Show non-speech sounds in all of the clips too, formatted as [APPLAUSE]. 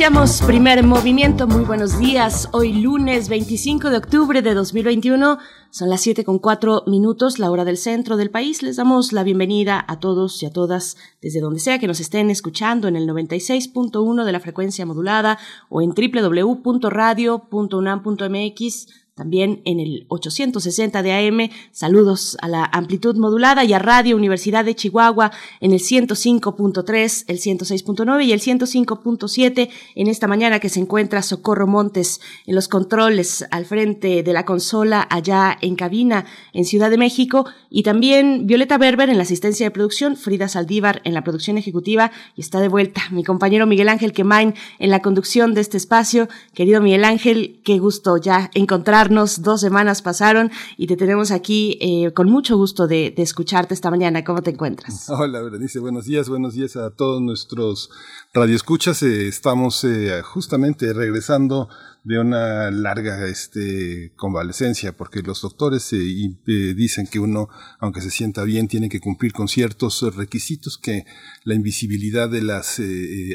Iniciamos primer movimiento. Muy buenos días. Hoy lunes 25 de octubre de 2021. Son las 7 con 4 minutos, la hora del centro del país. Les damos la bienvenida a todos y a todas desde donde sea que nos estén escuchando en el 96.1 de la frecuencia modulada o en www.radio.unam.mx también en el 860 de AM. Saludos a la amplitud modulada y a Radio Universidad de Chihuahua en el 105.3, el 106.9 y el 105.7 en esta mañana que se encuentra Socorro Montes en los controles al frente de la consola allá en cabina en Ciudad de México y también Violeta Berber en la asistencia de producción, Frida Saldívar en la producción ejecutiva y está de vuelta mi compañero Miguel Ángel Quemain en la conducción de este espacio. Querido Miguel Ángel, qué gusto ya encontrar Dos semanas pasaron y te tenemos aquí eh, con mucho gusto de, escucharte esta mañana. ¿Cómo te encuentras? [LAUGHS] Hola, Berenice. Buenos días, buenos días a todos nuestros radioescuchas. Eh, estamos eh, justamente regresando de una larga este, convalecencia, porque los doctores dicen que uno, aunque se sienta bien, tiene que cumplir con ciertos requisitos que la invisibilidad de las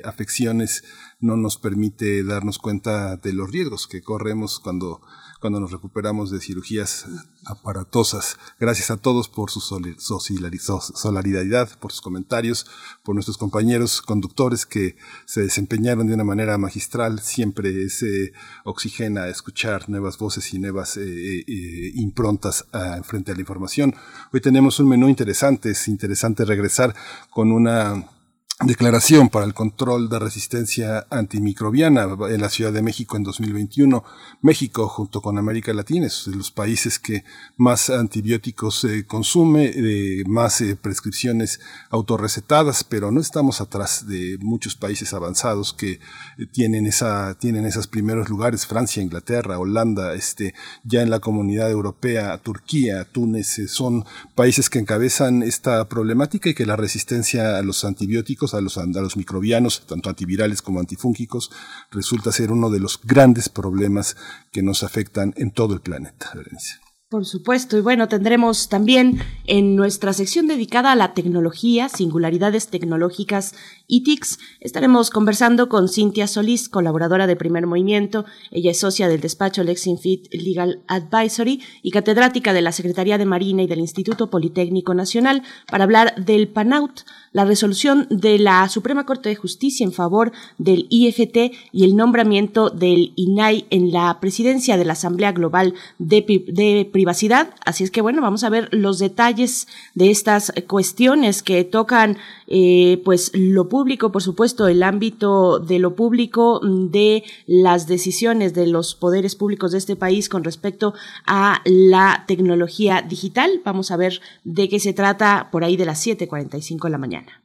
afecciones no nos permite darnos cuenta de los riesgos que corremos cuando cuando nos recuperamos de cirugías aparatosas. Gracias a todos por su solidaridad, por sus comentarios, por nuestros compañeros conductores que se desempeñaron de una manera magistral. Siempre se oxigena escuchar nuevas voces y nuevas eh, eh, eh, improntas ah, frente a la información. Hoy tenemos un menú interesante. Es interesante regresar con una declaración para el control de resistencia antimicrobiana en la Ciudad de México en 2021. México, junto con América Latina, es de los países que más antibióticos eh, consume, eh, más eh, prescripciones autorrecetadas, pero no estamos atrás de muchos países avanzados que tienen esa, tienen esos primeros lugares, Francia, Inglaterra, Holanda, este, ya en la comunidad europea, Turquía, Túnez, son países que encabezan esta problemática y que la resistencia a los antibióticos a los, a microbianos, tanto antivirales como antifúngicos, resulta ser uno de los grandes problemas que nos afectan en todo el planeta. Por supuesto, y bueno, tendremos también en nuestra sección dedicada a la tecnología, singularidades tecnológicas y estaremos conversando con Cintia Solís, colaboradora de Primer Movimiento. Ella es socia del despacho Lexinfit Legal Advisory y catedrática de la Secretaría de Marina y del Instituto Politécnico Nacional para hablar del PANAUT, la resolución de la Suprema Corte de Justicia en favor del IFT y el nombramiento del INAI en la presidencia de la Asamblea Global de, Privacidad. Así es que bueno, vamos a ver los detalles de estas cuestiones que tocan eh, pues lo público, por supuesto, el ámbito de lo público, de las decisiones de los poderes públicos de este país con respecto a la tecnología digital. Vamos a ver de qué se trata por ahí de las 7.45 de la mañana.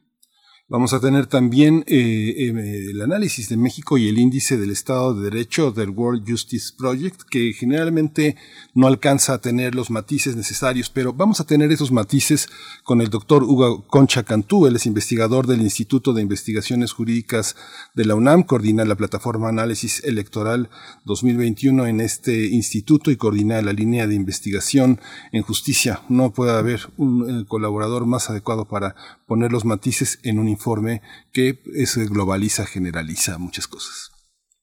Vamos a tener también eh, eh, el análisis de México y el índice del Estado de Derecho del World Justice Project, que generalmente no alcanza a tener los matices necesarios, pero vamos a tener esos matices con el doctor Hugo Concha Cantú. Él es investigador del Instituto de Investigaciones Jurídicas de la UNAM, coordina la plataforma Análisis Electoral 2021 en este instituto y coordina la línea de investigación en justicia. No puede haber un eh, colaborador más adecuado para poner los matices en un informe que se globaliza, generaliza muchas cosas.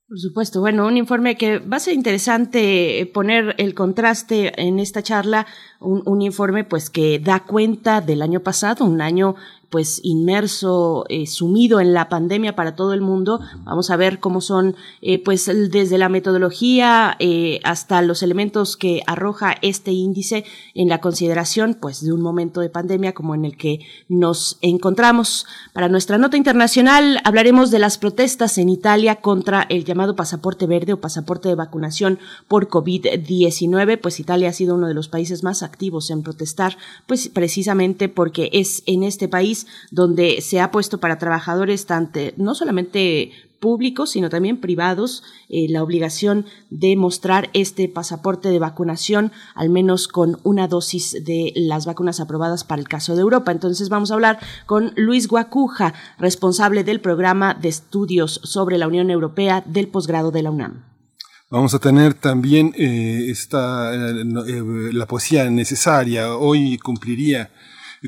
Por supuesto, bueno, un informe que va a ser interesante poner el contraste en esta charla, un, un informe pues que da cuenta del año pasado, un año pues inmerso, eh, sumido en la pandemia para todo el mundo. Vamos a ver cómo son, eh, pues desde la metodología eh, hasta los elementos que arroja este índice en la consideración, pues de un momento de pandemia como en el que nos encontramos. Para nuestra nota internacional hablaremos de las protestas en Italia contra el llamado pasaporte verde o pasaporte de vacunación por COVID-19, pues Italia ha sido uno de los países más activos en protestar, pues precisamente porque es en este país donde se ha puesto para trabajadores tanto, no solamente públicos, sino también privados, eh, la obligación de mostrar este pasaporte de vacunación, al menos con una dosis de las vacunas aprobadas para el caso de Europa. Entonces vamos a hablar con Luis Guacuja, responsable del programa de estudios sobre la Unión Europea del posgrado de la UNAM. Vamos a tener también eh, esta, eh, la poesía necesaria. Hoy cumpliría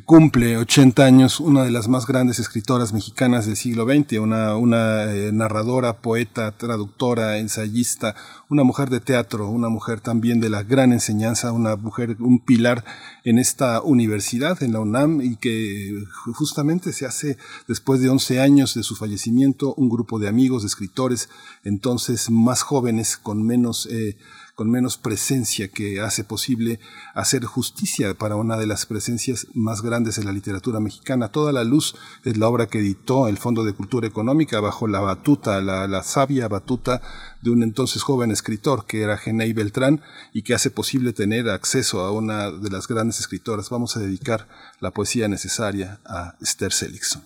cumple 80 años una de las más grandes escritoras mexicanas del siglo XX, una, una eh, narradora, poeta, traductora, ensayista, una mujer de teatro, una mujer también de la gran enseñanza, una mujer, un pilar en esta universidad, en la UNAM, y que justamente se hace después de 11 años de su fallecimiento, un grupo de amigos, de escritores, entonces más jóvenes, con menos... Eh, con menos presencia que hace posible hacer justicia para una de las presencias más grandes en la literatura mexicana. Toda la luz es la obra que editó el Fondo de Cultura Económica bajo la batuta, la, sabia batuta de un entonces joven escritor que era Genei Beltrán y que hace posible tener acceso a una de las grandes escritoras. Vamos a dedicar la poesía necesaria a Esther Seligson.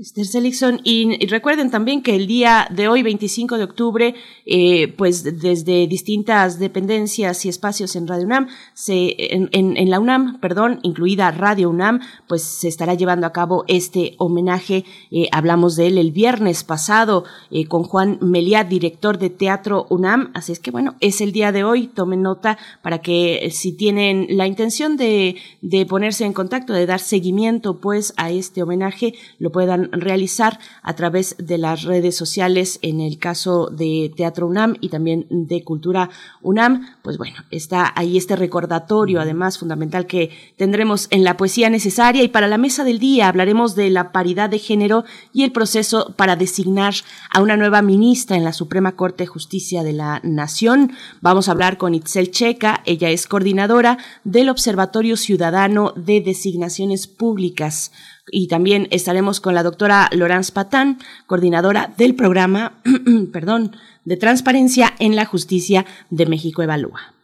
Esther Seligson, y, recuerden también que el día de hoy, 25 de octubre, eh, pues desde distintas dependencias y espacios en Radio UNAM, se, en, la UNAM, perdón, incluida Radio UNAM, pues se estará llevando a cabo este homenaje. Eh, hablamos de él el viernes pasado eh, con Juan Meliá, director de Teatro UNAM. Así es que bueno, es el día de hoy. Tomen nota para que si tienen la intención de, de ponerse en contacto, de dar seguimiento pues a este homenaje, lo puedan realizar a través de las redes sociales en el caso de Teatro UNAM y también de Cultura UNAM. Pues bueno, está ahí este recordatorio, además fundamental que tendremos en la poesía necesaria y para la mesa del día hablaremos de la paridad de género y el proceso para designar a una nueva ministra en la Suprema Corte de Justicia de la Nación. Vamos a hablar con Itzel Checa, ella es coordinadora del Observatorio Ciudadano de Designaciones Públicas y también estaremos con la doctora Laurence Patán, coordinadora del programa, [CLEARS THROAT] perdón, de transparencia en la justicia de México Evalúa.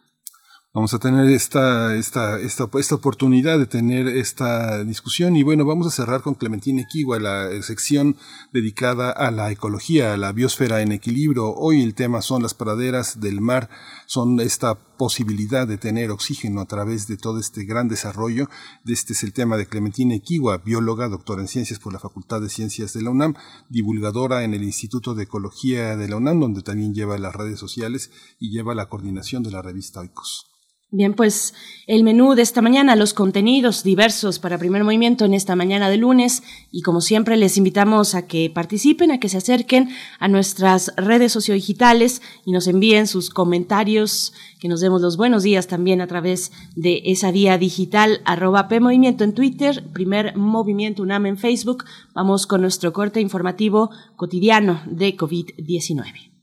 Vamos a tener esta, esta, esta, esta oportunidad de tener esta discusión y bueno, vamos a cerrar con Clementina Equigua, la sección dedicada a la ecología, a la biosfera en equilibrio. Hoy el tema son las praderas del mar, son esta posibilidad de tener oxígeno a través de todo este gran desarrollo. Este es el tema de Clementina Equigua, bióloga, doctora en ciencias por la Facultad de Ciencias de la UNAM, divulgadora en el Instituto de Ecología de la UNAM, donde también lleva las redes sociales y lleva la coordinación de la revista Oikos. Bien, pues el menú de esta mañana, los contenidos diversos para primer movimiento en esta mañana de lunes y como siempre les invitamos a que participen, a que se acerquen a nuestras redes sociodigitales y nos envíen sus comentarios, que nos demos los buenos días también a través de esa vía digital arroba P Movimiento en Twitter, primer movimiento UNAM en Facebook. Vamos con nuestro corte informativo cotidiano de COVID-19.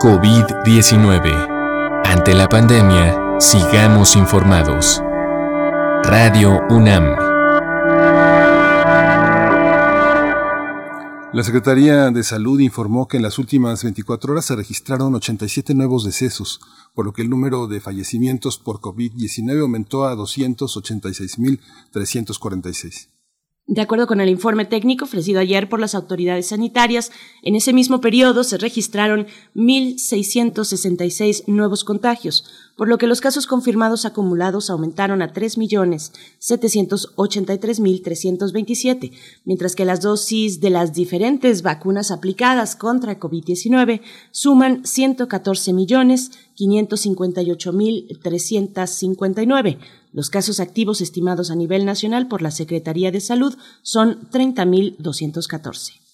COVID-19. Ante la pandemia, sigamos informados. Radio UNAM. La Secretaría de Salud informó que en las últimas 24 horas se registraron 87 nuevos decesos, por lo que el número de fallecimientos por COVID-19 aumentó a 286.346. De acuerdo con el informe técnico ofrecido ayer por las autoridades sanitarias, en ese mismo periodo se registraron 1.666 nuevos contagios, por lo que los casos confirmados acumulados aumentaron a 3.783.327, mientras que las dosis de las diferentes vacunas aplicadas contra COVID-19 suman 114.558.359 los casos activos estimados a nivel nacional por la Secretaría de Salud son 30.214.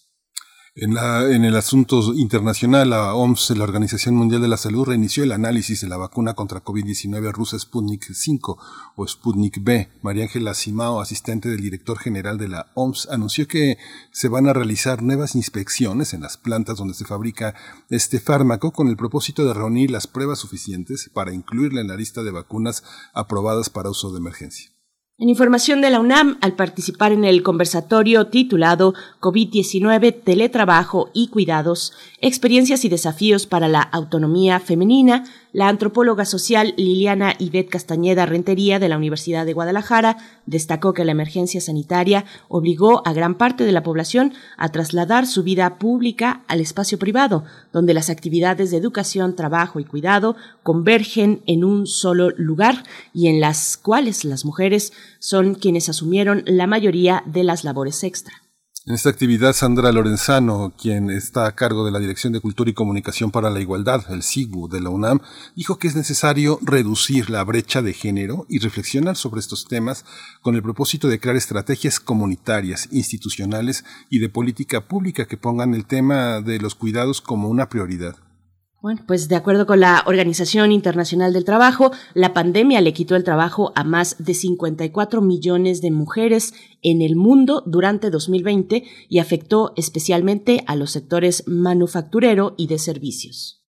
En, la, en el asunto internacional, la OMS, la Organización Mundial de la Salud, reinició el análisis de la vacuna contra COVID-19 rusa Sputnik 5 o Sputnik B. María Ángela Simao, asistente del director general de la OMS, anunció que se van a realizar nuevas inspecciones en las plantas donde se fabrica este fármaco con el propósito de reunir las pruebas suficientes para incluirla en la lista de vacunas aprobadas para uso de emergencia. En información de la UNAM, al participar en el conversatorio titulado COVID-19, teletrabajo y cuidados, experiencias y desafíos para la autonomía femenina, la antropóloga social Liliana Ivette Castañeda Rentería de la Universidad de Guadalajara destacó que la emergencia sanitaria obligó a gran parte de la población a trasladar su vida pública al espacio privado, donde las actividades de educación, trabajo y cuidado convergen en un solo lugar y en las cuales las mujeres son quienes asumieron la mayoría de las labores extra. En esta actividad, Sandra Lorenzano, quien está a cargo de la Dirección de Cultura y Comunicación para la Igualdad, el SIGU de la UNAM, dijo que es necesario reducir la brecha de género y reflexionar sobre estos temas con el propósito de crear estrategias comunitarias, institucionales y de política pública que pongan el tema de los cuidados como una prioridad. Bueno, pues de acuerdo con la Organización Internacional del Trabajo, la pandemia le quitó el trabajo a más de 54 millones de mujeres en el mundo durante 2020 y afectó especialmente a los sectores manufacturero y de servicios.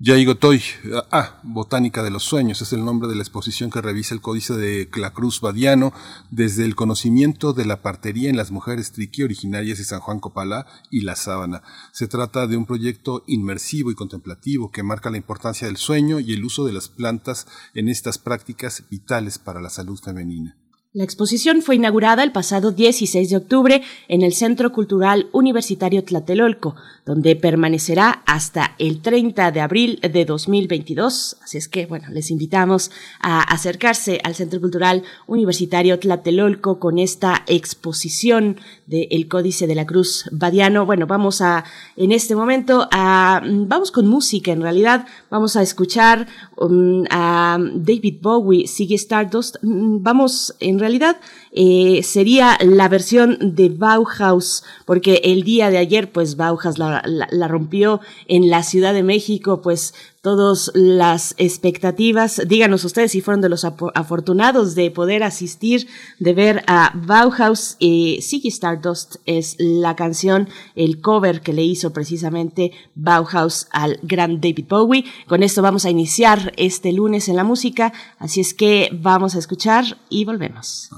Yaigotoy, ah, Botánica de los Sueños, es el nombre de la exposición que revisa el códice de Clacruz Badiano desde el conocimiento de la partería en las mujeres triqui originarias de San Juan Copala y La Sábana. Se trata de un proyecto inmersivo y contemplativo que marca la importancia del sueño y el uso de las plantas en estas prácticas vitales para la salud femenina. La exposición fue inaugurada el pasado 16 de octubre en el Centro Cultural Universitario Tlatelolco, donde permanecerá hasta el 30 de abril de 2022. Así es que, bueno, les invitamos a acercarse al Centro Cultural Universitario Tlatelolco con esta exposición del Códice de la Cruz Badiano. Bueno, vamos a, en este momento, a, vamos con música en realidad. Vamos a escuchar um, a David Bowie, Sigue Stardust. Mm, vamos en en realidad eh, sería la versión de Bauhaus, porque el día de ayer, pues Bauhaus la, la rompió en la Ciudad de México, pues todas las expectativas. Díganos ustedes si fueron de los afortunados de poder asistir, de ver a Bauhaus. Eh, Stardust es la canción, el cover que le hizo precisamente Bauhaus al gran David Bowie. Con esto vamos a iniciar este lunes en la música, así es que vamos a escuchar y volvemos.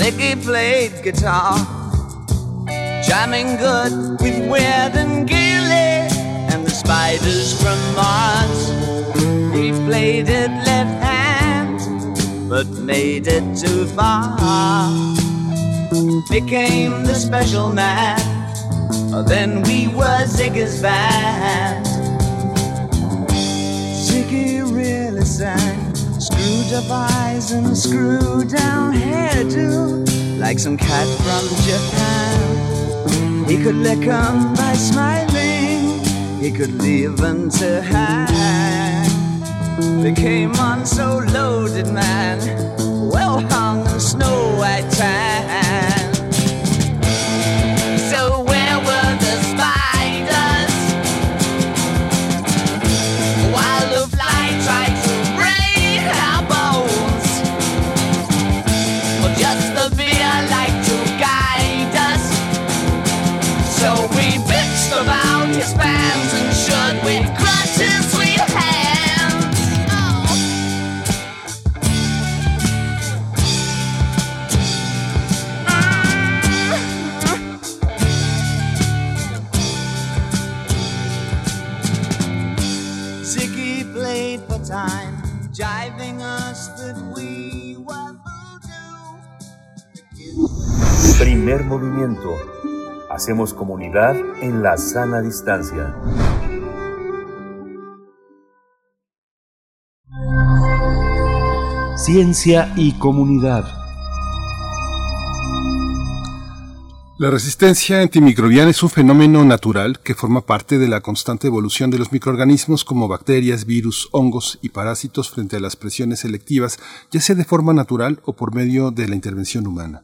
Ziggy played guitar, jamming good with Weird and Gilly and the spiders from Mars. We played it left hand, but made it too far. Became the special man, oh, then we were Ziggy's band. Ziggy really sang Eyes and screw down hairdo, like some cat from Japan. He could lick 'em by smiling, he could leave them to hang. They came on so loaded, man, well hung in snow white tan. Primer movimiento. Hacemos comunidad en la sana distancia. Ciencia y comunidad. La resistencia antimicrobiana es un fenómeno natural que forma parte de la constante evolución de los microorganismos como bacterias, virus, hongos y parásitos frente a las presiones selectivas, ya sea de forma natural o por medio de la intervención humana.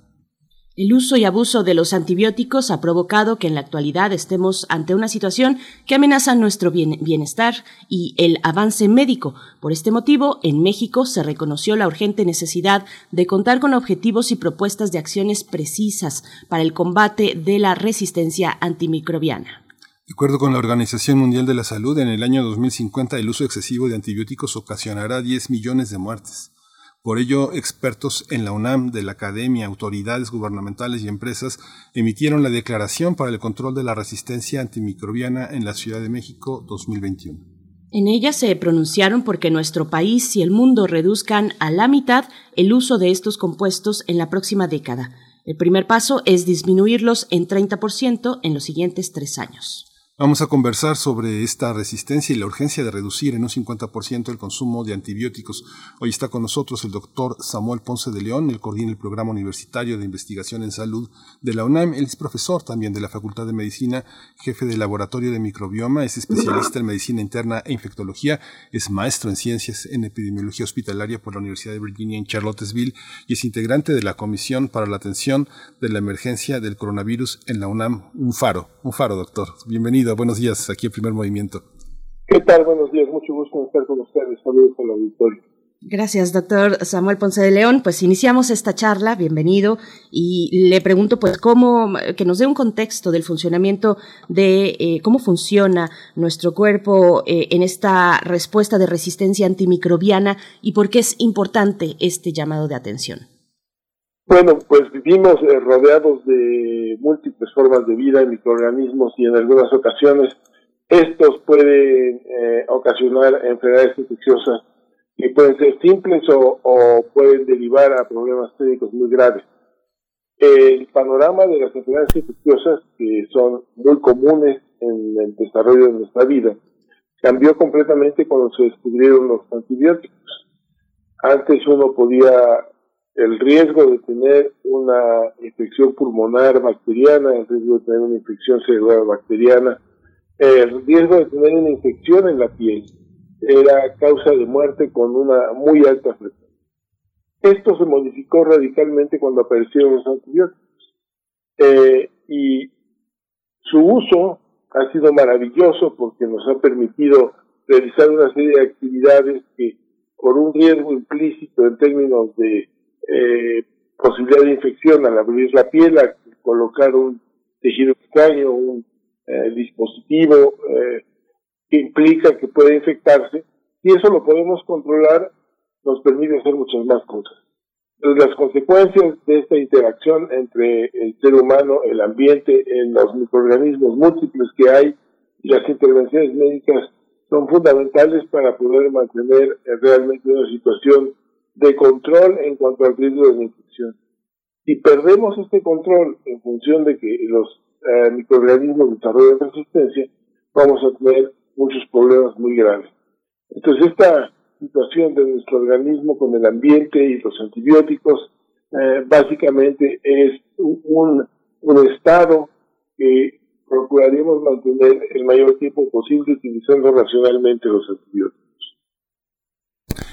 El uso y abuso de los antibióticos ha provocado que en la actualidad estemos ante una situación que amenaza nuestro bienestar y el avance médico. Por este motivo, en México se reconoció la urgente necesidad de contar con objetivos y propuestas de acciones precisas para el combate de la resistencia antimicrobiana. De acuerdo con la Organización Mundial de la Salud, en el año 2050 el uso excesivo de antibióticos ocasionará 10 millones de muertes. Por ello, expertos en la UNAM, de la academia, autoridades gubernamentales y empresas emitieron la Declaración para el Control de la Resistencia Antimicrobiana en la Ciudad de México 2021. En ella se pronunciaron porque nuestro país y el mundo reduzcan a la mitad el uso de estos compuestos en la próxima década. El primer paso es disminuirlos en 30% en los siguientes tres años. Vamos a conversar sobre esta resistencia y la urgencia de reducir en un 50% el consumo de antibióticos. Hoy está con nosotros el doctor Samuel Ponce de León, el coordina el Programa Universitario de Investigación en Salud de la UNAM. Él es profesor también de la Facultad de Medicina, jefe del Laboratorio de Microbioma, es especialista en Medicina Interna e Infectología, es maestro en Ciencias en Epidemiología Hospitalaria por la Universidad de Virginia en Charlottesville y es integrante de la Comisión para la Atención de la Emergencia del Coronavirus en la UNAM. Un faro, un faro, doctor. Bienvenido buenos días, aquí en Primer Movimiento. ¿Qué tal? Buenos días, mucho gusto estar con ustedes. Saludos al auditorio. Gracias, doctor Samuel Ponce de León. Pues iniciamos esta charla, bienvenido, y le pregunto, pues, cómo, que nos dé un contexto del funcionamiento de eh, cómo funciona nuestro cuerpo eh, en esta respuesta de resistencia antimicrobiana y por qué es importante este llamado de atención. Bueno, pues vivimos eh, rodeados de múltiples formas de vida, microorganismos y en algunas ocasiones estos pueden eh, ocasionar enfermedades infecciosas que pueden ser simples o, pueden derivar a problemas médicos muy graves. El panorama de las enfermedades infecciosas, que son muy comunes en el desarrollo de nuestra vida, cambió completamente cuando se descubrieron los antibióticos. Antes uno podía el riesgo de tener una infección pulmonar bacteriana, el riesgo de tener una infección cerebral bacteriana, el riesgo de tener una infección en la piel era causa de muerte con una muy alta frecuencia. Esto se modificó radicalmente cuando aparecieron los antibióticos. Eh, y su uso ha sido maravilloso porque nos ha permitido realizar una serie de actividades que por un riesgo implícito en términos de eh, posibilidad de infección al abrir la piel, a colocar un tejido extraño, un eh, dispositivo eh, que implica que puede infectarse, y eso lo podemos controlar, nos permite hacer muchas más cosas. las consecuencias de esta interacción entre el ser humano, el ambiente, en los microorganismos múltiples que hay y las intervenciones médicas son fundamentales para poder mantener realmente una situación de control en cuanto al riesgo de la infección. Si perdemos este control en función de que los eh, microorganismos desarrollan resistencia, vamos a tener muchos problemas muy graves. Entonces, esta situación de nuestro organismo con el ambiente y los antibióticos eh, básicamente es un, un estado que procuraremos mantener el mayor tiempo posible utilizando racionalmente los antibióticos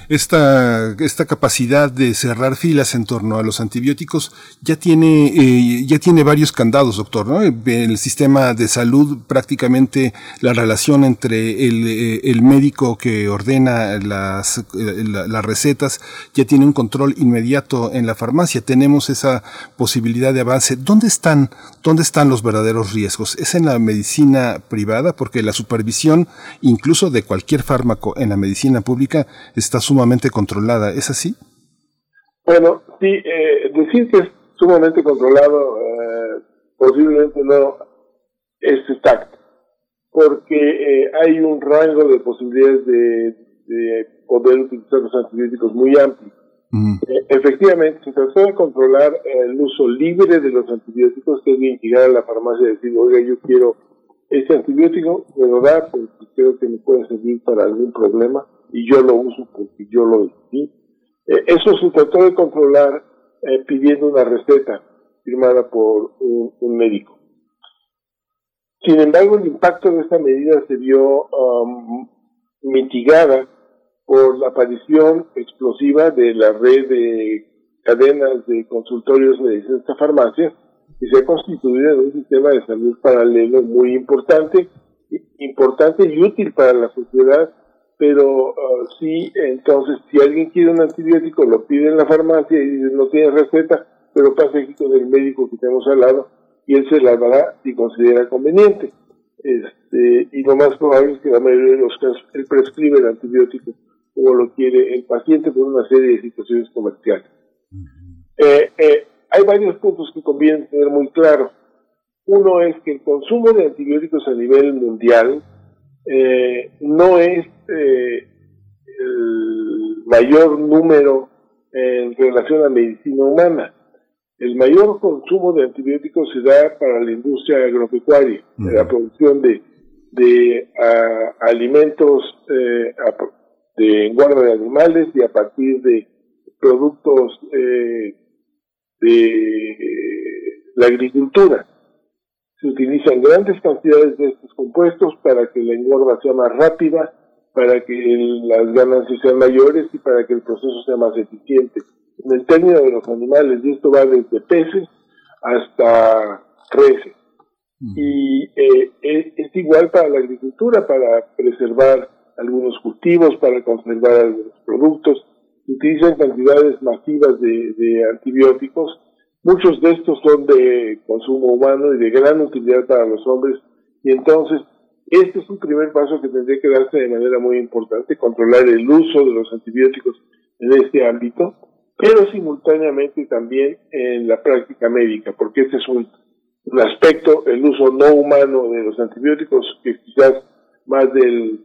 esta, esta capacidad de cerrar filas en torno a los antibióticos ya tiene, eh, ya tiene varios candados, doctor, ¿no? El sistema de salud, prácticamente la relación entre el, eh, el médico que ordena las, eh, las recetas ya tiene un control inmediato en la farmacia. Tenemos esa posibilidad de avance. ¿Dónde están, dónde están los verdaderos riesgos? ¿Es en la medicina privada? Porque la supervisión, incluso de cualquier fármaco en la medicina pública, está sumamente controlada. ¿Es así? Bueno, sí, eh, decir que es sumamente controlado eh, posiblemente no es exacto, porque eh, hay un rango de posibilidades de, poder utilizar los antibióticos muy amplio. efectivamente, se trató de controlar el uso libre de los antibióticos, que es bien llegar a la farmacia y decir, oiga, yo quiero este antibiótico, me lo da porque creo que me puede servir para algún problema y yo lo uso porque yo lo decidí. Eh, eso se trató de controlar eh, pidiendo una receta. firmada por un, médico. Sin embargo, el impacto de esta medida se vio um, mitigada por la aparición explosiva de la red de cadenas de consultorios de esta farmacia y se ha constituido en un sistema de salud paralelo muy importante, importante y útil para la sociedad, pero uh, sí, entonces, si alguien quiere un antibiótico, lo pide en la farmacia y dice, no tiene receta, pero pasa aquí con el médico que tenemos al lado y él se la dará si considera conveniente. Este, y lo más probable es que la mayoría de los casos él prescribe el antibiótico como lo quiere el paciente por una serie de situaciones comerciales. Eh, eh, hay varios puntos que conviene tener muy claro. Uno es que el consumo de antibióticos a nivel mundial eh, no es el mayor número en relación a medicina humana. El mayor consumo de antibióticos se da para la industria agropecuaria, la producción de, de alimentos de engorda de animales y a partir de productos eh, de la agricultura. Se utilizan grandes cantidades de estos compuestos para que la engorda sea más rápida, para que las ganancias sean mayores y para que el proceso sea más eficiente. En el término de los animales, y esto va desde peces hasta reses. Y eh, es igual para la agricultura, para preservar algunos cultivos, para conservar algunos productos, utilizan cantidades masivas de, antibióticos. Muchos de estos son de consumo humano y de gran utilidad para los hombres. Y entonces, este es un primer paso que tendría que darse de manera muy importante, controlar el uso de los antibióticos en este ámbito, pero simultáneamente también en la práctica médica, porque este es un, aspecto, el uso no humano de los antibióticos, que quizás más del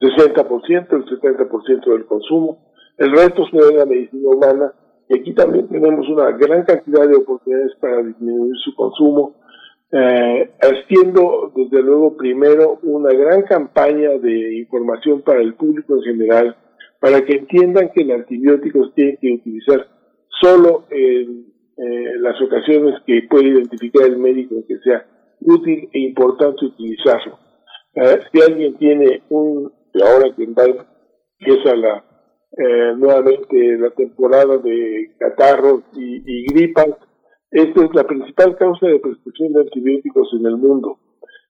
60%, el 70% del consumo. El resto se da la medicina humana y aquí también tenemos una gran cantidad de oportunidades para disminuir su consumo, eh, haciendo desde luego primero una gran campaña de información para el público en general, para que entiendan que el antibiótico tiene que utilizar solo en eh, las ocasiones que puede identificar el médico que sea útil e importante utilizarlo. Eh, si alguien tiene un ahora que empieza la, eh, nuevamente la temporada de catarros y, gripas, esta es la principal causa de prescripción de antibióticos en el mundo.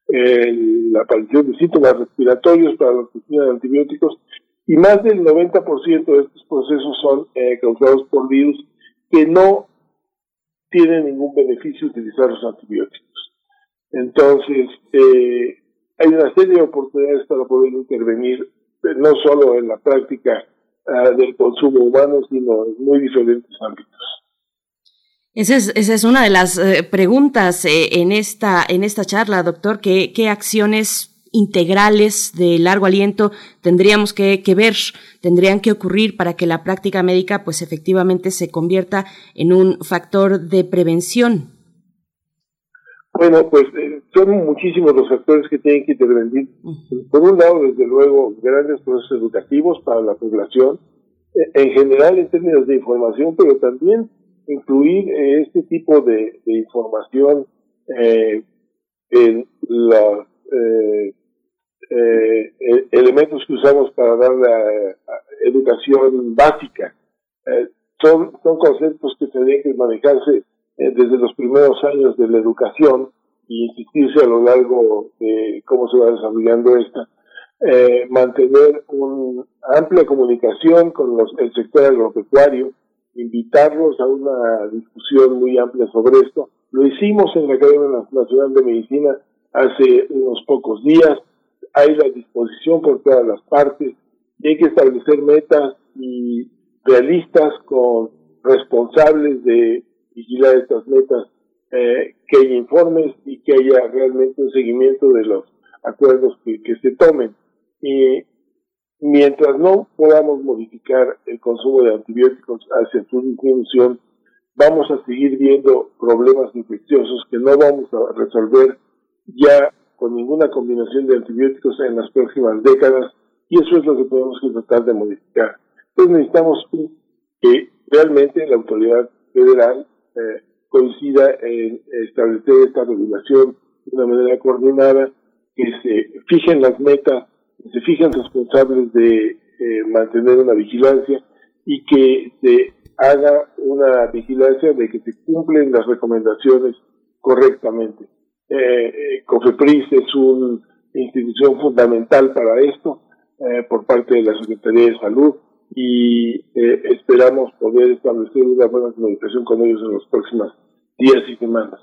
la aparición de síntomas respiratorios para la prescripción de antibióticos y más del 90% de estos procesos son eh, causados por virus que no tienen ningún beneficio utilizar los antibióticos. Entonces, eh, hay una serie de oportunidades para poder intervenir no solo en la práctica ah, del consumo humano, sino en muy diferentes ámbitos. Esa es, esa es una de las eh, preguntas eh, en, esta, en esta charla, doctor. ¿Qué, qué acciones integrales de largo aliento tendríamos que, que, ver, tendrían que ocurrir para que la práctica médica pues efectivamente se convierta en un factor de prevención bueno, pues eh, son muchísimos los factores que tienen que intervenir. Por un lado, desde luego, grandes procesos educativos para la población, eh, en general en términos de información, pero también incluir eh, este tipo de, información en los elementos que usamos para dar la educación básica. son, son conceptos que tendrían que manejarse eh, desde los primeros años de la educación y insistirse a lo largo de cómo se va desarrollando esta, eh, mantener una amplia comunicación con el sector agropecuario, invitarlos a una discusión muy amplia sobre esto. Lo hicimos en la Academia Nacional de Medicina hace unos pocos días. Hay la disposición por todas las partes y hay que establecer metas y realistas con responsables de vigilar estas metas, eh, que haya informes y que haya realmente un seguimiento de los acuerdos que, se tomen. Y mientras no podamos modificar el consumo de antibióticos hacia su disminución, vamos a seguir viendo problemas infecciosos que no vamos a resolver ya con ninguna combinación de antibióticos en las próximas décadas y eso es lo que tenemos que tratar de modificar. Entonces necesitamos que realmente la autoridad federal eh, coincida en establecer esta regulación de una manera coordinada, que se fijen las metas, que se fijen responsables de eh, mantener una vigilancia y que se haga una vigilancia de que se cumplen las recomendaciones correctamente. Eh, eh COFEPRIS es una institución fundamental para esto por parte de la Secretaría de Salud y eh, esperamos poder establecer una buena comunicación con ellos en los próximos días y semanas.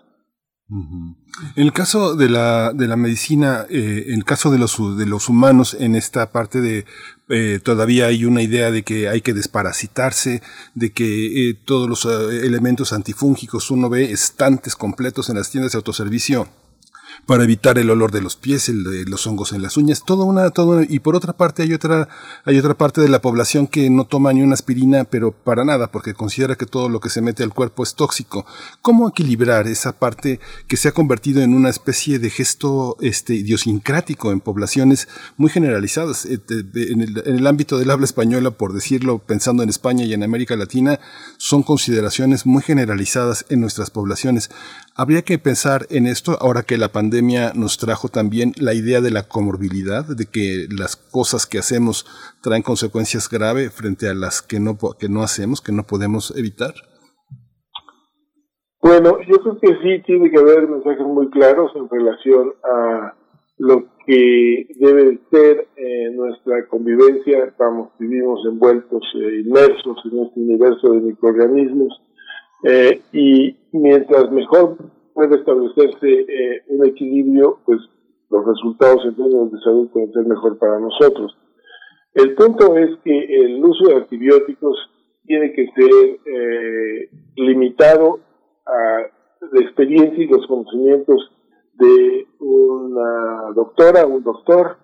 En el caso de la, de la medicina, eh, el caso de los, de los humanos, en esta parte de eh, todavía hay una idea de que hay que desparasitarse, de que eh, todos los eh, elementos antifúngicos, uno ve estantes completos en las tiendas de autoservicio para evitar el olor de los pies, el de los hongos en las uñas, todo una, todo y por otra parte hay otra, hay otra parte de la población que no toma ni una aspirina, pero para nada, porque considera que todo lo que se mete al cuerpo es tóxico. ¿Cómo equilibrar esa parte que se ha convertido en una especie de gesto este, idiosincrático en poblaciones muy generalizadas? Eh, en el, en el ámbito del habla española, por decirlo, pensando en España y en América Latina, son consideraciones muy generalizadas en nuestras poblaciones. Habría que pensar en esto ahora que la pandemia nos trajo también la idea de la comorbilidad, de que las cosas que hacemos traen consecuencias graves frente a las que no, que no hacemos, que no podemos evitar. Bueno, yo creo que sí tiene que haber mensajes muy claros en relación a lo que debe ser eh, nuestra convivencia. Vamos, vivimos envueltos, eh, inmersos en este universo de microorganismos eh, y mientras mejor puede establecerse eh, un equilibrio, pues los resultados en términos de salud pueden ser mejor para nosotros. El punto es que el uso de antibióticos tiene que ser eh, limitado a la experiencia y los conocimientos de una doctora, un doctor,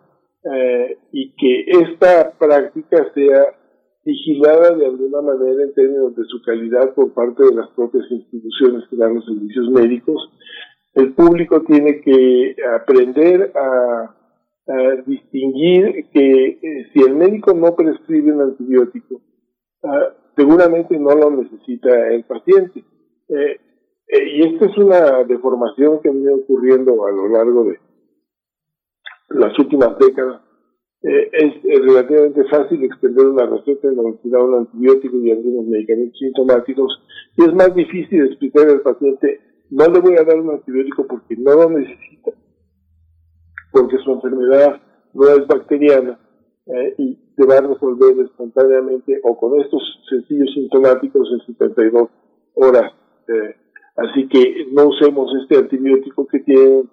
eh, y que esta práctica sea vigilada de alguna manera en términos de su calidad por parte de las propias instituciones que dan los servicios médicos. El público tiene que aprender a, distinguir que eh, si el médico no prescribe un antibiótico, ah, seguramente no lo necesita el paciente. Eh, eh, y esta es una deformación que venido ocurriendo a lo largo de las últimas décadas eh, es, relativamente fácil extender una receta en la de un antibiótico y algunos medicamentos sintomáticos y es más difícil explicar al paciente no le voy a dar un antibiótico porque no lo necesita, porque su enfermedad no es bacteriana eh, y se va a resolver espontáneamente o con estos sencillos sintomáticos en 72 horas. Eh, así que no usemos este antibiótico que tiene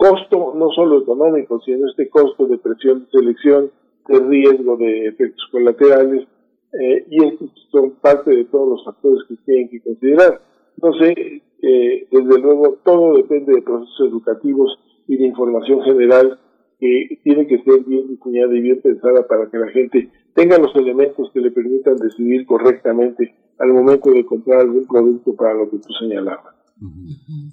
costo no solo económico, sino este costo de presión de selección, de riesgo de efectos colaterales, eh, y estos son parte de todos los factores que tienen que considerar. Entonces, eh, desde luego, todo depende de procesos educativos y de información general que tiene que ser bien diseñada y bien pensada para que la gente tenga los elementos que le permitan decidir correctamente al momento de comprar algún producto para lo que tú señalabas.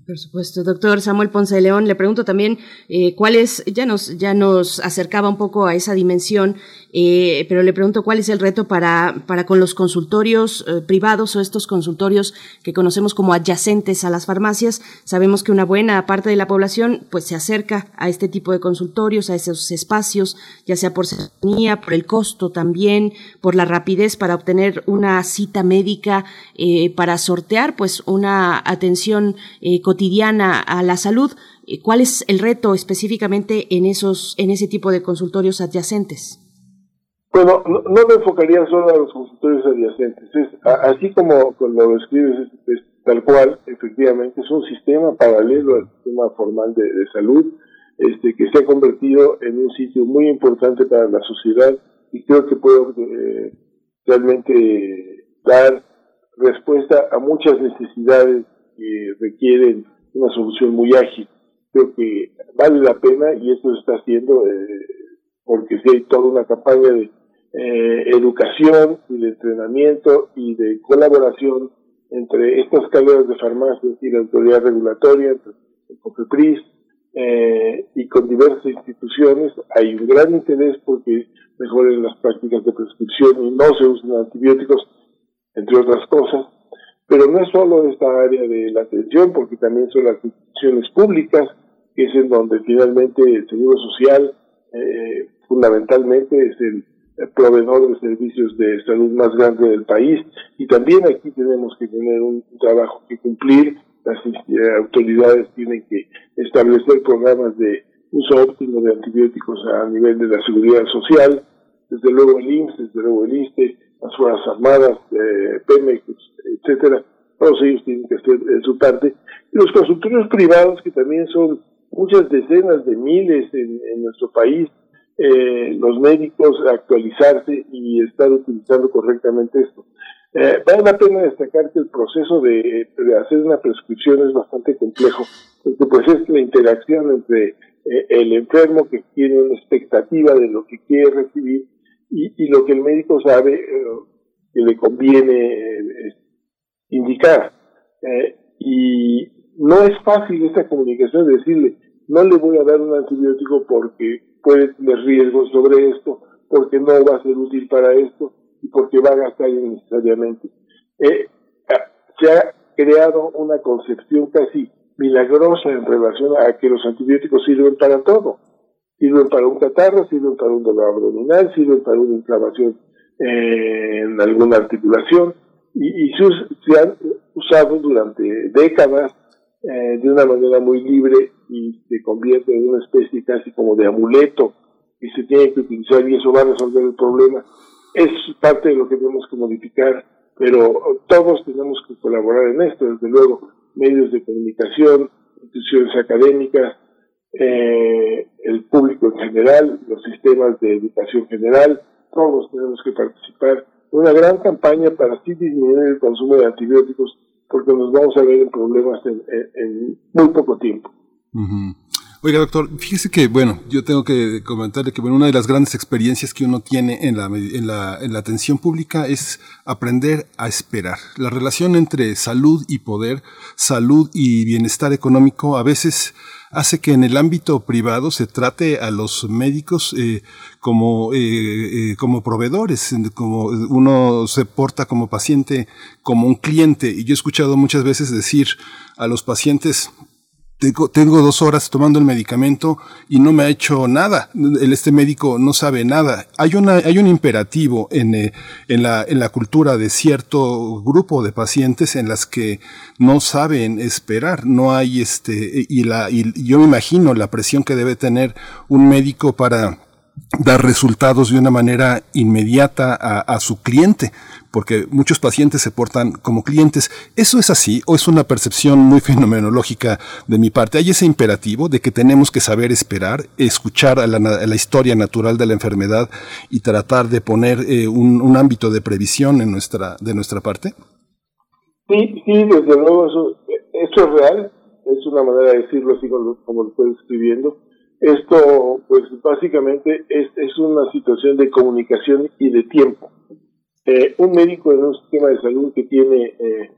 Por supuesto, doctor Samuel Ponce de León, le pregunto también eh, cuál es, ya nos, ya nos acercaba un poco a esa dimensión, eh, pero le pregunto cuál es el reto para, para con los consultorios eh, privados o estos consultorios que conocemos como adyacentes a las farmacias. Sabemos que una buena parte de la población pues se acerca a este tipo de consultorios, a esos espacios, ya sea por cercanía, por el costo también, por la rapidez para obtener una cita médica, para sortear pues una atención eh, cotidiana a la salud. Eh, ¿Cuál es el reto específicamente en esos, en ese tipo de consultorios adyacentes? Bueno, no, me enfocaría solo a los consultorios adyacentes. así como, lo describes, es, tal cual, efectivamente, es un sistema paralelo al sistema formal de, salud, este, que se ha convertido en un sitio muy importante para la sociedad y creo que puede eh, realmente dar respuesta a muchas necesidades que requieren una solución muy ágil. Creo que vale la pena y esto se está haciendo eh, porque si hay toda una campaña de eh, educación y de entrenamiento y de colaboración entre estas carreras de farmacia y la autoridad regulatoria, el COFEPRIS eh, y con diversas instituciones. Hay un gran interés porque mejoren las prácticas de prescripción y no se usen antibióticos, entre otras cosas. Pero no es solo esta área de la atención, porque también son las instituciones públicas, que es en donde finalmente el Seguro Social eh, fundamentalmente es el, proveedor de servicios de salud más grande del país y también aquí tenemos que tener un, trabajo que cumplir, las eh, autoridades tienen que establecer programas de uso óptimo de antibióticos a nivel de la seguridad social, desde luego el IMSS, desde luego el ISTE, las Fuerzas Armadas, eh, Pemex, etcétera, todos ellos tienen que hacer su parte. Y los consultorios privados, que también son muchas decenas de miles en, nuestro país, eh, los médicos actualizarse y estar utilizando correctamente esto. Eh, vale la pena destacar que el proceso de, hacer una prescripción es bastante complejo, porque pues es la interacción entre eh, el enfermo que tiene una expectativa de lo que quiere recibir y, lo que el médico sabe eh, que le conviene indicar. y no es fácil esta comunicación decirle, no le voy a dar un antibiótico porque puede tener riesgos sobre esto, porque no va a ser útil para esto y porque va a gastar innecesariamente. Eh, se ha creado una concepción casi milagrosa en relación a que los antibióticos sirven para todo. Sirven para un catarro, sirven para un dolor abdominal, sirven para una inflamación eh, en alguna articulación y, y se han usado durante décadas eh, de una manera muy libre y se convierte en una especie casi como de amuleto y se tiene que utilizar y eso va a resolver el problema. Es parte de lo que tenemos que modificar, pero todos tenemos que colaborar en esto, desde luego, medios de comunicación, instituciones académicas, eh, el público en general, los sistemas de educación general, todos tenemos que participar en una gran campaña para así disminuir el consumo de antibióticos porque nos vamos a ver en problemas en, muy poco tiempo. Oiga, doctor, fíjese que, bueno, yo tengo que comentarle que, bueno, una de las grandes experiencias que uno tiene en la, en la, en la atención pública es aprender a esperar. La relación entre salud y poder, salud y bienestar económico, a veces hace que en el ámbito privado se trate a los médicos eh, como, eh, eh, como proveedores, como uno se porta como paciente, como un cliente. Y yo he escuchado muchas veces decir a los pacientes, tengo, tengo, dos horas tomando el medicamento y no me ha hecho nada. Este médico no sabe nada. Hay una, hay un imperativo en, eh, en, la, cultura de cierto grupo de pacientes en las que no saben esperar. No hay este, y la, y yo me imagino la presión que debe tener un médico para dar resultados de una manera inmediata a, su cliente, porque muchos pacientes se portan como clientes. ¿Eso es así o es una percepción muy [LAUGHS] fenomenológica de mi parte? Hay ese imperativo de que tenemos que saber esperar, escuchar a la, historia natural de la enfermedad y tratar de poner eh, un, ámbito de previsión en nuestra, de nuestra parte. Sí, sí, desde luego eso, eso es real, es una manera de decirlo así como, como lo estoy escribiendo esto, pues básicamente es, es una situación de comunicación y de tiempo. Eh, un médico en un sistema de salud que tiene eh,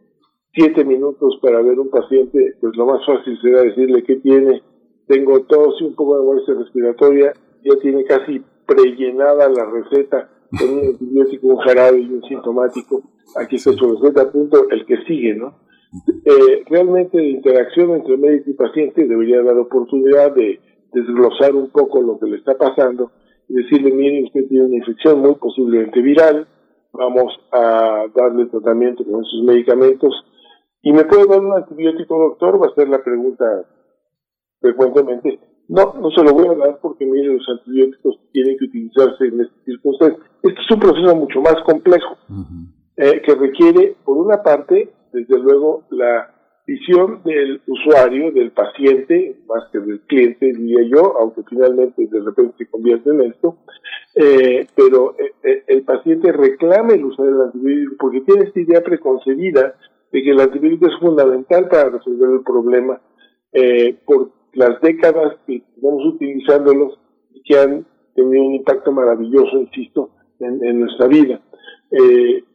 siete minutos para ver un paciente, pues lo más fácil será decirle que tiene, tengo tos y un poco de molestia respiratoria, ya tiene casi prellenada la receta con un antibiótico, un jarabe y un sintomático. Aquí está su receta, punto, el que sigue, ¿no? Eh, realmente la interacción entre médico y paciente debería dar oportunidad de desglosar un poco lo que le está pasando y decirle, mire, usted tiene una infección muy posiblemente viral, vamos a darle tratamiento con esos medicamentos. ¿Y me puede dar un antibiótico, doctor? Va a ser la pregunta frecuentemente. No, no se lo voy a dar porque, mire, los antibióticos tienen que utilizarse en estas circunstancias. Este es un proceso mucho más complejo, eh, que requiere, por una parte, desde luego, la visión del usuario, del paciente, más que del cliente, diría yo, aunque finalmente de repente se convierte en esto, eh, pero eh, eh, el paciente reclama el uso del antibiótico porque tiene esta idea preconcebida de que el antibiótico es fundamental para resolver el problema por las décadas que estamos utilizándolos y que han tenido un impacto maravilloso, insisto, en, nuestra vida.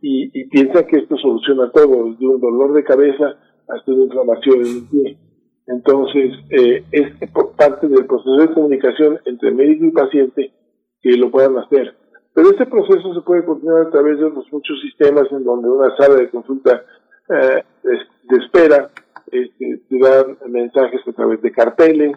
y, y piensa que esto soluciona todo, desde un dolor de cabeza una inflamación en el pie. Entonces, eh, es parte del proceso de comunicación entre médico y paciente que lo puedan hacer. Pero este proceso se puede continuar a través de los muchos sistemas en donde una sala de consulta eh, de espera, este, se dan mensajes a través de carteles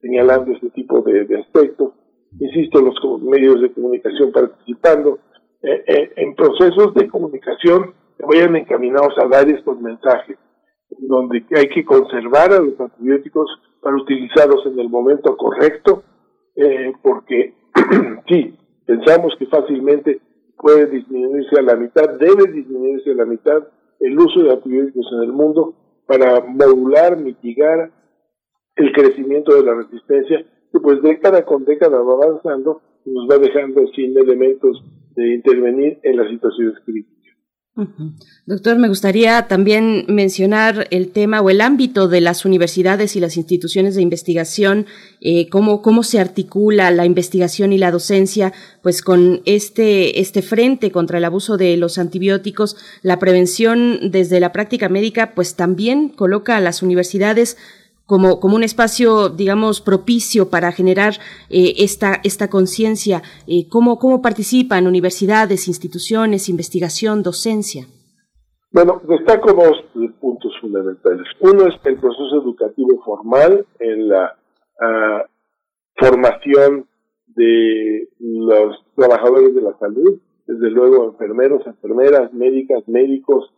señalando este tipo de, aspectos. Insisto, los medios de comunicación participando eh, eh, en procesos de comunicación que vayan encaminados a dar estos mensajes, donde hay que conservar a los antibióticos para utilizarlos en el momento correcto, porque [CLEARS THROAT] sí, pensamos que fácilmente puede disminuirse a la mitad, debe disminuirse a la mitad el uso de antibióticos en el mundo para modular, mitigar el crecimiento de la resistencia, que pues década con década va avanzando y nos va dejando sin elementos de intervenir en las situaciones críticas. Doctor, me gustaría también mencionar el tema o el ámbito de las universidades y las instituciones de investigación, eh, cómo, cómo se articula la investigación y la docencia, pues con este, este frente contra el abuso de los antibióticos, la prevención desde la práctica médica, pues también coloca a las universidades como, como un espacio, digamos, propicio para generar eh, esta, esta conciencia? Eh, ¿cómo, ¿Cómo participan universidades, instituciones, investigación, docencia? Bueno, destaco dos puntos fundamentales. Uno es el proceso educativo formal en la ah, formación de los trabajadores de la salud, desde luego enfermeros, enfermeras, médicas, médicos,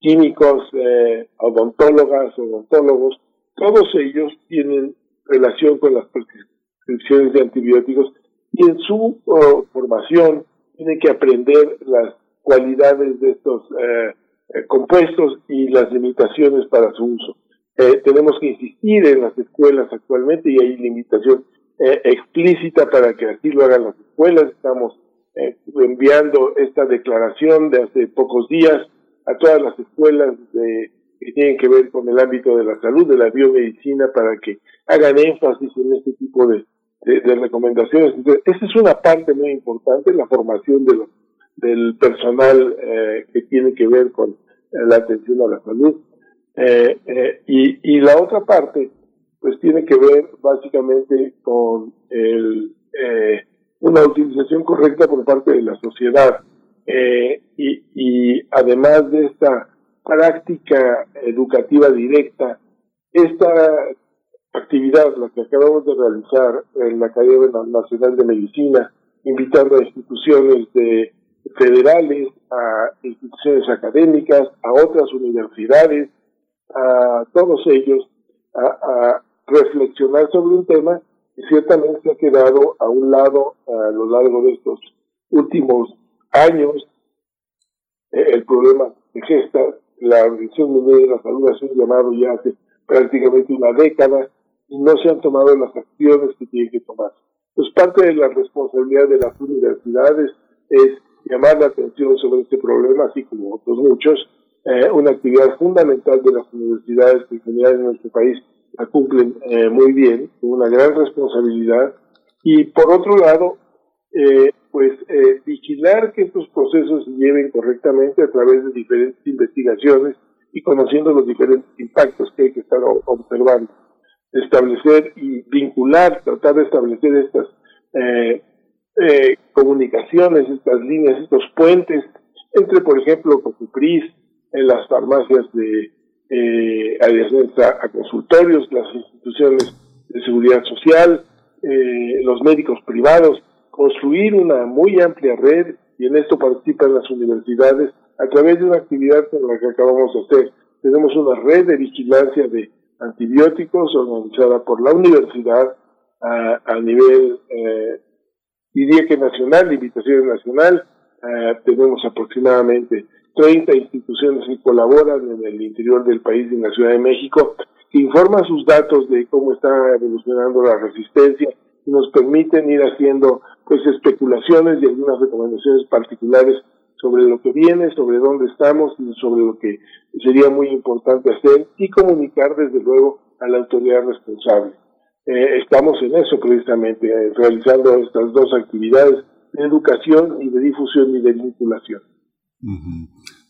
químicos, eh, odontólogas, odontólogos, todos ellos tienen relación con las prescripciones de antibióticos y en su oh, formación tienen que aprender las cualidades de estos eh, eh, compuestos y las limitaciones para su uso. Eh, tenemos que insistir en las escuelas actualmente y hay limitación explícita para que así lo hagan las escuelas. Estamos enviando esta declaración de hace pocos días a todas las escuelas de que tienen que ver con el ámbito de la salud, de la biomedicina, para que hagan énfasis en este tipo de, recomendaciones. Entonces, esa es una parte muy importante, la formación de del personal eh, que tiene que ver con la atención a la salud. Eh, eh, y, la otra parte, pues tiene que ver básicamente con el, una utilización correcta por parte de la sociedad. y, y además de esta práctica educativa directa. Esta actividad, la que acabamos de realizar en la Academia Nacional de Medicina, invitando a instituciones de federales, a instituciones académicas, a otras universidades, a todos ellos, a, reflexionar sobre un tema que ciertamente se ha quedado a un lado a lo largo de estos últimos años, eh, el problema de gestas, la Organización Mundial de la Salud hace un llamado ya hace prácticamente una década y no se han tomado las acciones que tienen que tomar. Pues parte de la responsabilidad de las universidades es llamar la atención sobre este problema, así como otros muchos. Eh, una actividad fundamental de las universidades que en general en nuestro país la cumplen eh, muy bien, con una gran responsabilidad. Y por otro lado, eh, pues eh, vigilar que estos procesos se lleven correctamente a través de diferentes investigaciones y conociendo los diferentes impactos que hay que estar observando. Establecer y vincular, tratar de establecer estas eh, eh, comunicaciones, estas líneas, estos puentes entre, por ejemplo, Cofipris, en las farmacias de eh, a, a, consultorios, las instituciones de seguridad social, eh, los médicos privados, construir una muy amplia red y en esto participan las universidades a través de una actividad como la que acabamos de hacer. Tenemos una red de vigilancia de antibióticos organizada por la universidad a, nivel, eh, diría que nacional, invitación nacional. Eh, tenemos aproximadamente 30 instituciones que colaboran en el interior del país, en la Ciudad de México, que informan sus datos de cómo está evolucionando la resistencia y nos permiten ir haciendo pues especulaciones y algunas recomendaciones particulares sobre lo que viene, sobre dónde estamos y sobre lo que sería muy importante hacer y comunicar desde luego a la autoridad responsable. Eh, estamos en eso precisamente, eh, realizando estas dos actividades de educación y de difusión y de vinculación.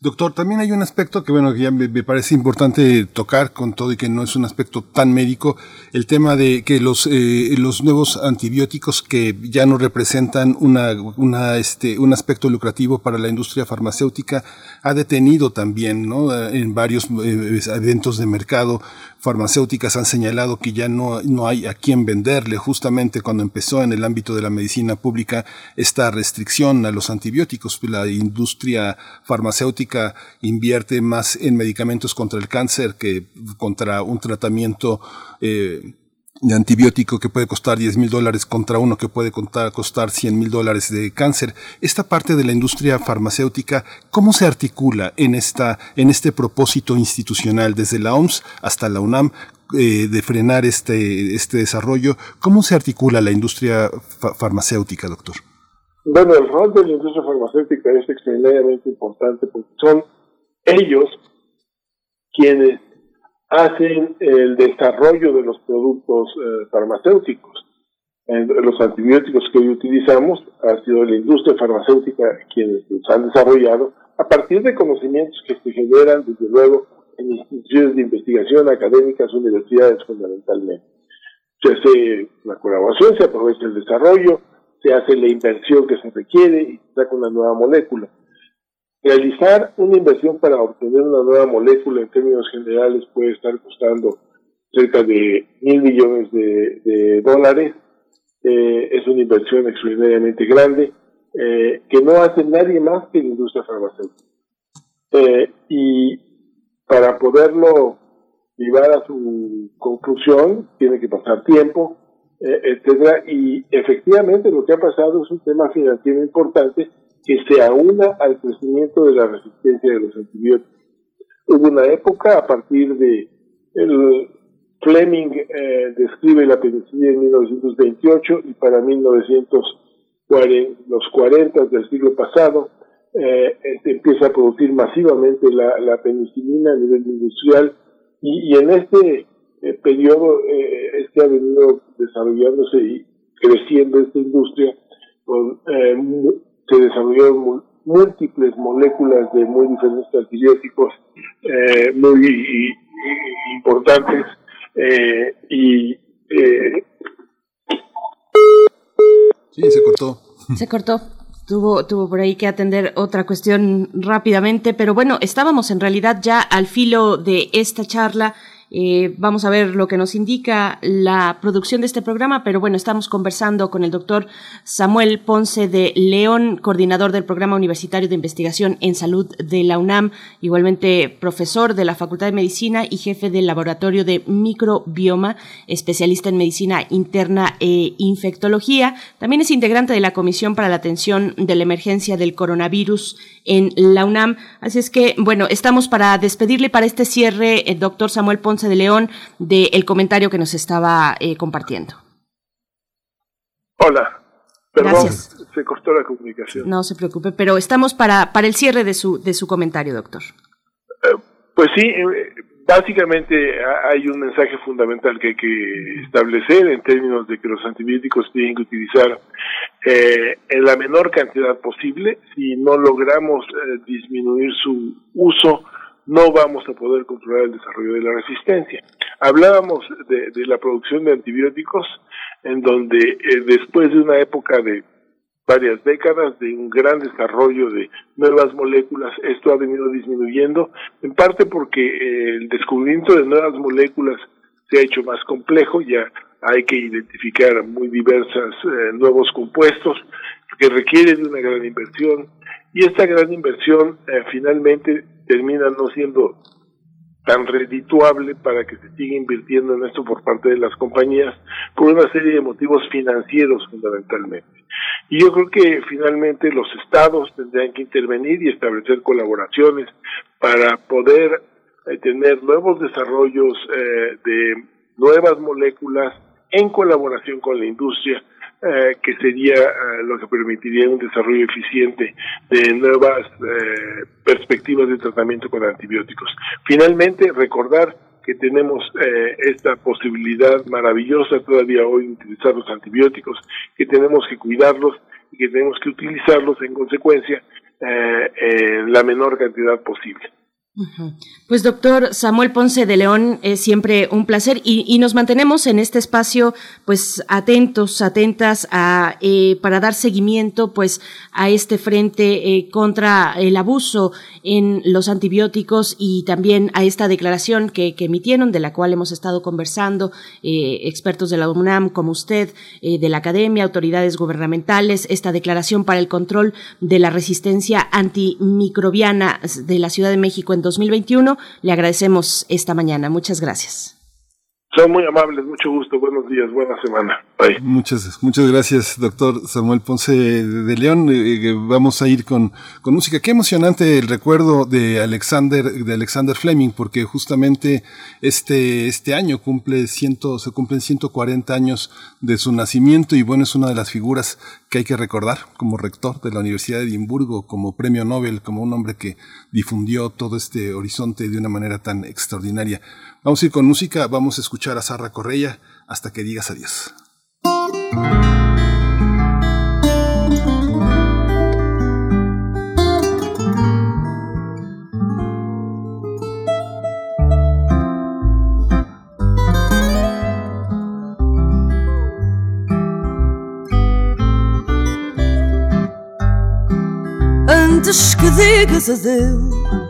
Doctor, también hay un aspecto que, bueno, que ya me, parece importante tocar con todo y que no es un aspecto tan médico, el tema de que los, eh, los nuevos antibióticos que ya no representan una, una, este, un aspecto lucrativo para la industria farmacéutica ha detenido también, ¿no? En varios eh, eventos de mercado farmacéuticas han señalado que ya no, no hay a quién venderle, justamente cuando empezó en el ámbito de la medicina pública esta restricción a los antibióticos. La industria farmacéutica invierte más en medicamentos contra el cáncer que contra un tratamiento eh, de antibiótico que puede costar 10 mil dólares contra uno que puede costar 100 mil dólares de cáncer. Esta parte de la industria farmacéutica, ¿cómo se articula en, esta, en este propósito institucional desde la OMS hasta la UNAM eh, de frenar este, este desarrollo? ¿Cómo se articula la industria farmacéutica, doctor? Bueno, el rol de la industria farmacéutica es extraordinariamente importante porque son ellos quienes hacen el desarrollo de los productos eh, farmacéuticos. los antibióticos que hoy utilizamos ha sido la industria farmacéutica quienes los han desarrollado a partir de conocimientos que se generan, desde luego, en instituciones de investigación académicas, universidades fundamentalmente. Se hace la colaboración, se aprovecha el desarrollo, se hace la inversión que se requiere y se saca una nueva molécula. Realizar una inversión para obtener una nueva molécula en términos generales puede estar costando cerca de mil millones de, dólares. Eh, es una inversión extraordinariamente grande eh, que no hace nadie más que la industria farmacéutica. Eh, y para poderlo llevar a su conclusión tiene que pasar tiempo, etcétera. Y efectivamente lo que ha pasado es un tema financiero importante que se aúna al crecimiento de la resistencia de los antibióticos. Hubo una época a partir de el Fleming eh, describe la penicilina en 1928 y para 1940, los 40 del siglo pasado eh, se empieza a producir masivamente la, penicilina a nivel industrial y, en este eh, periodo es que ha venido desarrollándose y creciendo esta industria con se desarrollaron múltiples moléculas de muy diferentes antibióticos eh, muy importantes eh, y eh, sí se cortó. Se cortó. Tuvo, tuvo por ahí que atender otra cuestión rápidamente, pero bueno, estábamos en realidad ya al filo de esta charla eh, vamos a ver lo que nos indica la producción de este programa, pero bueno, estamos conversando con el doctor Samuel Ponce de León, coordinador del Programa Universitario de Investigación en Salud de la UNAM, igualmente profesor de la Facultad de Medicina y jefe del Laboratorio de Microbioma, especialista en medicina interna e infectología. También es integrante de la Comisión para la Atención de la Emergencia del Coronavirus en la UNAM. Así es que, bueno, estamos para despedirle para este cierre, el doctor Samuel Ponce de León, del comentario que nos estaba eh, compartiendo. Hola. Perdón, se cortó la comunicación. No se preocupe, pero estamos para, para el cierre de su, de su comentario, doctor. Eh, pues sí, eh, básicamente hay un mensaje fundamental que hay que establecer en términos de que los antibióticos tienen que utilizar eh, en la menor cantidad posible. Si no logramos eh, disminuir su uso, no vamos a poder controlar el desarrollo de la resistencia. Hablábamos de, la producción de antibióticos, en donde eh, después de una época de varias décadas de un gran desarrollo de nuevas moléculas, esto ha venido disminuyendo, en parte porque eh, el descubrimiento de nuevas moléculas se ha hecho más complejo, ya hay que identificar muy diversos eh, nuevos compuestos que requieren de una gran inversión y esta gran inversión eh, finalmente termina no siendo tan redituable para que se siga invirtiendo en esto por parte de las compañías por una serie de motivos financieros fundamentalmente. Y yo creo que finalmente los estados tendrán que intervenir y establecer colaboraciones para poder eh, tener nuevos desarrollos eh, de nuevas moléculas en colaboración con la industria eh, que sería eh, lo que permitiría un desarrollo eficiente de nuevas eh, perspectivas de tratamiento con antibióticos. Finalmente, recordar que tenemos esta posibilidad maravillosa todavía hoy de utilizar los antibióticos, que tenemos que cuidarlos y que tenemos que utilizarlos en consecuencia la menor cantidad posible. Pues doctor Samuel Ponce de León, es siempre un placer y, nos mantenemos en este espacio pues atentos, atentas a, eh, para dar seguimiento pues a este frente eh, contra el abuso en los antibióticos y también a esta declaración que, emitieron, de la cual hemos estado conversando, eh, expertos de la UNAM como usted, de la academia, autoridades gubernamentales, esta declaración para el control de la resistencia antimicrobiana de la Ciudad de México 2021. Le agradecemos esta mañana. Muchas gracias. Son muy amables, mucho gusto, buenos días, buena semana. Muchas, muchas gracias, doctor Samuel Ponce de León. Eh, eh, vamos a ir con, con música. Qué emocionante el recuerdo de Alexander, de Alexander Fleming, porque justamente este, este año cumple ciento, se cumplen 140 años de su nacimiento y bueno, es una de las figuras que hay que recordar como rector de la Universidad de Edimburgo, como premio Nobel, como un hombre que difundió todo este horizonte de una manera tan extraordinaria. Vamos a ir con música, vamos a escuchar a Sarra Correia hasta que digas adiós. Antes que digas adeus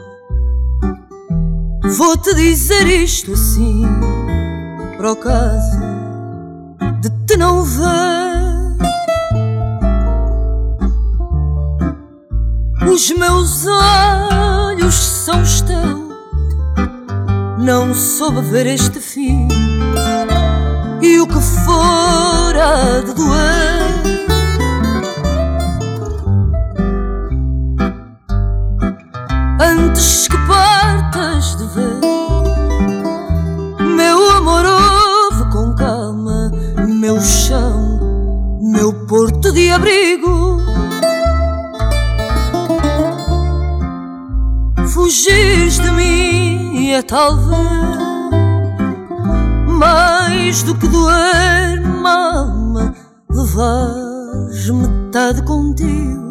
Vou te dizer isto assim, para o caso de te não ver. Os meus olhos são os teus, não soube ver este fim, e o que for há de doer. Antes que partas de ver. Meu amor ouve com calma Meu chão, meu porto de abrigo. Fugires de mim é talvez Mais do que doer, mama Levares metade contigo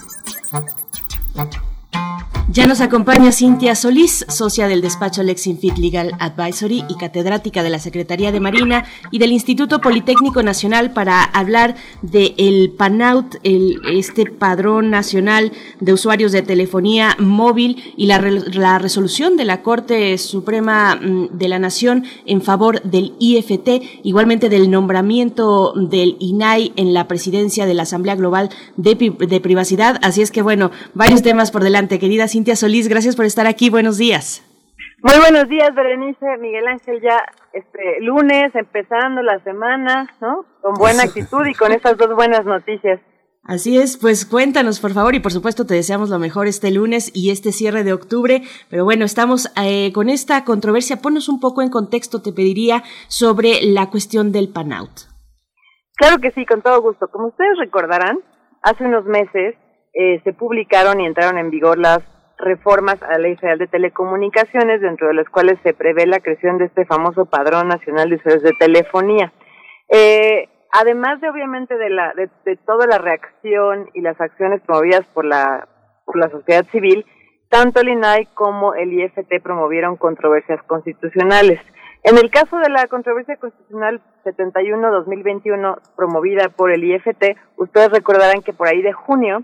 Ya nos acompaña Cintia Solís, socia del despacho Lexinfit Legal Advisory y catedrática de la Secretaría de Marina y del Instituto Politécnico Nacional para hablar de el PANAUT, el, este padrón nacional de usuarios de telefonía móvil y la, la resolución de la Corte Suprema mm, de la Nación en favor del IFT, igualmente del nombramiento del INAI en la presidencia de la Asamblea Global de, de Privacidad. Así es que bueno, varios temas por delante, querida Cintia. Cintia Solís, gracias por estar aquí. Buenos días. Muy buenos días, Berenice, Miguel Ángel, ya este lunes, empezando la semana, ¿no? Con buena actitud y con estas dos buenas noticias. Así es, pues cuéntanos por favor y por supuesto te deseamos lo mejor este lunes y este cierre de octubre, pero bueno, estamos eh, con esta controversia, ponnos un poco en contexto, te pediría, sobre la cuestión del PANOUT. Claro que sí, con todo gusto. Como ustedes recordarán, hace unos meses eh, se publicaron y entraron en vigor las reformas a la Ley Federal de Telecomunicaciones, dentro de las cuales se prevé la creación de este famoso Padrón Nacional de Usuarios de Telefonía. Eh, además de, obviamente, de, la, de, toda la reacción y las acciones promovidas por la, por la sociedad civil, tanto el INAI como el IFT promovieron controversias constitucionales. En el caso de la controversia constitucional 71-2021 promovida por el IFT, ustedes recordarán que por ahí de junio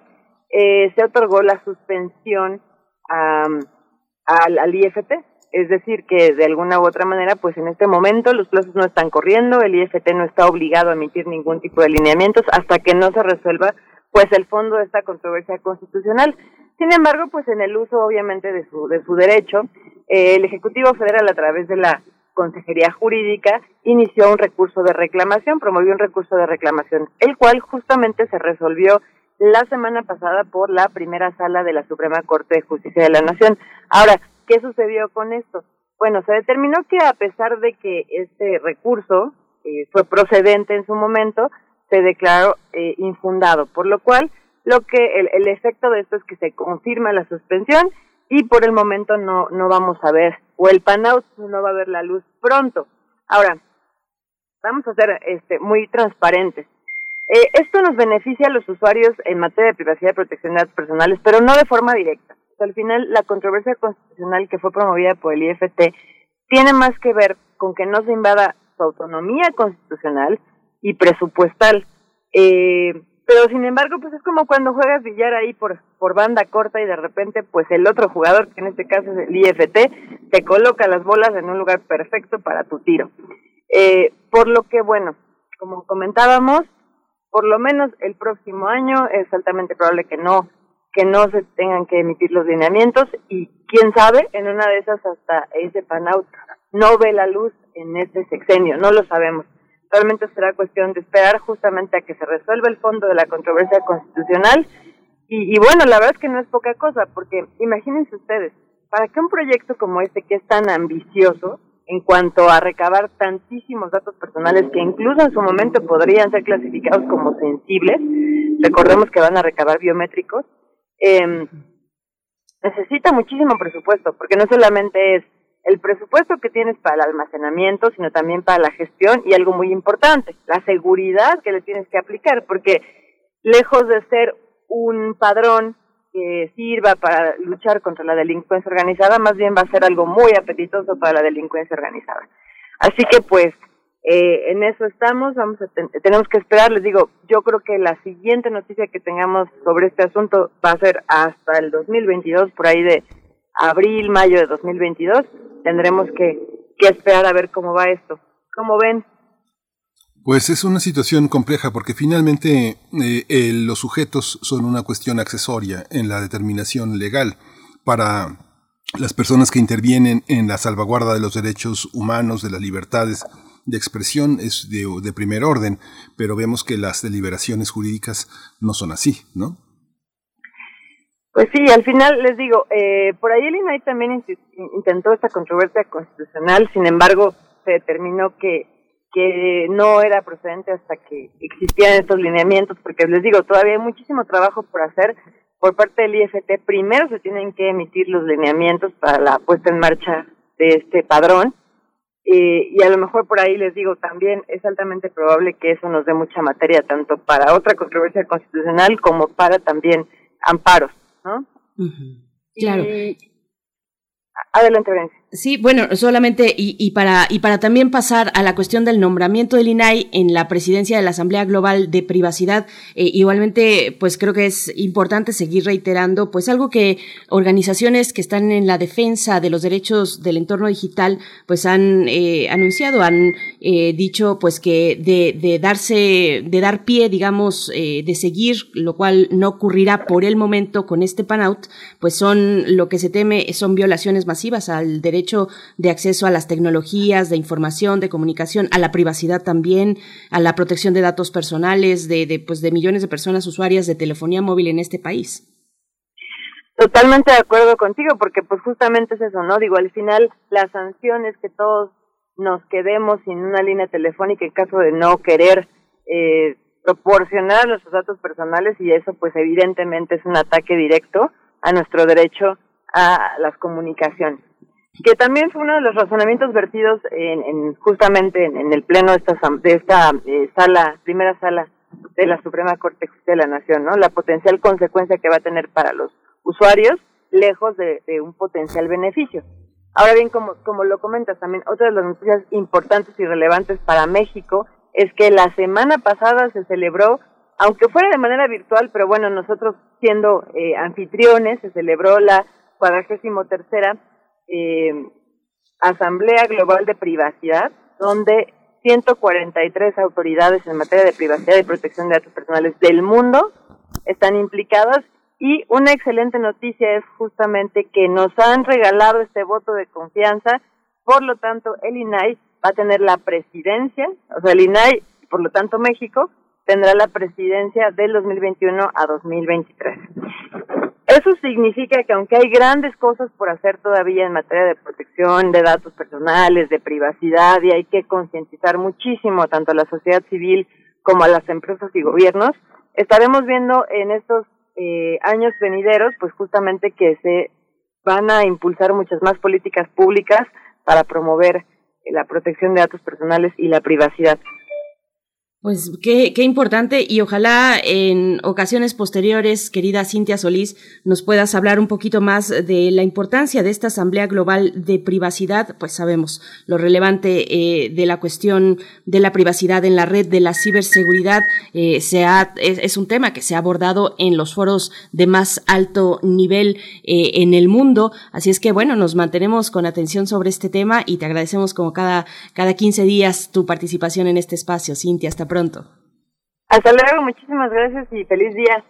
eh, se otorgó la suspensión al, al IFT. Es decir, que de alguna u otra manera, pues en este momento los plazos no están corriendo, el IFT no está obligado a emitir ningún tipo de lineamientos hasta que no se resuelva pues el fondo de esta controversia constitucional. Sin embargo, pues en el uso obviamente de su, de su derecho, eh, el Ejecutivo Federal a través de la Consejería Jurídica inició un recurso de reclamación, promovió un recurso de reclamación, el cual justamente se resolvió la semana pasada por la primera sala de la Suprema Corte de Justicia de la Nación. Ahora, ¿Qué sucedió con esto? Bueno, se determinó que a pesar de que este recurso eh, fue procedente en su momento, se declaró eh, infundado, por lo cual lo que el, el, efecto de esto es que se confirma la suspensión y por el momento no, no vamos a ver, o el PANAUT no va a ver la luz pronto. Ahora, vamos a ser este, muy transparentes. Eh, esto nos beneficia a los usuarios en materia de privacidad y protección de datos personales, pero no de forma directa. al final, la controversia constitucional que fue promovida por el IFT tiene más que ver con que no se invada su autonomía constitucional y presupuestal. Eh, pero sin embargo, pues es como cuando juegas billar ahí por, por banda corta y de repente, pues el otro jugador, que en este caso es el IFT, te coloca las bolas en un lugar perfecto para tu tiro. Eh, por lo que, bueno, como comentábamos, por lo menos el próximo año es altamente probable que no que no se tengan que emitir los lineamientos y quién sabe, en una de esas hasta ese panout no ve la luz en este sexenio, no lo sabemos. Realmente será cuestión de esperar justamente a que se resuelva el fondo de la controversia constitucional y, y bueno, la verdad es que no es poca cosa, porque imagínense ustedes, para que un proyecto como este, que es tan ambicioso, en cuanto a recabar tantísimos datos personales que incluso en su momento podrían ser clasificados como sensibles, recordemos que van a recabar biométricos, eh, necesita muchísimo presupuesto, porque no solamente es el presupuesto que tienes para el almacenamiento, sino también para la gestión y algo muy importante, la seguridad que le tienes que aplicar, porque lejos de ser un padrón que sirva para luchar contra la delincuencia organizada, más bien va a ser algo muy apetitoso para la delincuencia organizada. Así que pues eh, en eso estamos, vamos a tenemos que esperar, les digo, yo creo que la siguiente noticia que tengamos sobre este asunto va a ser hasta el 2022, por ahí de abril, mayo de 2022, tendremos que, que esperar a ver cómo va esto. ¿Cómo ven? Pues es una situación compleja porque finalmente eh, los sujetos son una cuestión accesoria en la determinación legal para las personas que intervienen en la salvaguarda de los derechos humanos, de las libertades de expresión es de, primer orden, pero vemos que las deliberaciones jurídicas no son así, ¿no? Pues sí, al final les digo, eh, por ahí el INAI también intentó esta controversia constitucional, sin embargo, se determinó que que no era procedente hasta que existían estos lineamientos, porque les digo, todavía hay muchísimo trabajo por hacer por parte del IFT. Primero se tienen que emitir los lineamientos para la puesta en marcha de este padrón. Eh, y a lo mejor por ahí les digo, también es altamente probable que eso nos dé mucha materia, tanto para otra controversia constitucional como para también amparos, ¿no? Claro. adelante, Venecia. Sí, bueno, solamente y, y, para y para también pasar a la cuestión del nombramiento del INAI en la presidencia de la Asamblea Global de Privacidad, eh, igualmente, pues creo que es importante seguir reiterando, pues algo que organizaciones que están en la defensa de los derechos del entorno digital, pues han eh, anunciado, han eh, dicho, pues que de, de, darse, de dar pie, digamos, eh, de seguir, lo cual no ocurrirá por el momento con este panout, pues son lo que se teme son violaciones masivas al derecho derecho de acceso a las tecnologías, de información, de comunicación, a la privacidad también, a la protección de datos personales de, pues, de millones de personas usuarias de telefonía móvil en este país. Totalmente de acuerdo contigo, porque pues justamente es eso, ¿no? Digo, al final las sanciones que todos nos quedemos sin una línea telefónica en caso de no querer eh, proporcionar nuestros datos personales y eso pues evidentemente es un ataque directo a nuestro derecho a las comunicaciones que también fue uno de los razonamientos vertidos en, en justamente en, el pleno de esta, de esta eh, sala, primera sala de la Suprema Corte de de la Nación, ¿no? La potencial consecuencia que va a tener para los usuarios, lejos de, de un potencial beneficio. Ahora bien, como, como lo comentas también, otra de las noticias importantes y relevantes para México es que la semana pasada se celebró, aunque fuera de manera virtual, pero bueno, nosotros siendo eh, anfitriones, se celebró la cuadragésimo tercera eh, Asamblea Global de Privacidad, donde 143 autoridades en materia de privacidad y protección de datos personales del mundo están implicadas y una excelente noticia es justamente que nos han regalado este voto de confianza, por lo tanto el INAI va a tener la presidencia, o sea el INAI, por lo tanto México, tendrá la presidencia del 2021 a 2023. Eso significa que aunque hay grandes cosas por hacer todavía en materia de protección de datos personales, de privacidad, y hay que concientizar muchísimo tanto a la sociedad civil como a las empresas y gobiernos, estaremos viendo en estos eh, años venideros, pues justamente que se van a impulsar muchas más políticas públicas para promover la protección de datos personales y la privacidad. Pues qué, qué, importante y ojalá en ocasiones posteriores, querida Cintia Solís, nos puedas hablar un poquito más de la importancia de esta Asamblea Global de Privacidad. Pues sabemos lo relevante eh, de la cuestión de la privacidad en la red, de la ciberseguridad. Eh, se ha, es, un tema que se ha abordado en los foros de más alto nivel eh, en el mundo. Así es que bueno, nos mantenemos con atención sobre este tema y te agradecemos como cada, cada 15 días tu participación en este espacio. Cintia, hasta pronto pronto. Hasta luego, muchísimas gracias y feliz día.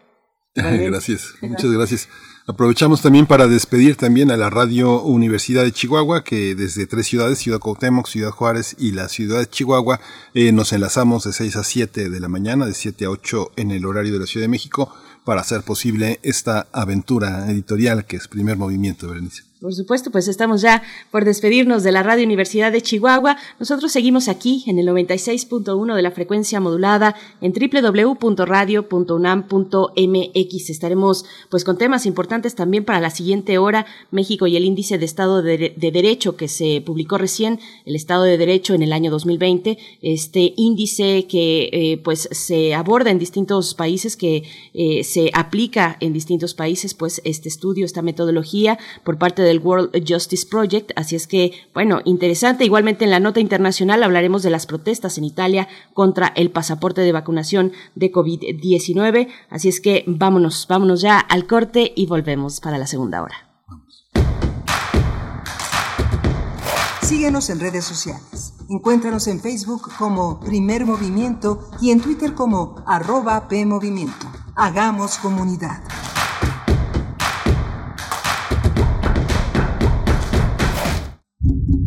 [LAUGHS] gracias, muchas gracias. Aprovechamos también para despedir también a la Radio Universidad de Chihuahua, que desde tres ciudades, Ciudad Cuauhtémoc, Ciudad Juárez y la Ciudad de Chihuahua, eh, nos enlazamos de 6 a 7 de la mañana, de 7 a 8 en el horario de la Ciudad de México, para hacer posible esta aventura editorial que es Primer Movimiento, Berenice. Por supuesto, pues estamos ya por despedirnos de la Radio Universidad de Chihuahua. Nosotros seguimos aquí en el 96.1 de la frecuencia modulada en www.radio.unam.mx. Estaremos pues con temas importantes también para la siguiente hora. México y el índice de Estado de, Derecho que se publicó recién, el Estado de Derecho en el año 2020. Este índice que eh, pues se aborda en distintos países, que eh, se aplica en distintos países, pues este estudio, esta metodología por parte de del World Justice Project. Así es que, bueno, interesante. Igualmente en la nota internacional hablaremos de las protestas en Italia contra el pasaporte de vacunación de COVID-19. Así es que vámonos, vámonos ya al corte y volvemos para la segunda hora. Síguenos en redes sociales. Encuéntranos en Facebook como Primer Movimiento y en Twitter como arroba PMovimiento. Hagamos comunidad.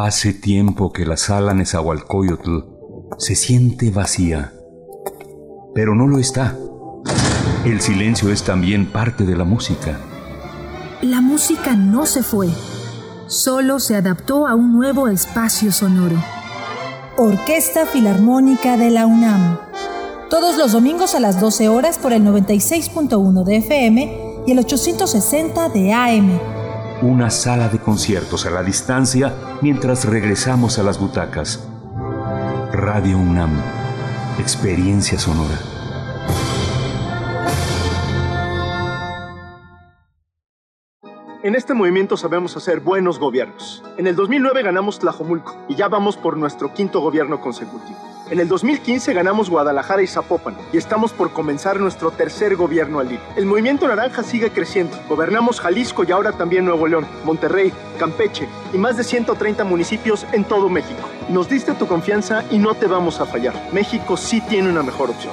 Hace tiempo que la sala Nezahualcóyotl se siente vacía, pero no lo está. El silencio es también parte de la música. La música no se fue, solo se adaptó a un nuevo espacio sonoro. Orquesta Filarmónica de la UNAM. Todos los domingos a las 12 horas por el 96.1 de FM y el 860 de AM una sala de conciertos a la distancia mientras regresamos a las butacas. Radio UNAM, experiencia sonora. En este movimiento sabemos hacer buenos gobiernos. En el 2009 ganamos Tlajomulco y ya vamos por nuestro quinto gobierno consecutivo. En el 2015 ganamos Guadalajara y Zapopan y estamos por comenzar nuestro tercer gobierno al día. El movimiento naranja sigue creciendo. Gobernamos Jalisco y ahora también Nuevo León, Monterrey, Campeche y más de 130 municipios en todo México. Nos diste tu confianza y no te vamos a fallar. México sí tiene una mejor opción.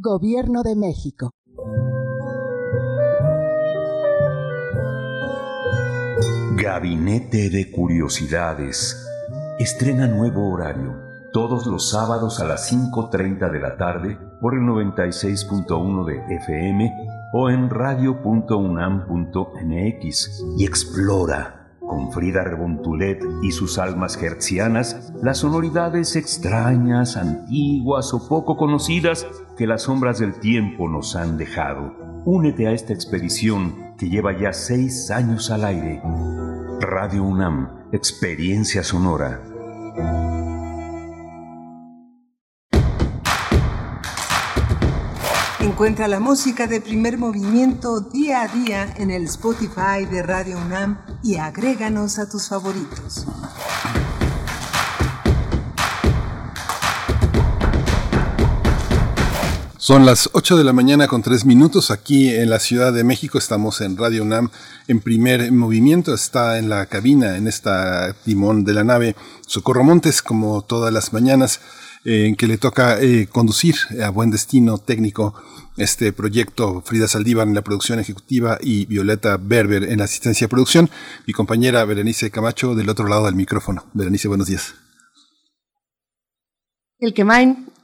Gobierno de México. Gabinete de Curiosidades. Estrena nuevo horario. Todos los sábados a las 5.30 de la tarde por el 96.1 de FM o en radio.unam.mx y explora con Frida Rebontulet y sus almas hertzianas, las sonoridades extrañas, antiguas o poco conocidas que las sombras del tiempo nos han dejado. Únete a esta expedición que lleva ya seis años al aire. Radio UNAM, Experiencia Sonora. Encuentra la música de primer movimiento día a día en el Spotify de Radio UNAM y agréganos a tus favoritos. Son las 8 de la mañana con 3 minutos aquí en la Ciudad de México. Estamos en Radio UNAM en primer movimiento. Está en la cabina, en esta timón de la nave, Socorro Montes, como todas las mañanas, en que le toca eh, conducir a buen destino técnico este proyecto. Frida Saldívar en la producción ejecutiva y Violeta Berber en la asistencia de producción. Mi compañera Berenice Camacho del otro lado del micrófono. Berenice, buenos días. El que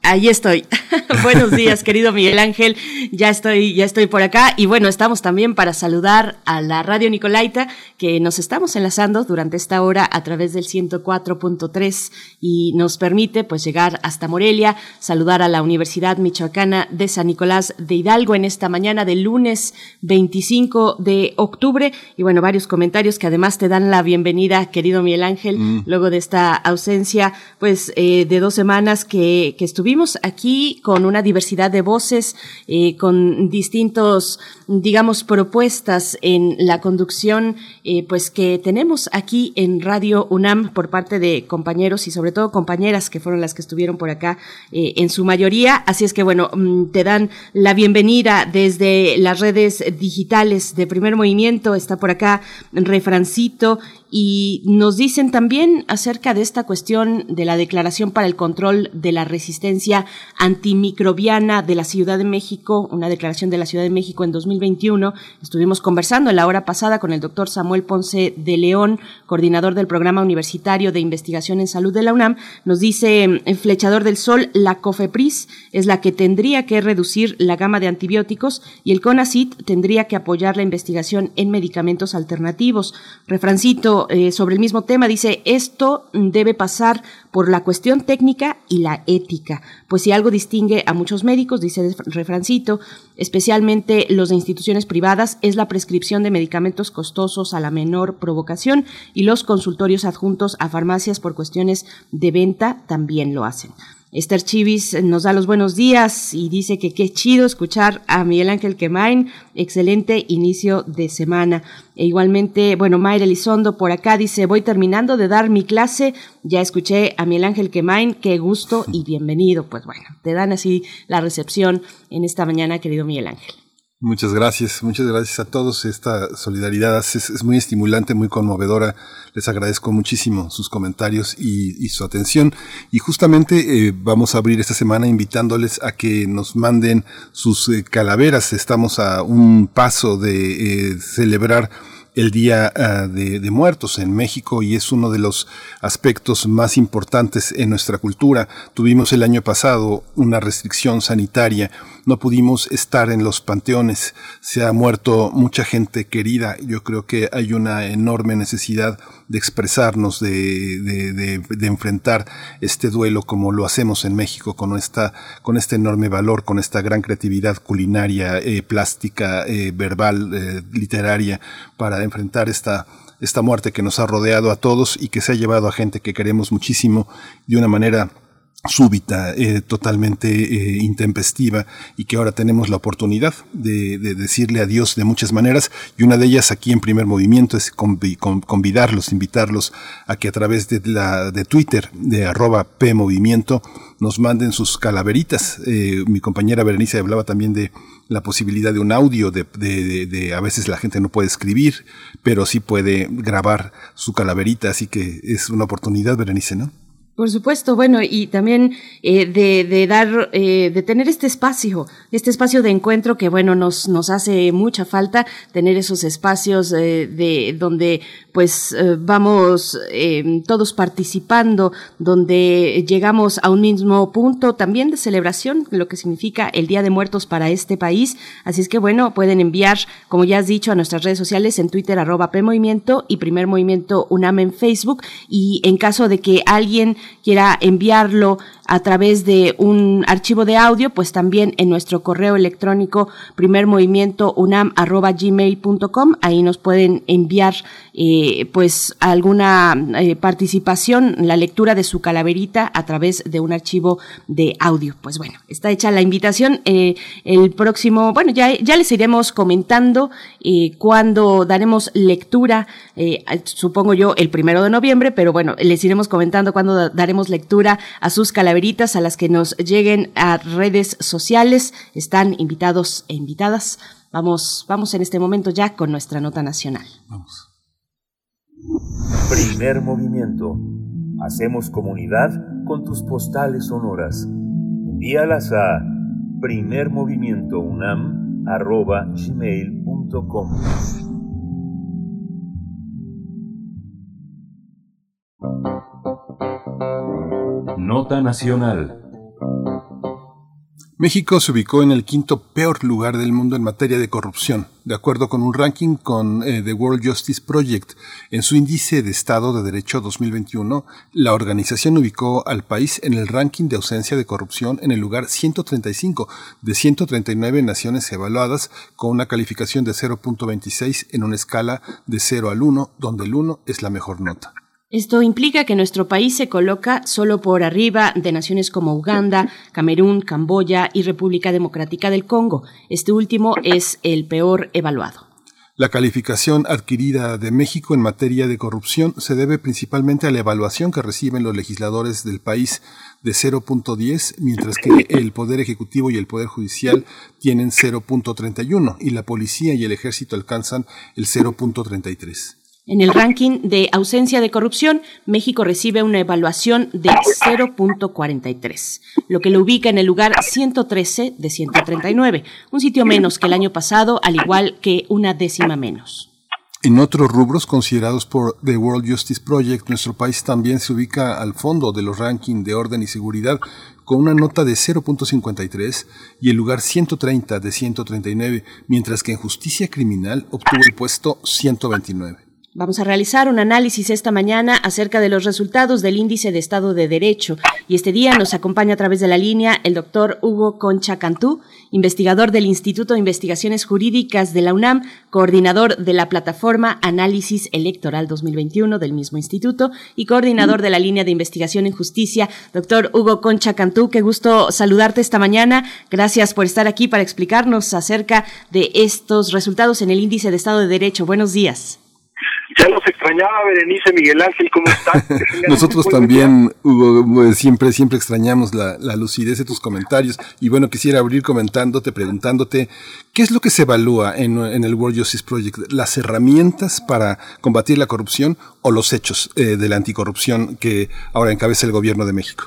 Ahí estoy. [LAUGHS] Buenos días, querido Miguel Ángel. Ya estoy, ya estoy por acá. Y bueno, estamos también para saludar a la Radio Nicolaita, que nos estamos enlazando durante esta hora a través del 104.3 y nos permite pues llegar hasta Morelia, saludar a la Universidad Michoacana de San Nicolás de Hidalgo en esta mañana del lunes 25 de octubre. Y bueno, varios comentarios que además te dan la bienvenida, querido Miguel Ángel, Mm. luego de esta ausencia, pues eh, de dos semanas que, que estuvimos aquí con una diversidad de voces, eh, con distintos, digamos, propuestas en la conducción, eh, pues que tenemos aquí en Radio UNAM por parte de compañeros y sobre todo compañeras que fueron las que estuvieron por acá eh, en su mayoría. Así es que bueno, mm, te dan la bienvenida desde las redes digitales de Primer Movimiento. Está por acá Refrancito y nos dicen también acerca de esta cuestión de la Declaración para el Control de la Resistencia Antimicrobiana de la Ciudad de México, una declaración de la Ciudad de México en 2021. Estuvimos conversando en la hora pasada con el doctor Samuel Ponce de León, coordinador del Programa Universitario de Investigación en Salud de la UNAM. Nos dice en Flechador del Sol, la COFEPRIS es la que tendría que reducir la gama de antibióticos y el CONACIT tendría que apoyar la investigación en medicamentos alternativos. Refrancito eh, sobre el mismo tema dice, esto debe pasar por la cuestión técnica y la ética, pues si algo distingue a muchos médicos, dice Refrancito, especialmente los de instituciones privadas, es la prescripción de medicamentos costosos a la menor provocación y los consultorios adjuntos a farmacias por cuestiones de venta también lo hacen. Esther Chivis nos da los buenos días y dice que qué chido escuchar a Miguel Ángel Quemain. Excelente inicio de semana. E igualmente, bueno, Mayra Elizondo por acá dice, voy terminando de dar mi clase, ya escuché a Miguel Ángel Quemain, qué gusto y bienvenido. Pues bueno, te dan así la recepción en esta mañana, querido Miguel Ángel. Muchas gracias, muchas gracias a todos. Esta solidaridad es, muy estimulante, muy conmovedora. Les agradezco muchísimo sus comentarios y, su atención. Y justamente eh, vamos a abrir esta semana invitándoles a que nos manden sus eh, calaveras. Estamos a un paso de eh, celebrar el Día de, de, Muertos en México y es uno de los aspectos más importantes en nuestra cultura. Tuvimos el año pasado una restricción sanitaria, no pudimos estar en los panteones, se ha muerto mucha gente querida, yo creo que hay una enorme necesidad de expresarnos, de, de, de enfrentar este duelo como lo hacemos en México con, esta, con este enorme valor, con esta gran creatividad culinaria, eh, plástica, eh, verbal, eh, literaria, para enfrentar esta, esta muerte que nos ha rodeado a todos y que se ha llevado a gente que queremos muchísimo de una manera súbita, eh, totalmente eh, intempestiva y que ahora tenemos la oportunidad de, de, decirle adiós de muchas maneras y una de ellas aquí en primer movimiento es convidarlos, invitarlos a que a través de, la, de Twitter de arroba P Movimiento nos manden sus calaveritas. Eh, mi compañera Berenice hablaba también de la posibilidad de un audio, de, de, de, a veces la gente no puede escribir, pero sí puede grabar su calaverita, así que es una oportunidad, Berenice, ¿no? Por supuesto, bueno, y también eh, de, de, dar, eh, de tener este espacio, este espacio de encuentro que, bueno, nos, nos hace mucha falta tener esos espacios eh, de donde, pues, eh, vamos eh, todos participando, donde llegamos a un mismo punto también de celebración, lo que significa el Día de Muertos para este país. Así es que, bueno, pueden enviar, como ya has dicho, a nuestras redes sociales en Twitter, arroba P Movimiento y Primer Movimiento UNAM en Facebook. Y en caso de que alguien quiera enviarlo a través de un archivo de audio, pues también en nuestro correo electrónico primermovimientounam@gmail.com ahí nos pueden enviar eh, pues alguna eh, participación, la lectura de su calaverita a través de un archivo de audio. Pues bueno, está hecha la invitación. Eh, el próximo, bueno, ya, ya les iremos comentando eh, cuando daremos lectura, eh, supongo yo el primero de noviembre, pero bueno, les iremos comentando cuando daremos lectura a sus calaveritas, a las que nos lleguen a redes sociales. Están invitados e invitadas. Vamos, vamos en este momento ya con nuestra nota nacional. Vamos. Primer movimiento. Hacemos comunidad con tus postales sonoras. Envíalas a primermovimientounam.gmail.com Nota Nacional México se ubicó en el quinto peor lugar del mundo en materia de corrupción, de acuerdo con un ranking con eh, The World Justice Project. En su índice de Estado de Derecho 2021, la organización ubicó al país en el ranking de ausencia de corrupción en el lugar 135 de 139 naciones evaluadas, con una calificación de 0.26 en una escala de 0 al 1, donde el 1 es la mejor nota. Esto implica que nuestro país se coloca solo por arriba de naciones como Uganda, Camerún, Camboya y República Democrática del Congo. Este último es el peor evaluado. La calificación adquirida de México en materia de corrupción se debe principalmente a la evaluación que reciben los legisladores del país de 0.10, mientras que el Poder Ejecutivo y el Poder Judicial tienen 0.31 y la Policía y el Ejército alcanzan el 0.33. En el ranking de ausencia de corrupción, México recibe una evaluación de 0.43, lo que lo ubica en el lugar 113 de 139, un sitio menos que el año pasado, al igual que una décima menos. En otros rubros considerados por The World Justice Project, nuestro país también se ubica al fondo de los rankings de orden y seguridad con una nota de 0.53 y el lugar 130 de 139, mientras que en justicia criminal obtuvo el puesto 129. Vamos a realizar un análisis esta mañana acerca de los resultados del índice de Estado de Derecho y este día nos acompaña a través de la línea el doctor Hugo Concha Cantú, investigador del Instituto de Investigaciones Jurídicas de la UNAM, coordinador de la plataforma Análisis Electoral 2021 del mismo instituto y coordinador de la línea de investigación en justicia. Doctor Hugo Concha Cantú, qué gusto saludarte esta mañana. Gracias por estar aquí para explicarnos acerca de estos resultados en el índice de Estado de Derecho. Buenos días. Extrañaba Berenice Miguel Ángel, ¿cómo estás? [LAUGHS] Nosotros también, Hugo, siempre, siempre extrañamos la, la, lucidez de tus comentarios. Y bueno, quisiera abrir comentándote, preguntándote, ¿qué es lo que se evalúa en, en el World Justice Project? ¿Las herramientas para combatir la corrupción o los hechos eh, de la anticorrupción que ahora encabeza el gobierno de México?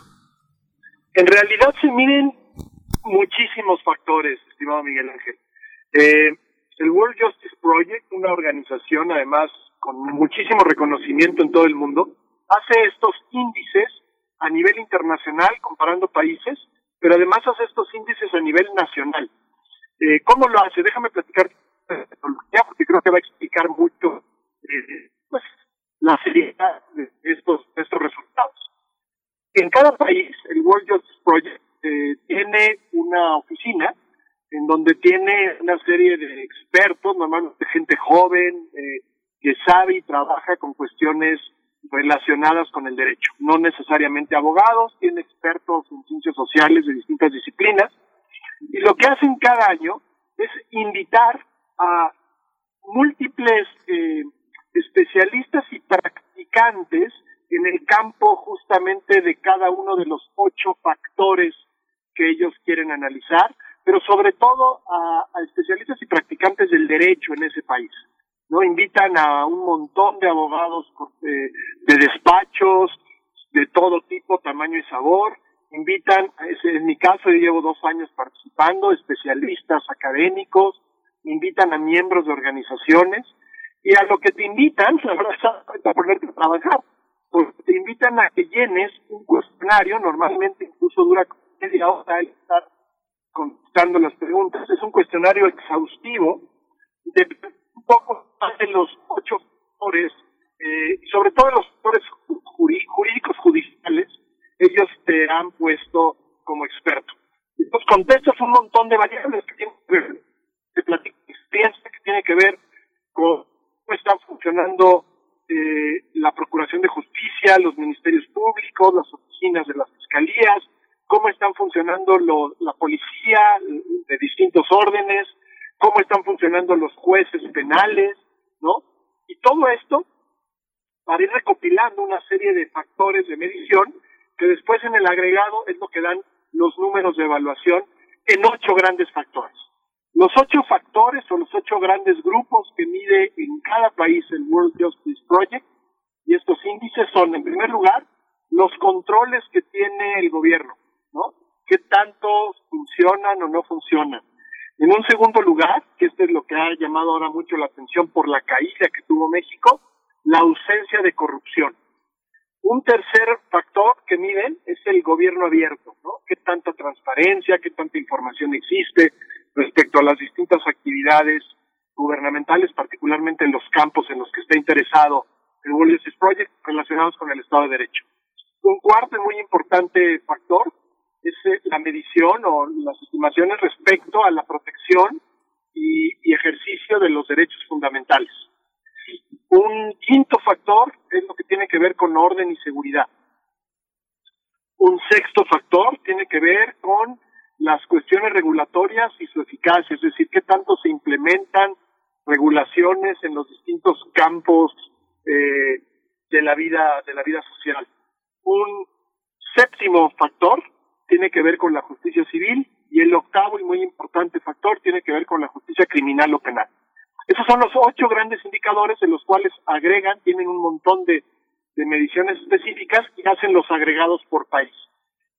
En realidad se miden muchísimos factores, estimado Miguel Ángel. Eh, el World Justice Project, una organización además con muchísimo reconocimiento en todo el mundo, hace estos índices a nivel internacional comparando países, pero además hace estos índices a nivel nacional. Eh, ¿Cómo lo hace? Déjame platicar porque creo que va a explicar mucho eh, pues, la seriedad de estos, estos resultados. En cada país, el World Justice Project eh, tiene una oficina en donde tiene una serie de expertos, normalmente gente joven, eh, que sabe y trabaja con cuestiones relacionadas con el derecho. No necesariamente abogados, tiene expertos en ciencias sociales de distintas disciplinas. Y lo que hacen cada año es invitar a múltiples eh, especialistas y practicantes en el campo justamente de cada uno de los ocho factores que ellos quieren analizar, pero sobre todo a, a especialistas y practicantes del derecho en ese país. ¿No? Invitan a un montón de abogados eh, de despachos, de todo tipo, tamaño y sabor. Invitan, en mi caso yo llevo dos años participando, especialistas académicos, invitan a miembros de organizaciones y a lo que te invitan, [LAUGHS] la verdad, a ponerte a trabajar. Pues te invitan a que llenes un cuestionario, normalmente incluso dura media hora el estar contestando las preguntas. Es un cuestionario exhaustivo de poco más de los ocho factores, eh, sobre todo los factores jurídicos judiciales, ellos te han puesto como experto. Entonces contestas un montón de variables que tienen que ver, que tiene que ver con cómo están funcionando eh, la Procuración de Justicia, los ministerios públicos, las oficinas de las fiscalías, cómo están funcionando la policía de distintos órdenes, cómo están funcionando los jueces penales, ¿no? Y todo esto para ir recopilando una serie de factores de medición que después en el agregado es lo que dan los números de evaluación en ocho grandes factores. Los ocho factores o los ocho grandes grupos que mide en cada país el World Justice Project y estos índices son, en primer lugar, los controles que tiene el gobierno, ¿no? ¿Qué tanto funcionan o no funcionan? En un segundo lugar, que esto es lo que ha llamado ahora mucho la atención por la caída que tuvo México, la ausencia de corrupción. Un tercer factor que miden es el gobierno abierto, ¿no? ¿Qué tanta transparencia, qué tanta información existe respecto a las distintas actividades gubernamentales, particularmente en los campos en los que está interesado el World Project relacionados con el Estado de Derecho. Un cuarto y muy importante factor es eh, la medición o las estimaciones respecto a la protección y, ejercicio de los derechos fundamentales. Un quinto factor es lo que tiene que ver con orden y seguridad. Un sexto factor tiene que ver con las cuestiones regulatorias y su eficacia, es decir, qué tanto se implementan regulaciones en los distintos campos eh, de la vida de la vida social. Un séptimo factor tiene que ver con la justicia civil y el octavo y muy importante factor tiene que ver con la justicia criminal o penal. Esos son los ocho grandes indicadores en los cuales agregan, tienen un montón de, de mediciones específicas y hacen los agregados por país.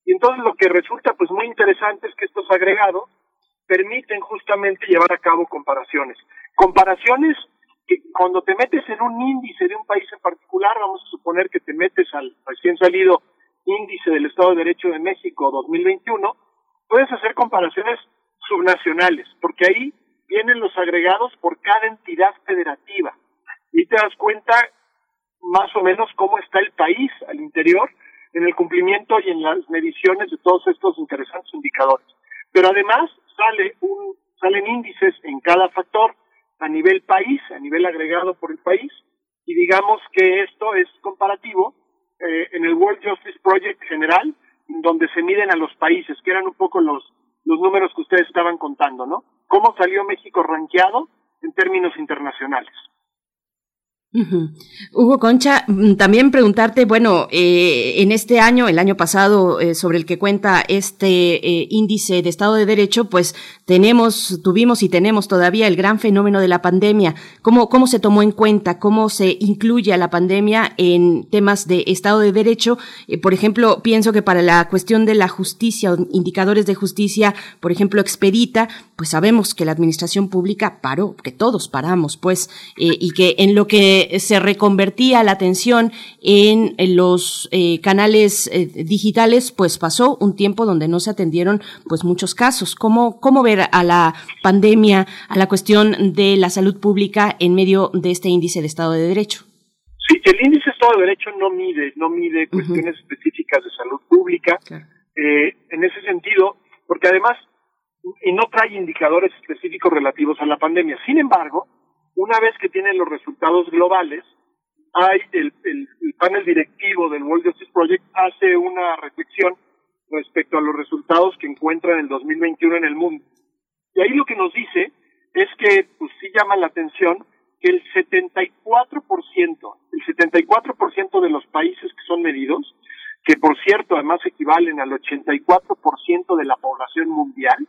Y entonces lo que resulta pues muy interesante es que estos agregados permiten justamente llevar a cabo comparaciones. Comparaciones que cuando te metes en un índice de un país en particular, vamos a suponer que te metes al recién salido índice del Estado de Derecho de México 2021, puedes hacer comparaciones subnacionales, porque ahí vienen los agregados por cada entidad federativa y te das cuenta más o menos cómo está el país al interior en el cumplimiento y en las mediciones de todos estos interesantes indicadores. Pero además sale un, salen índices en cada factor a nivel país, a nivel agregado por el país, y digamos que esto es comparativo eh, en el World Justice Project general, donde se miden a los países, que eran un poco los, los números que ustedes estaban contando, ¿no? ¿Cómo salió México rankeado en términos internacionales? Hugo Concha, mm, también preguntarte, bueno, eh, en este año, el año pasado, eh, sobre el que cuenta este eh, índice de Estado de Derecho, pues tenemos, tuvimos y tenemos todavía el gran fenómeno de la pandemia. ¿Cómo, cómo se tomó en cuenta? ¿Cómo se incluye a la pandemia en temas de Estado de Derecho? por ejemplo, pienso que para la cuestión de la justicia, indicadores de justicia, por ejemplo, expedita, pues sabemos que la administración pública paró, que todos paramos, pues, y que en lo que se reconvertía la atención en, los eh, canales eh, digitales, pues pasó un tiempo donde no se atendieron pues muchos casos. ¿Cómo, ¿Cómo ver a la pandemia, a la cuestión de la salud pública en medio de este índice de Estado de Derecho? Sí, el índice de Estado de Derecho no mide, no mide cuestiones específicas de salud pública. Eh, en ese sentido, porque además y no trae indicadores específicos relativos a la pandemia. Sin embargo, una vez que tienen los resultados globales, hay el, panel directivo del World Justice Project hace una reflexión respecto a los resultados que encuentra en el 2021 en el mundo. Y ahí lo que nos dice es que, pues sí llama la atención que el 74%, el 74% de los países que son medidos, que por cierto además equivalen al 84% de la población mundial,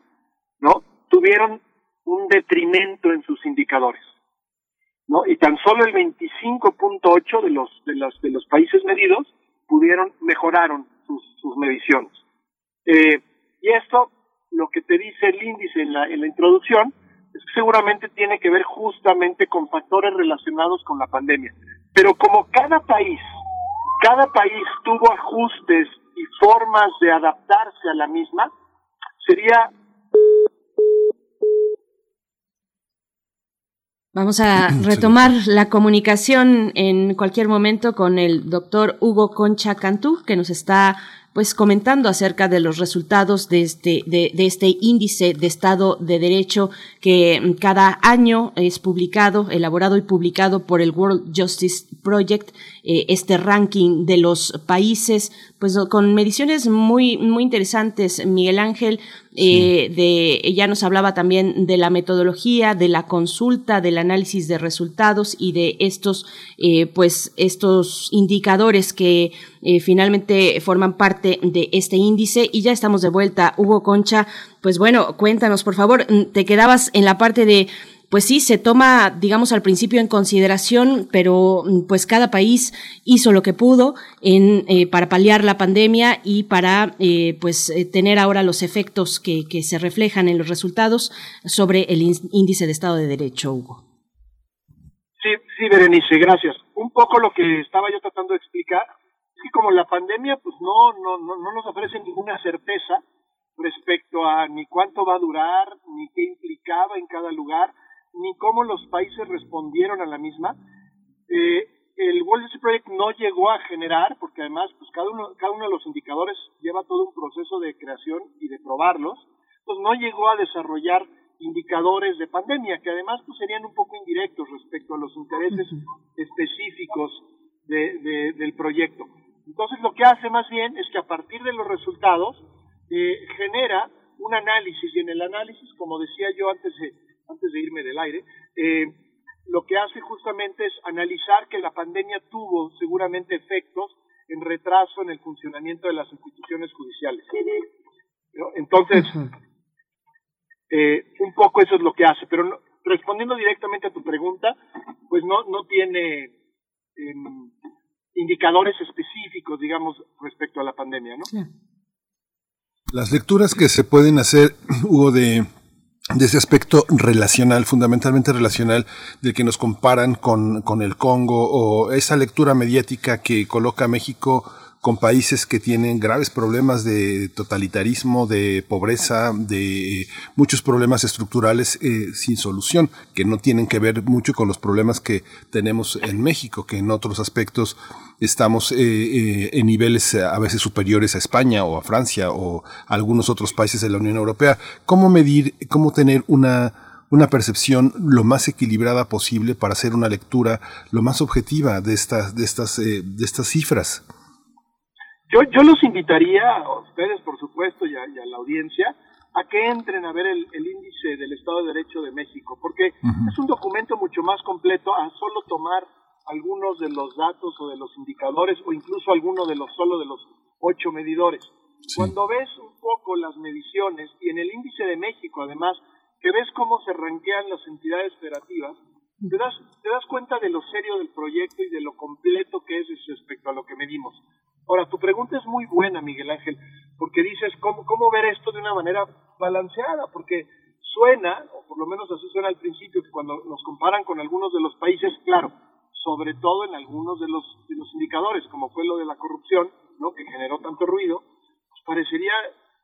¿no? Tuvieron un detrimento en sus indicadores. Y tan solo el 25.8 de los, de los, de los países medidos pudieron, mejoraron sus, sus mediciones. Eh, y esto, lo que te dice el índice en la, en la introducción, es que seguramente tiene que ver justamente con factores relacionados con la pandemia. Pero como cada país, cada país tuvo ajustes y formas de adaptarse a la misma, sería Vamos a [CLEARS THROAT] retomar la comunicación en cualquier momento con el doctor Hugo Concha Cantú, que nos está pues comentando acerca de los resultados de este, de, de, este índice de Estado de Derecho que cada año es publicado, elaborado y publicado por el World Justice Project, eh, este ranking de los países, pues con mediciones muy, muy interesantes, Miguel Ángel, eh, de, ya nos hablaba también de la metodología, de la consulta, del análisis de resultados y de estos, eh, pues, estos indicadores que eh, finalmente forman parte de este índice. Y ya estamos de vuelta. Hugo Concha, pues bueno, cuéntanos, por favor, te quedabas en la parte de pues sí, se toma, digamos, al principio en consideración, pero pues cada país hizo lo que pudo en, eh, para paliar la pandemia y para eh, pues eh, tener ahora los efectos que, que se reflejan en los resultados sobre el índice de Estado de Derecho, Hugo. Sí, sí, Berenice, gracias. Un poco lo que estaba yo tratando de explicar es que como la pandemia pues no, no, no, no nos ofrece ninguna certeza respecto a ni cuánto va a durar, ni qué implicaba en cada lugar, ni cómo los países respondieron a la misma. Eh, el World Justice Project no llegó a generar, porque además pues cada uno, cada uno de los indicadores lleva todo un proceso de creación y de probarlos, pues no llegó a desarrollar indicadores de pandemia, que además pues serían un poco indirectos respecto a los intereses específicos de, de, del proyecto. Entonces lo que hace más bien es que a partir de los resultados eh, genera un análisis y en el análisis, como decía yo antes de, antes de irme del aire, eh, lo que hace justamente es analizar que la pandemia tuvo seguramente efectos en retraso en el funcionamiento de las instituciones judiciales. Entonces, eh, un poco eso es lo que hace, pero no, respondiendo directamente a tu pregunta, pues no, no tiene eh, indicadores específicos, digamos, respecto a la pandemia, ¿no? Las lecturas que se pueden hacer, [CLEARS THROAT] Hugo, de de ese aspecto relacional, fundamentalmente relacional, de que nos comparan con, con el Congo o esa lectura mediática que coloca a México con países que tienen graves problemas de totalitarismo, de pobreza, de muchos problemas estructurales eh, sin solución, que no tienen que ver mucho con los problemas que tenemos en México, que en otros aspectos estamos eh, eh, en niveles a veces superiores a España o a Francia o algunos otros países de la Unión Europea. ¿Cómo medir, cómo tener una, una percepción lo más equilibrada posible para hacer una lectura lo más objetiva de estas, de estas, de estas cifras? Yo, yo los invitaría a ustedes, por supuesto, y a, y a la audiencia, a que entren a ver el, el, índice del Estado de Derecho de México, porque uh -huh. es un documento mucho más completo a solo tomar algunos de los datos o de los indicadores o incluso algunos de los solo de los ocho medidores. Sí. Cuando ves un poco las mediciones y en el índice de México, además, que ves cómo se ranquean las entidades federativas, te das, te das cuenta de lo serio del proyecto y de lo completo que es respecto a lo que medimos. Ahora, tu pregunta es muy buena, Miguel Ángel, porque dices, ¿cómo, cómo ver esto de una manera balanceada? Porque suena, o por lo menos así suena al principio, que cuando nos comparan con algunos de los países, claro, sobre todo en algunos de los, de los indicadores, como fue lo de la corrupción, ¿no? que generó tanto ruido, pues parecería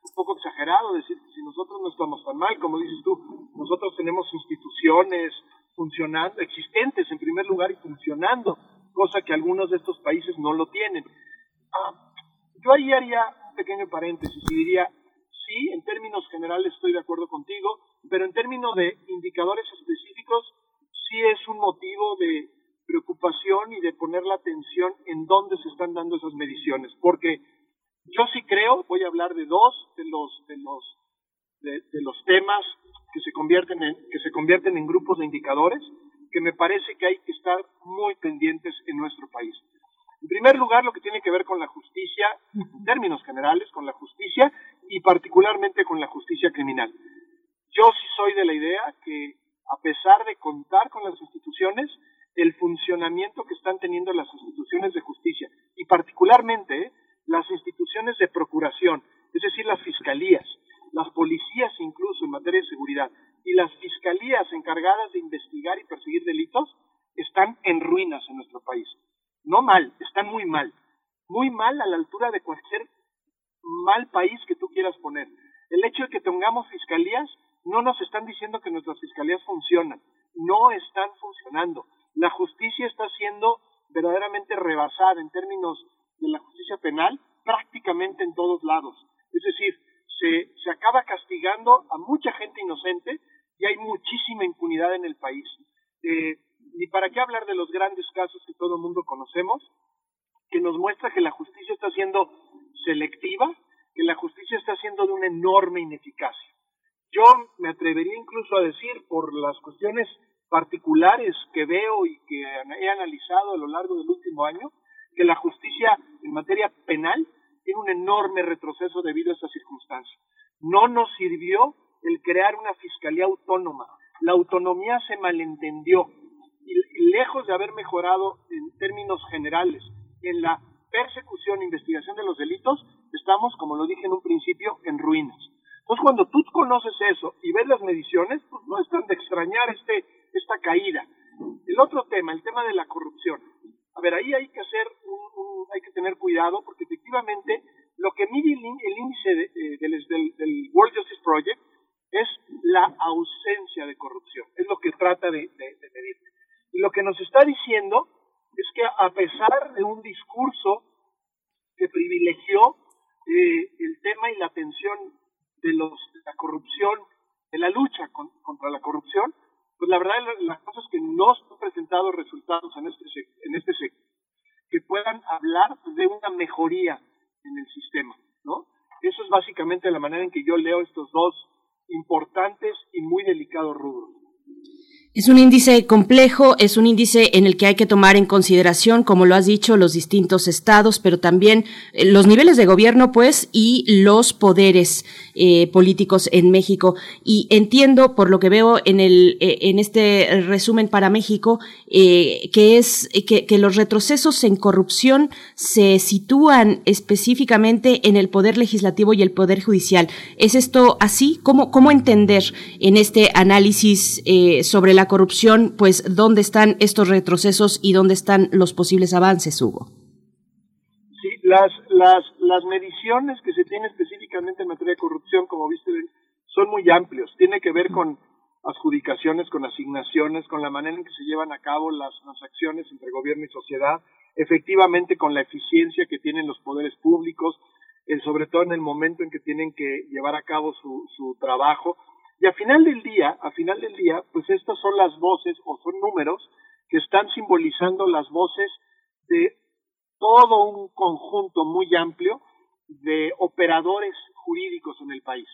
un poco exagerado decir que si nosotros no estamos tan mal, como dices tú, nosotros tenemos instituciones funcionando, existentes en primer lugar y funcionando, cosa que algunos de estos países no lo tienen. Ah, yo ahí haría un pequeño paréntesis y diría, sí, en términos generales estoy de acuerdo contigo, pero en términos de indicadores específicos, sí es un motivo de preocupación y de poner la atención en dónde se están dando esas mediciones, porque yo sí creo, voy a hablar de dos de los de los de, de los temas que se convierten en que se convierten en grupos de indicadores que me parece que hay que estar muy pendientes en nuestro país. En primer lugar, lo que tiene que ver con la justicia, en términos generales, con la justicia y particularmente con la justicia criminal. Yo sí soy de la idea que, a pesar de contar con las instituciones, el funcionamiento que están teniendo las instituciones de justicia y particularmente particularmente las instituciones de procuración, es decir, las fiscalías, las policías incluso en materia de seguridad y las fiscalías encargadas de investigar y perseguir delitos están en ruinas en nuestro país. No mal, están muy mal. Muy mal a la altura de cualquier mal país que tú quieras poner. El hecho de que tengamos fiscalías no nos están diciendo que nuestras fiscalías funcionan. No están funcionando. La justicia está siendo verdaderamente rebasada en términos de la justicia penal prácticamente en todos lados. Es decir, se, se acaba castigando a mucha gente inocente y hay muchísima impunidad en el país. Eh, ni para qué hablar de los grandes casos que todo el mundo conocemos, que nos muestra que la justicia está siendo selectiva, que la justicia está siendo de una enorme ineficacia. Yo me atrevería incluso a decir, por las cuestiones particulares que veo y que he analizado a lo largo del último año, que la justicia en materia penal tiene un enorme retroceso debido a esta circunstancia. No nos sirvió el crear una fiscalía autónoma. La autonomía se malentendió y, lejos de haber mejorado en términos generales en la persecución e investigación de los delitos, estamos, como lo dije en un principio, en ruinas. Entonces, cuando tú conoces eso y ves las mediciones, pues no es tan de extrañar este, esta caída. El otro tema, el tema de la corrupción. A ver, ahí hay que hacer, un, hay que tener cuidado porque efectivamente lo que mide el, índice eh, del, World Justice Project es la ausencia de corrupción, es lo que trata de, de medir. Y lo que nos está diciendo es que a pesar de un discurso que privilegió eh, el tema y la atención de, los, de la corrupción, de la lucha contra la corrupción, pues la verdad las cosas que no han presentado resultados en este, en este sector, que puedan hablar de una mejoría en el sistema, ¿no? Eso es básicamente la manera en que yo leo estos dos importantes y muy delicados rubros. Es un índice complejo, es un índice en el que hay que tomar en consideración, como lo has dicho, los distintos estados, pero también eh, los niveles de gobierno, pues, y los poderes eh, políticos en México. Y entiendo, por lo que veo en el eh, en este resumen para México, que es que, que los retrocesos en corrupción se sitúan específicamente en el poder legislativo y el poder judicial. ¿Es esto así? ¿Cómo, cómo entender en este análisis sobre la corrupción, pues dónde están estos retrocesos y dónde están los posibles avances, Hugo. Sí, las, las, las mediciones que se tienen específicamente en materia de corrupción, como viste, son muy amplios. Tiene que ver con adjudicaciones, con asignaciones, con la manera en que se llevan a cabo las transacciones entre gobierno y sociedad, efectivamente con la eficiencia que tienen los poderes públicos, eh, sobre todo en el momento en que tienen que llevar a cabo su, su trabajo. Y a final del día, a final del día, pues estas son las voces o son números que están simbolizando las voces de todo un conjunto muy amplio de operadores jurídicos en el país.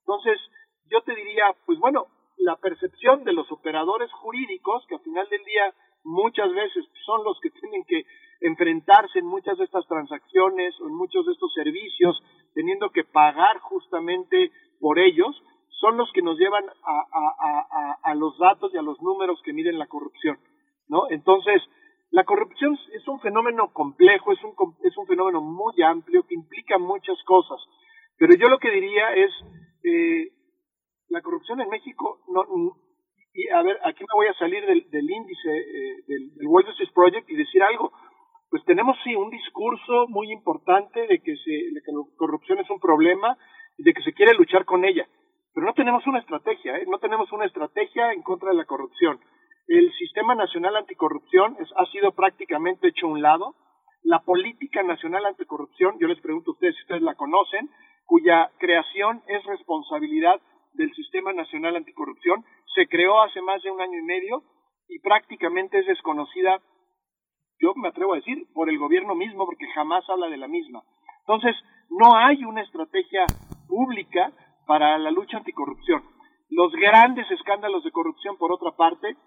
Entonces, yo te diría, pues bueno, la percepción de los operadores jurídicos, que a final del día muchas veces son los que tienen que enfrentarse en muchas de estas transacciones o en muchos de estos servicios, teniendo que pagar justamente por ellos, son los que nos llevan a, los datos y a los números que miden la corrupción, ¿no? Entonces, la corrupción es un fenómeno complejo, es un, es un fenómeno muy amplio que implica muchas cosas, pero yo lo que diría es, eh, la corrupción en México, no, y a ver, aquí me voy a salir del, índice eh, del, World Justice Project y decir algo, pues tenemos sí un discurso muy importante de que, se, de que la corrupción es un problema y de que se quiere luchar con ella pero no tenemos una estrategia, ¿eh? no tenemos una estrategia en contra de la corrupción. El Sistema Nacional Anticorrupción ha sido prácticamente hecho a un lado. La Política Nacional Anticorrupción, yo les pregunto a ustedes si ustedes la conocen, cuya creación es responsabilidad del Sistema Nacional Anticorrupción, se creó hace más de un año y medio y prácticamente es desconocida, yo me atrevo a decir, por el gobierno mismo, porque jamás habla de la misma. Entonces, no hay una estrategia pública para la lucha anticorrupción. Los grandes escándalos de corrupción, por otra parte,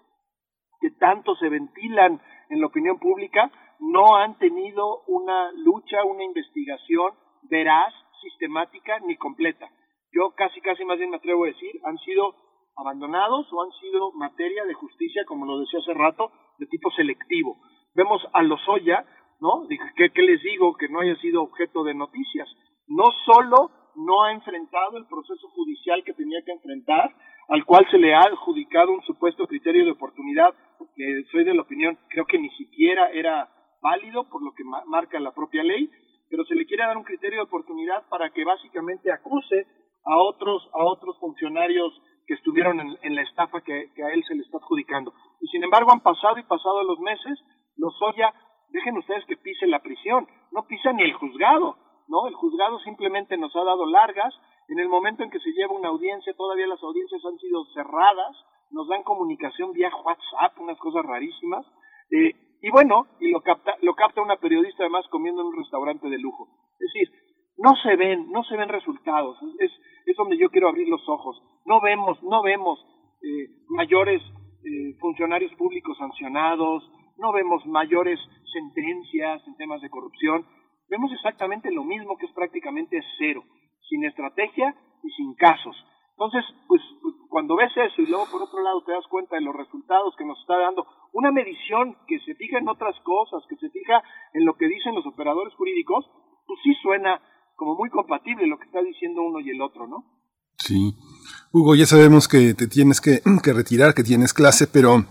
que tanto se ventilan en la opinión pública, no han tenido una lucha, una investigación veraz, sistemática ni completa. Yo casi, casi más bien me atrevo a decir, han sido abandonados o han sido materia de justicia, como lo decía hace rato, de tipo selectivo. Vemos a Lozoya ¿no? ¿Qué, ¿Qué les digo que no haya sido objeto de noticias? No solo no ha enfrentado el proceso judicial que tenía que enfrentar, al cual se le ha adjudicado un supuesto criterio de oportunidad, que soy de la opinión, creo que ni siquiera era válido por lo que marca la propia ley, pero se le quiere dar un criterio de oportunidad para que básicamente acuse a otros, a otros funcionarios que estuvieron en, la estafa que, a él se le está adjudicando. Y sin embargo han pasado y pasado los meses, los Lozoya, dejen ustedes que pise la prisión, no pisa ni el juzgado, ¿no? El juzgado simplemente nos ha dado largas, en el momento en que se lleva una audiencia, todavía las audiencias han sido cerradas, nos dan comunicación vía WhatsApp, unas cosas rarísimas, eh, y bueno, y lo capta, lo capta una periodista además comiendo en un restaurante de lujo. Es decir, no se ven, no se ven resultados, es, es donde yo quiero abrir los ojos. No vemos, no vemos eh, mayores eh, funcionarios públicos sancionados, no vemos mayores sentencias en temas de corrupción, vemos exactamente lo mismo que es prácticamente cero, sin estrategia y sin casos. Entonces, pues cuando ves eso y luego por otro lado te das cuenta de los resultados que nos está dando una medición que se fija en otras cosas, que se fija en lo que dicen los operadores jurídicos, pues sí suena como muy compatible lo que está diciendo uno y el otro, ¿no? Sí. Hugo, ya sabemos que te tienes que, que retirar, que tienes clase, pero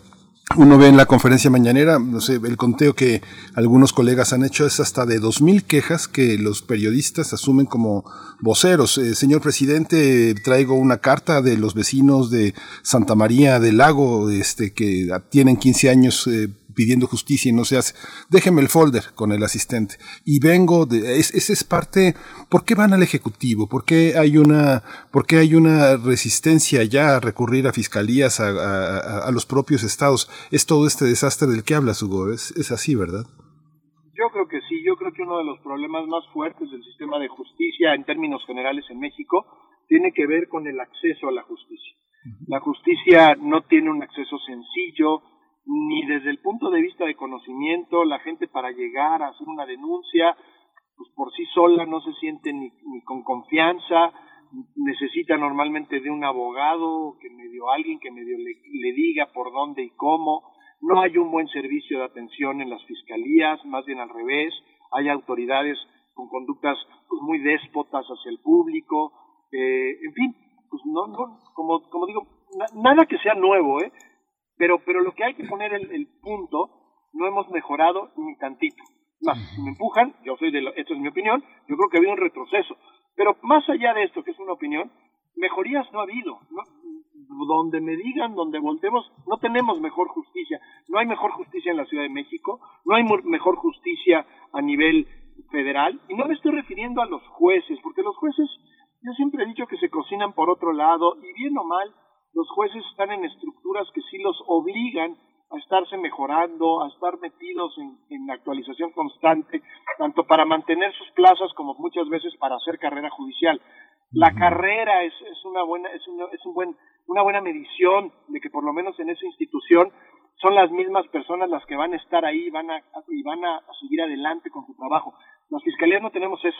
uno ve en la conferencia mañanera, no sé, el conteo que algunos colegas han hecho es hasta de dos mil quejas que los periodistas asumen como voceros. Eh, señor presidente, traigo una carta de los vecinos de Santa María del Lago, este, que tienen 15 años eh, pidiendo justicia y no se hace. Déjeme el folder con el asistente. Y vengo de, es, esa es parte, ¿por qué van al Ejecutivo? ¿Por qué hay una, por qué hay una resistencia ya a recurrir a fiscalías, a, a, los propios estados? Es todo este desastre del que hablas, Hugo. Es, es así, ¿verdad? Yo creo que sí, yo creo que uno de los problemas más fuertes del sistema de justicia en términos generales en México tiene que ver con el acceso a la justicia. La justicia no tiene un acceso sencillo, ni desde el punto de vista de conocimiento, la gente para llegar a hacer una denuncia, pues por sí sola no se siente ni, ni con confianza, necesita normalmente de un abogado, que medio alguien que medio le, le, diga por dónde y cómo, no hay un buen servicio de atención en las fiscalías, más bien al revés, hay autoridades con conductas pues, muy déspotas hacia el público, eh, en fin, pues no, no, como, como digo, nada que sea nuevo, ¿eh? Pero, pero lo que hay que poner el, el punto, no hemos mejorado ni tantito. Más, me empujan, yo soy de esto es mi opinión, yo creo que ha habido un retroceso. Pero más allá de esto, que es una opinión, mejorías no ha habido. ¿no? Donde me digan, donde voltemos, no tenemos mejor justicia. No hay mejor justicia en la Ciudad de México, no hay mejor justicia a nivel federal. Y no me estoy refiriendo a los jueces, porque los jueces, yo siempre he dicho que se cocinan por otro lado, y bien o mal, los jueces están en estructuras que sí los obligan a estarse mejorando, a estar metidos en, actualización constante, tanto para mantener sus plazas como muchas veces para hacer carrera judicial. La carrera es, es una buena es, una, es un buen una buena medición de que por lo menos en esa institución son las mismas personas las que van a estar ahí van a, y van a seguir adelante con su trabajo. Las fiscalías no tenemos eso.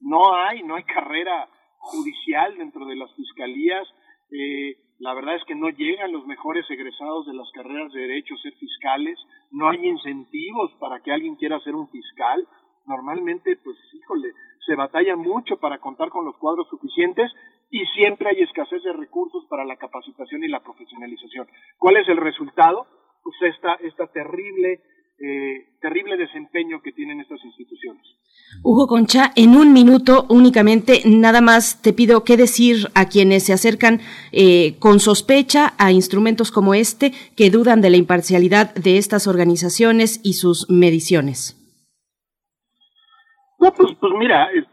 No hay, no hay carrera judicial dentro de las fiscalías. Eh, la verdad es que no llegan los mejores egresados de las carreras de derecho a ser fiscales, no hay incentivos para que alguien quiera ser un fiscal, normalmente pues híjole, se batalla mucho para contar con los cuadros suficientes y siempre hay escasez de recursos para la capacitación y la profesionalización. ¿Cuál es el resultado? Pues esta, esta terrible eh, terrible desempeño que tienen estas instituciones. Hugo Concha, en un minuto únicamente, nada más te pido qué decir a quienes se acercan eh, con sospecha a instrumentos como este, que dudan de la imparcialidad de estas organizaciones y sus mediciones. No, pues, pues mira, [LAUGHS] este,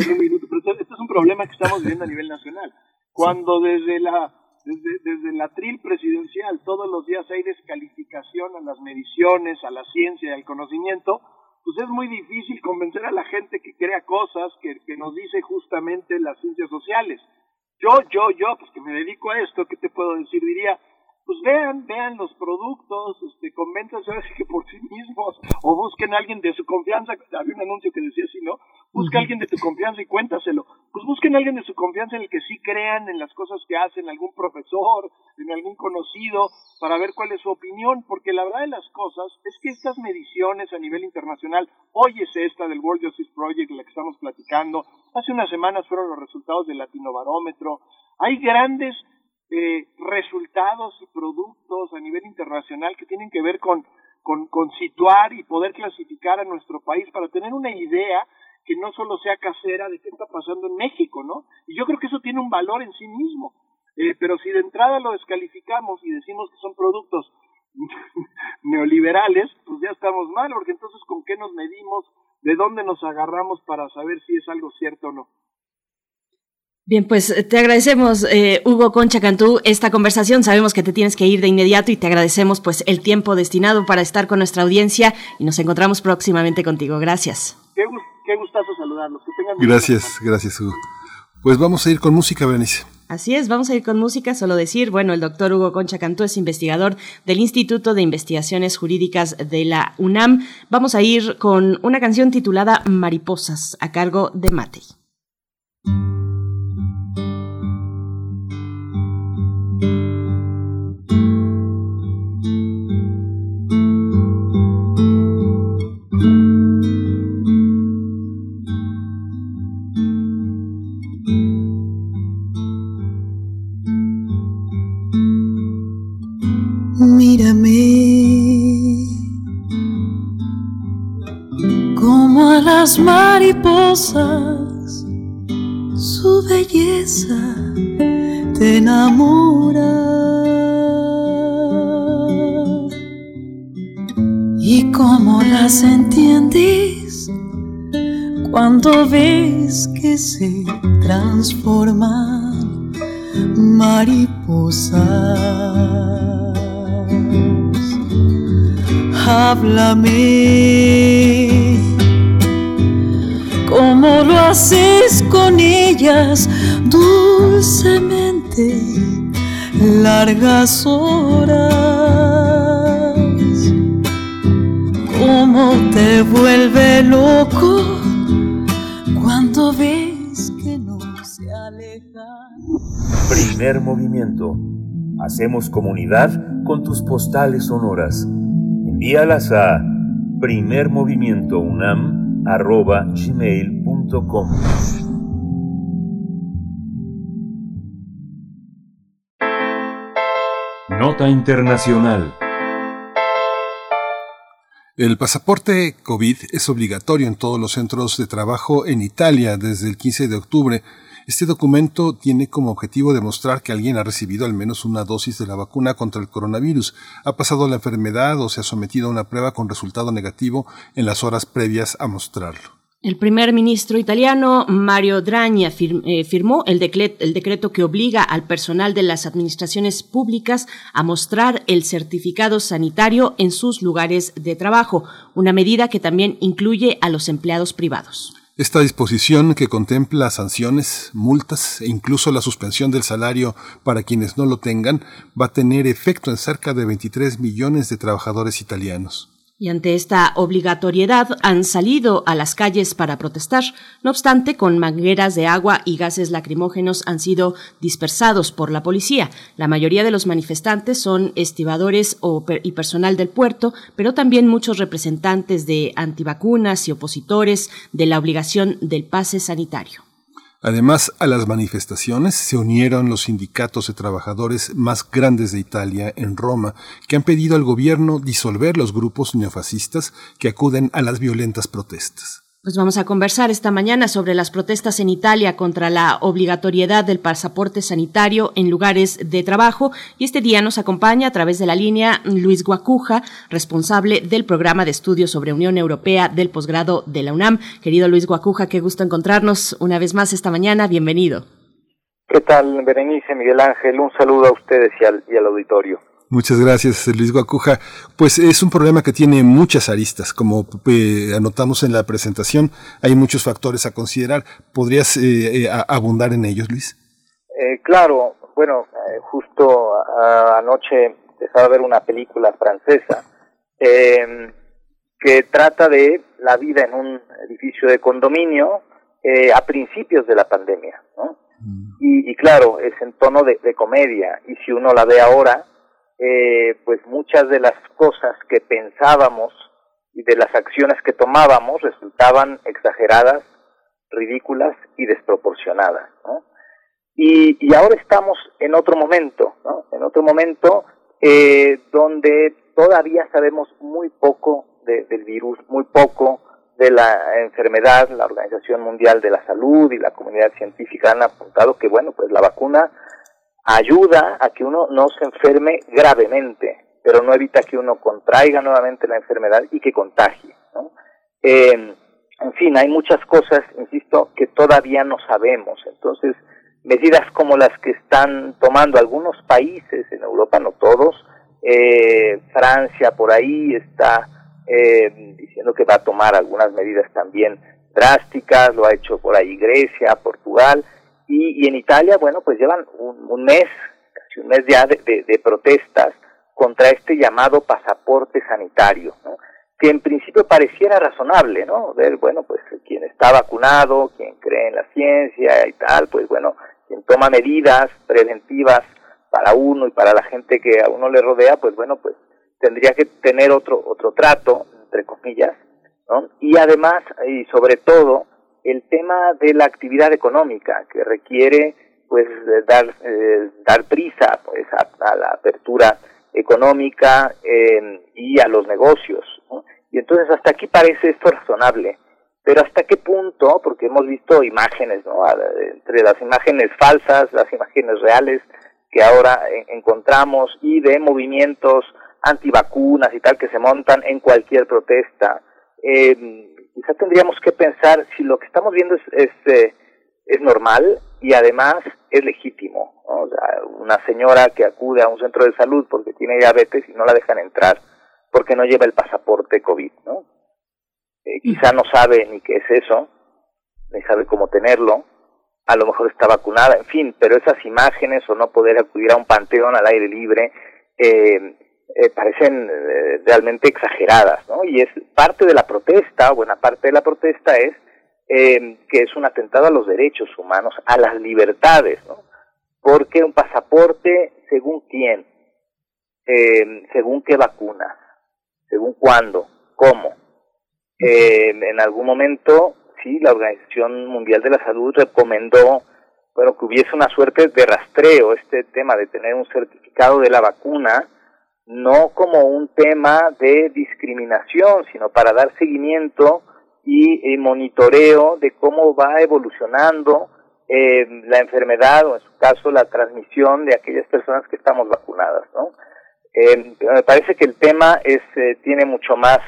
este es un problema que estamos viviendo a nivel nacional. Cuando desde la desde, desde la tril presidencial, todos los días hay descalificación a las mediciones, a la ciencia y al conocimiento, pues es muy difícil convencer a la gente que crea cosas que, que nos dice justamente las ciencias sociales. Yo, yo, yo, pues que me dedico a esto, ¿qué te puedo decir? Diría, pues vean, vean los productos, este, sí que por sí mismos, o busquen a alguien de su confianza, había un anuncio que decía así, ¿no? Busca a alguien de tu confianza y cuéntaselo. Pues busquen a alguien de su confianza en el que sí crean en las cosas que hacen, algún profesor, en algún conocido, para ver cuál es su opinión, porque la verdad de las cosas es que estas mediciones a nivel internacional, hoy es esta del World Justice Project, la que estamos platicando, hace unas semanas fueron los resultados del Latinobarómetro, hay grandes eh, resultados y productos a nivel internacional que tienen que ver con, con, situar y poder clasificar a nuestro país para tener una idea que no solo sea casera de qué está pasando en México, ¿no? Y yo creo que eso tiene un valor en sí mismo. Eh, pero si de entrada lo descalificamos y decimos que son productos [LAUGHS] neoliberales, pues ya estamos mal, porque entonces con qué nos medimos, de dónde nos agarramos para saber si es algo cierto o no. Bien, pues eh, te agradecemos, eh, Hugo Concha Cantú, esta conversación. Sabemos que te tienes que ir de inmediato y te agradecemos pues el tiempo destinado para estar con nuestra audiencia y nos encontramos próximamente contigo. Gracias. Qué, qué gustazo saludarlos. Que tengan gracias, gracias, Hugo. Pues vamos a ir con música, Berenice. Así es, vamos a ir con música, solo decir, bueno, el doctor Hugo Concha Cantú es investigador del Instituto de Investigaciones Jurídicas de la UNAM. Vamos a ir con una canción titulada Mariposas, a cargo de Matei. Mariposas, su belleza te enamora. Las entiendes cuando ves que se transforman mariposas. Háblame como lo haces con ellas dulcemente largas horas como te vuelve loco cuando ves que no se aleja. Primer movimiento. Hacemos comunidad con tus postales sonoras. Envíalas a primermovimientounam.gmail.com Nota Internacional El pasaporte COVID es obligatorio en todos los centros de trabajo en Italia desde el 15 de octubre este documento tiene como objetivo demostrar que alguien ha recibido al menos una dosis de la vacuna contra el coronavirus, ha pasado la enfermedad o se ha sometido a una prueba con resultado negativo en las horas previas a mostrarlo. El primer ministro italiano Mario Draghi eh, firmó el, el, decreto que obliga al personal de las administraciones públicas a mostrar el certificado sanitario en sus lugares de trabajo, una medida que también incluye a los empleados privados. Esta disposición, que contempla sanciones, multas e incluso la suspensión del salario para quienes no lo tengan, va a tener efecto en cerca de 23 millones de trabajadores italianos. Y ante esta obligatoriedad han salido a las calles para protestar. No obstante, con mangueras de agua y gases lacrimógenos han sido dispersados por la policía. La mayoría de los manifestantes son estibadores y personal del puerto, pero también muchos representantes de antivacunas y opositores de la obligación del pase sanitario. Además, a las manifestaciones se unieron los sindicatos de trabajadores más grandes de Italia en Roma, que han pedido al gobierno disolver los grupos neofascistas que acuden a las violentas protestas. Pues vamos a conversar esta mañana sobre las protestas en Italia contra la obligatoriedad del pasaporte sanitario en lugares de trabajo y este día nos acompaña a través de la línea Luis Guacuja, responsable del programa de estudios sobre Unión Europea del posgrado de la UNAM. Querido Luis Guacuja, qué gusto encontrarnos una vez más esta mañana. Bienvenido. ¿Qué tal, Berenice, Miguel Ángel? Un saludo a ustedes y al, y al auditorio. Muchas gracias, Luis Guacuja. Pues es un problema que tiene muchas aristas, como eh, anotamos en la presentación, hay muchos factores a considerar. ¿Podrías eh, eh, abundar en ellos, Luis? claro, bueno, eh, justo anoche empezaba a ver una película francesa eh, que trata de la vida en un edificio de condominio eh, a principios de la pandemia, ¿no? Y, y, claro, es en tono de, de, comedia, y si uno la ve ahora, eh, pues muchas de las cosas que pensábamos y de las acciones que tomábamos resultaban exageradas, ridículas y desproporcionadas, ¿no? Y, y ahora estamos en otro momento, ¿no? En otro momento eh, donde todavía sabemos muy poco de, del virus, muy poco de la enfermedad, la Organización Mundial de la Salud y la comunidad científica han apuntado que, bueno, pues la vacuna ayuda a que uno no se enferme gravemente, pero no evita que uno contraiga nuevamente la enfermedad y que contagie. en fin, hay muchas cosas, insisto, que todavía no sabemos. Entonces, medidas como las que están tomando algunos países en Europa, no todos, eh, Francia por ahí está eh, diciendo que va a tomar algunas medidas también drásticas, lo ha hecho por ahí Grecia, Portugal, y, y en Italia, bueno, pues llevan un, un mes, casi un mes ya de, de, protestas contra este llamado pasaporte sanitario, ¿no? que en principio pareciera razonable, ¿no? Ver, bueno, pues quien está vacunado, quien cree en la ciencia y tal, pues bueno, quien toma medidas preventivas para uno y para la gente que a uno le rodea, pues bueno, pues tendría que tener otro otro trato, entre comillas, ¿no? Y además y sobre todo el tema de la actividad económica que requiere pues dar eh, dar prisa pues a, a la apertura económica eh, y a los negocios. Y entonces hasta aquí parece esto razonable. Pero hasta qué punto, porque hemos visto imágenes, ¿no? Entre las imágenes falsas, las imágenes reales que ahora encontramos y de movimientos antivacunas y tal que se montan en cualquier protesta. Eh, quizá tendríamos que pensar si lo que estamos viendo es, es, eh, es normal y además es legítimo. ¿no? O sea, una señora que acude a un centro de salud porque tiene diabetes y no la dejan entrar porque no lleva el pasaporte COVID, ¿no? Eh, quizá no sabe ni qué es eso, ni sabe cómo tenerlo, a lo mejor está vacunada, en fin, pero esas imágenes o no poder acudir a un panteón al aire libre eh, eh, parecen eh, realmente exageradas, ¿no? Y es parte de la protesta, buena parte de la protesta es eh, que es un atentado a los derechos humanos, a las libertades, ¿no? Porque un pasaporte, según quién, eh, según qué vacunas, según cuándo, cómo. Eh, en algún momento, sí, la Organización Mundial de la Salud recomendó, bueno, que hubiese una suerte de rastreo, este tema de tener un certificado de la vacuna, no como un tema de discriminación, sino para dar seguimiento y, y monitoreo de cómo va evolucionando eh, la enfermedad o en su caso la transmisión de aquellas personas que estamos vacunadas, ¿no? Eh, me parece que el tema es eh, tiene mucho más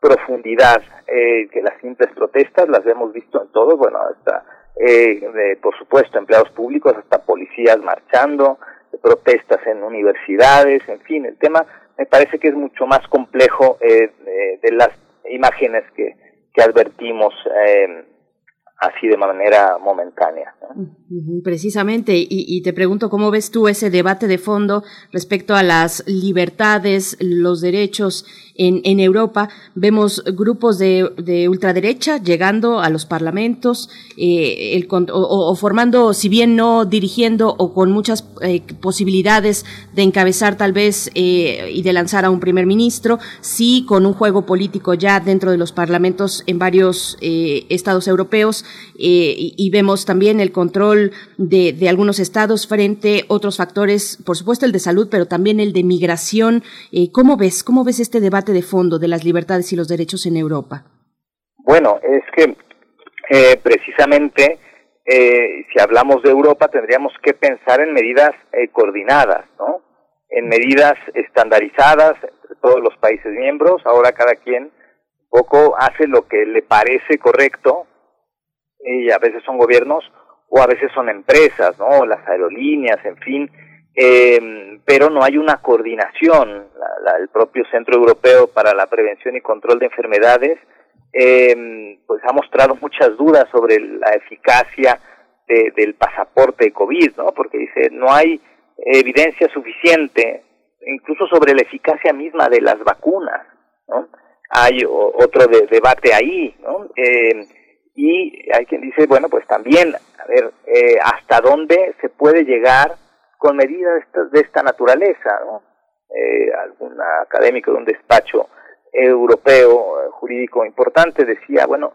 profundidad eh, que las simples protestas, las hemos visto en todo, bueno, hasta, eh, por supuesto, empleados públicos, hasta policías marchando, protestas en universidades, en fin, el tema me parece que es mucho más complejo eh, de las imágenes que, que advertimos eh, así de manera momentánea. Precisamente, y, y, te pregunto cómo ves tú ese debate de fondo respecto a las libertades, los derechos en, en Europa. Vemos grupos de, de, ultraderecha llegando a los parlamentos eh, el, o, o, formando, si bien no dirigiendo o con muchas eh, posibilidades de encabezar tal vez eh, y de lanzar a un primer ministro, sí con un juego político ya dentro de los parlamentos en varios eh, estados europeos eh, y, vemos también el control de, algunos estados frente a otros factores, por supuesto el de salud, pero también el de migración. Eh, ¿Cómo ves? ¿Cómo ves este debate de fondo de las libertades y los derechos en Europa? Bueno, es que eh, precisamente eh, si hablamos de Europa tendríamos que pensar en medidas coordinadas, ¿no? En medidas estandarizadas todos los países miembros. Ahora cada quien poco hace lo que le parece correcto y a veces son gobiernos o a veces son empresas, ¿no? Las aerolíneas, en fin, eh, pero no hay una coordinación. La, la, el propio Centro Europeo para la Prevención y Control de Enfermedades, eh, pues ha mostrado muchas dudas sobre la eficacia de, del pasaporte de COVID, ¿no? Porque dice, no hay evidencia suficiente, incluso sobre la eficacia misma de las vacunas, ¿no? Hay otro debate ahí, ¿no? Eh, y hay quien dice, bueno, pues también, a ver, eh, hasta dónde se puede llegar con medidas de esta, de esta naturaleza, ¿no? Eh, algún académico de un despacho europeo eh, jurídico importante decía, bueno,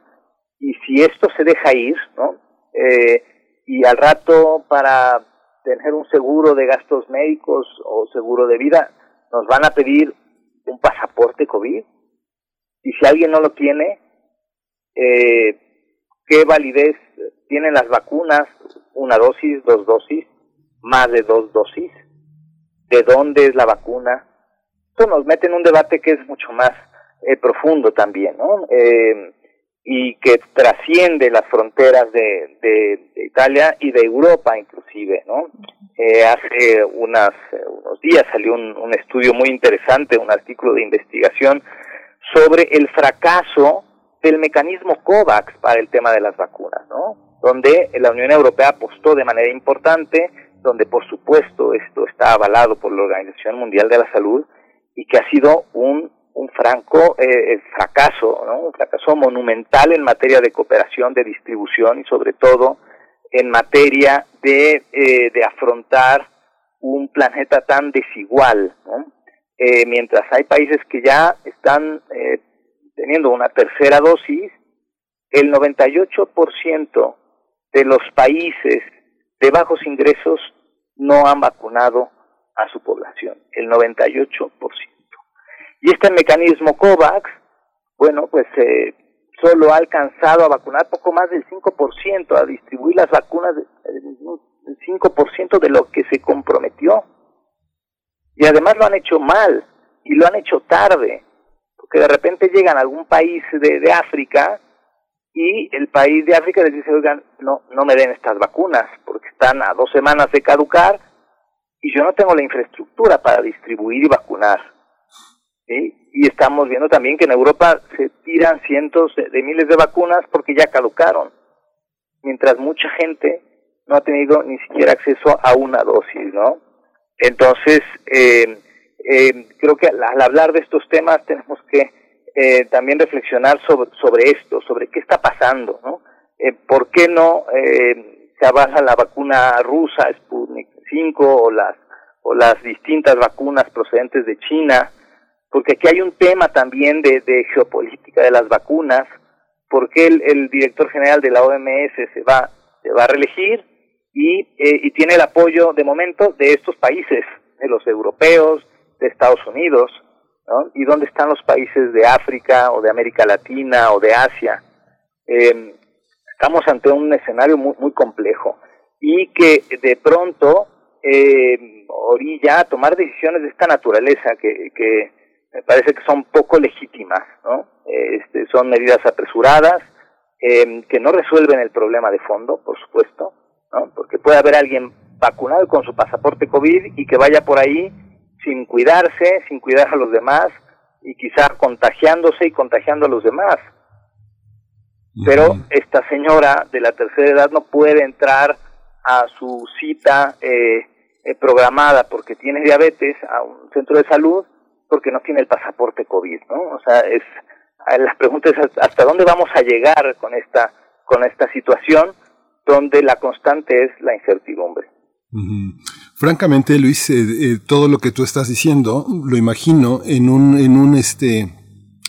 y si esto se deja ir, ¿no? Eh, y al rato para tener un seguro de gastos médicos o seguro de vida, nos van a pedir un pasaporte COVID. Y si alguien no lo tiene, eh, ¿qué validez tienen las vacunas? Una dosis, dos dosis, más de dos dosis. ¿De dónde es la vacuna? Esto nos mete en un debate que es mucho más eh, profundo también, ¿no? Eh, y que trasciende las fronteras de, de, Italia y de Europa inclusive, ¿no? Eh, hace unas, unos días salió un, un, estudio muy interesante, un artículo de investigación sobre el fracaso del mecanismo COVAX para el tema de las vacunas, ¿no? Donde la Unión Europea apostó de manera importante, donde por supuesto esto está avalado por la Organización Mundial de la Salud y que ha sido un un franco eh, fracaso, ¿no? un fracaso monumental en materia de cooperación, de distribución y sobre todo en materia de, eh, de afrontar un planeta tan desigual. ¿no? Eh, mientras hay países que ya están eh, teniendo una tercera dosis, el 98% de los países de bajos ingresos no han vacunado a su población, el 98%. Y este mecanismo COVAX, bueno, pues eh, solo ha alcanzado a vacunar poco más del 5%, a distribuir las vacunas del 5% de lo que se comprometió. Y además lo han hecho mal y lo han hecho tarde, porque de repente llegan a algún país de, de África y el país de África les dice, oigan, no, no me den estas vacunas, porque están a dos semanas de caducar y yo no tengo la infraestructura para distribuir y vacunar. Y estamos viendo también que en Europa se tiran cientos de, miles de vacunas porque ya caducaron, mientras mucha gente no ha tenido ni siquiera acceso a una dosis, ¿no? Entonces, eh, eh, creo que al, hablar de estos temas tenemos que eh, también reflexionar sobre, sobre esto, sobre qué está pasando, ¿no? ¿Por qué no se avanza la vacuna rusa, Sputnik 5, o las, o las distintas vacunas procedentes de China? porque aquí hay un tema también de, geopolítica de las vacunas, porque el, el, director general de la OMS se va, se va a reelegir y, eh, y tiene el apoyo de momento de estos países, de los europeos, de Estados Unidos, ¿no? ¿Y dónde están los países de África o de América Latina o de Asia? Eh, estamos ante un escenario muy, muy complejo y que de pronto eh, orilla a tomar decisiones de esta naturaleza que, me parece que son poco legítimas, ¿no? Este, son medidas apresuradas eh, que no resuelven el problema de fondo, por supuesto, ¿no? Porque puede haber alguien vacunado con su pasaporte COVID y que vaya por ahí sin cuidarse, sin cuidar a los demás y quizá contagiándose y contagiando a los demás. Pero esta señora de la tercera edad no puede entrar a su cita eh, eh, programada porque tiene diabetes a un centro de salud porque no tiene el pasaporte COVID, ¿no? O sea, es la pregunta es hasta dónde vamos a llegar con esta con esta situación donde la constante es la incertidumbre. Francamente, Luis, eh, eh, todo lo que tú estás diciendo lo imagino en un en un este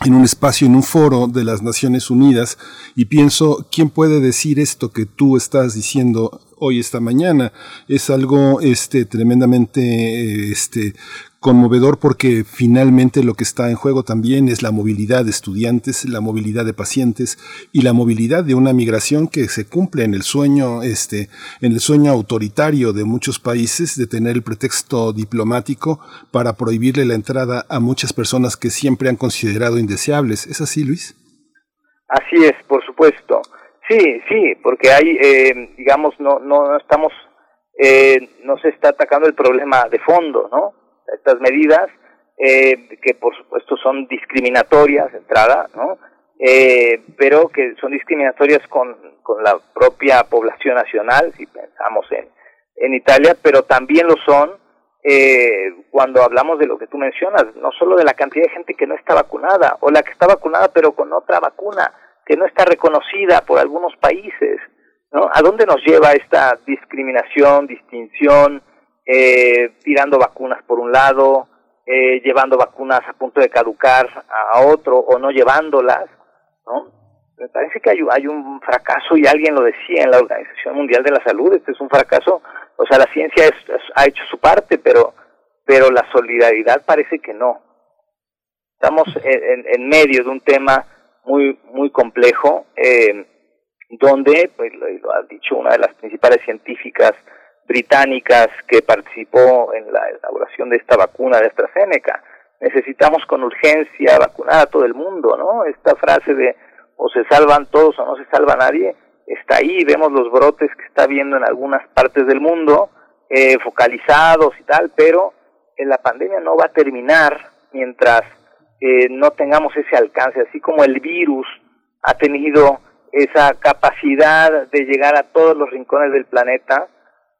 en un espacio, en un foro de las Naciones Unidas y pienso, ¿quién puede decir esto que tú estás diciendo hoy esta mañana? Es algo este tremendamente eh, este conmovedor porque finalmente lo que está en juego también es la movilidad de estudiantes, la movilidad de pacientes y la movilidad de una migración que se cumple en el sueño, este, en el sueño autoritario de muchos países de tener el pretexto diplomático para prohibirle la entrada a muchas personas que siempre han considerado indeseables. ¿Es así, Luis? Así es, por supuesto. Sí, sí, porque hay, eh, digamos, no, no, estamos, eh, no se está atacando el problema de fondo, ¿no? Estas medidas, eh, que por supuesto son discriminatorias de entrada, ¿no? Eh, pero que son discriminatorias con, con la propia población nacional, si pensamos en, en Italia, pero también lo son eh, cuando hablamos de lo que tú mencionas, no solo de la cantidad de gente que no está vacunada, o la que está vacunada pero con otra vacuna que no está reconocida por algunos países, ¿no? ¿A dónde nos lleva esta discriminación, distinción, eh, tirando vacunas por un lado, eh, llevando vacunas a punto de caducar a otro o no llevándolas, ¿no? Me parece que hay, hay un fracaso y alguien lo decía en la Organización Mundial de la Salud, este es un fracaso, o sea, la ciencia ha hecho su parte, pero, pero la solidaridad parece que no. Estamos en, en medio de un tema muy, muy complejo, eh, donde, pues lo, ha dicho una de las principales científicas británicas que participó en la elaboración de esta vacuna de AstraZeneca, necesitamos con urgencia vacunar a todo el mundo, ¿no? Esta frase de o se salvan todos o no se salva nadie, está ahí, vemos los brotes que está viendo en algunas partes del mundo, eh, focalizados y tal, pero en la pandemia no va a terminar mientras eh, no tengamos ese alcance, así como el virus ha tenido esa capacidad de llegar a todos los rincones del planeta,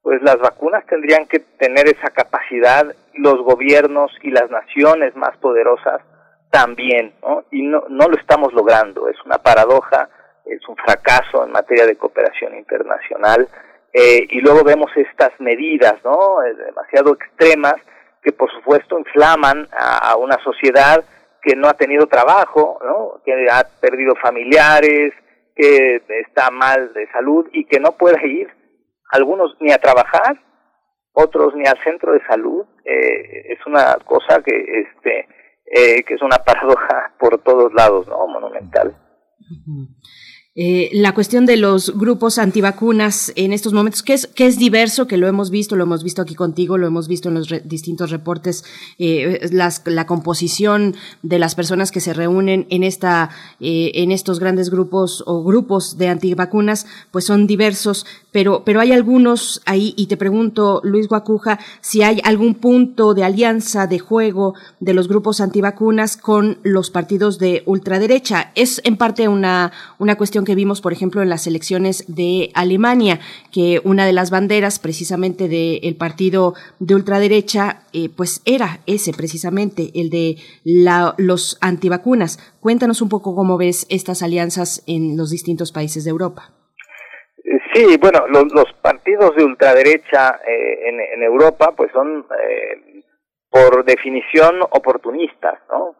pues las vacunas tendrían que tener esa capacidad, los gobiernos y las naciones más poderosas también, ¿no? Y no, no lo estamos logrando, es una paradoja, es un fracaso en materia de cooperación internacional, eh, y luego vemos estas medidas, ¿no? Eh, demasiado extremas, que por supuesto inflaman a, a una sociedad que no ha tenido trabajo, ¿no? que ha perdido familiares, que está mal de salud y que no puede ir, algunos ni a trabajar, otros ni al centro de salud. Eh, es una cosa que, este, eh, que es una paradoja [LAUGHS] por todos lados, ¿no? Monumental. Eh, la cuestión de los grupos antivacunas en estos momentos, que es, que es diverso, que lo hemos visto, lo hemos visto aquí contigo, lo hemos visto en los distintos reportes, las, la composición de las personas que se reúnen en esta, eh, en estos grandes grupos o grupos de antivacunas, pues son diversos, pero, pero hay algunos ahí, y te pregunto, Luis Guacuja, si hay algún punto de alianza, de juego de los grupos antivacunas con los partidos de ultraderecha. Es en parte una, una cuestión que vimos, por ejemplo, en las elecciones de Alemania, que una de las banderas precisamente del partido de ultraderecha, eh, pues era ese precisamente, el de la, los antivacunas. Cuéntanos un poco cómo ves estas alianzas en los distintos países de Europa. Sí, bueno, los, los partidos de ultraderecha eh, en, en, Europa pues son eh, por definición oportunistas, ¿no?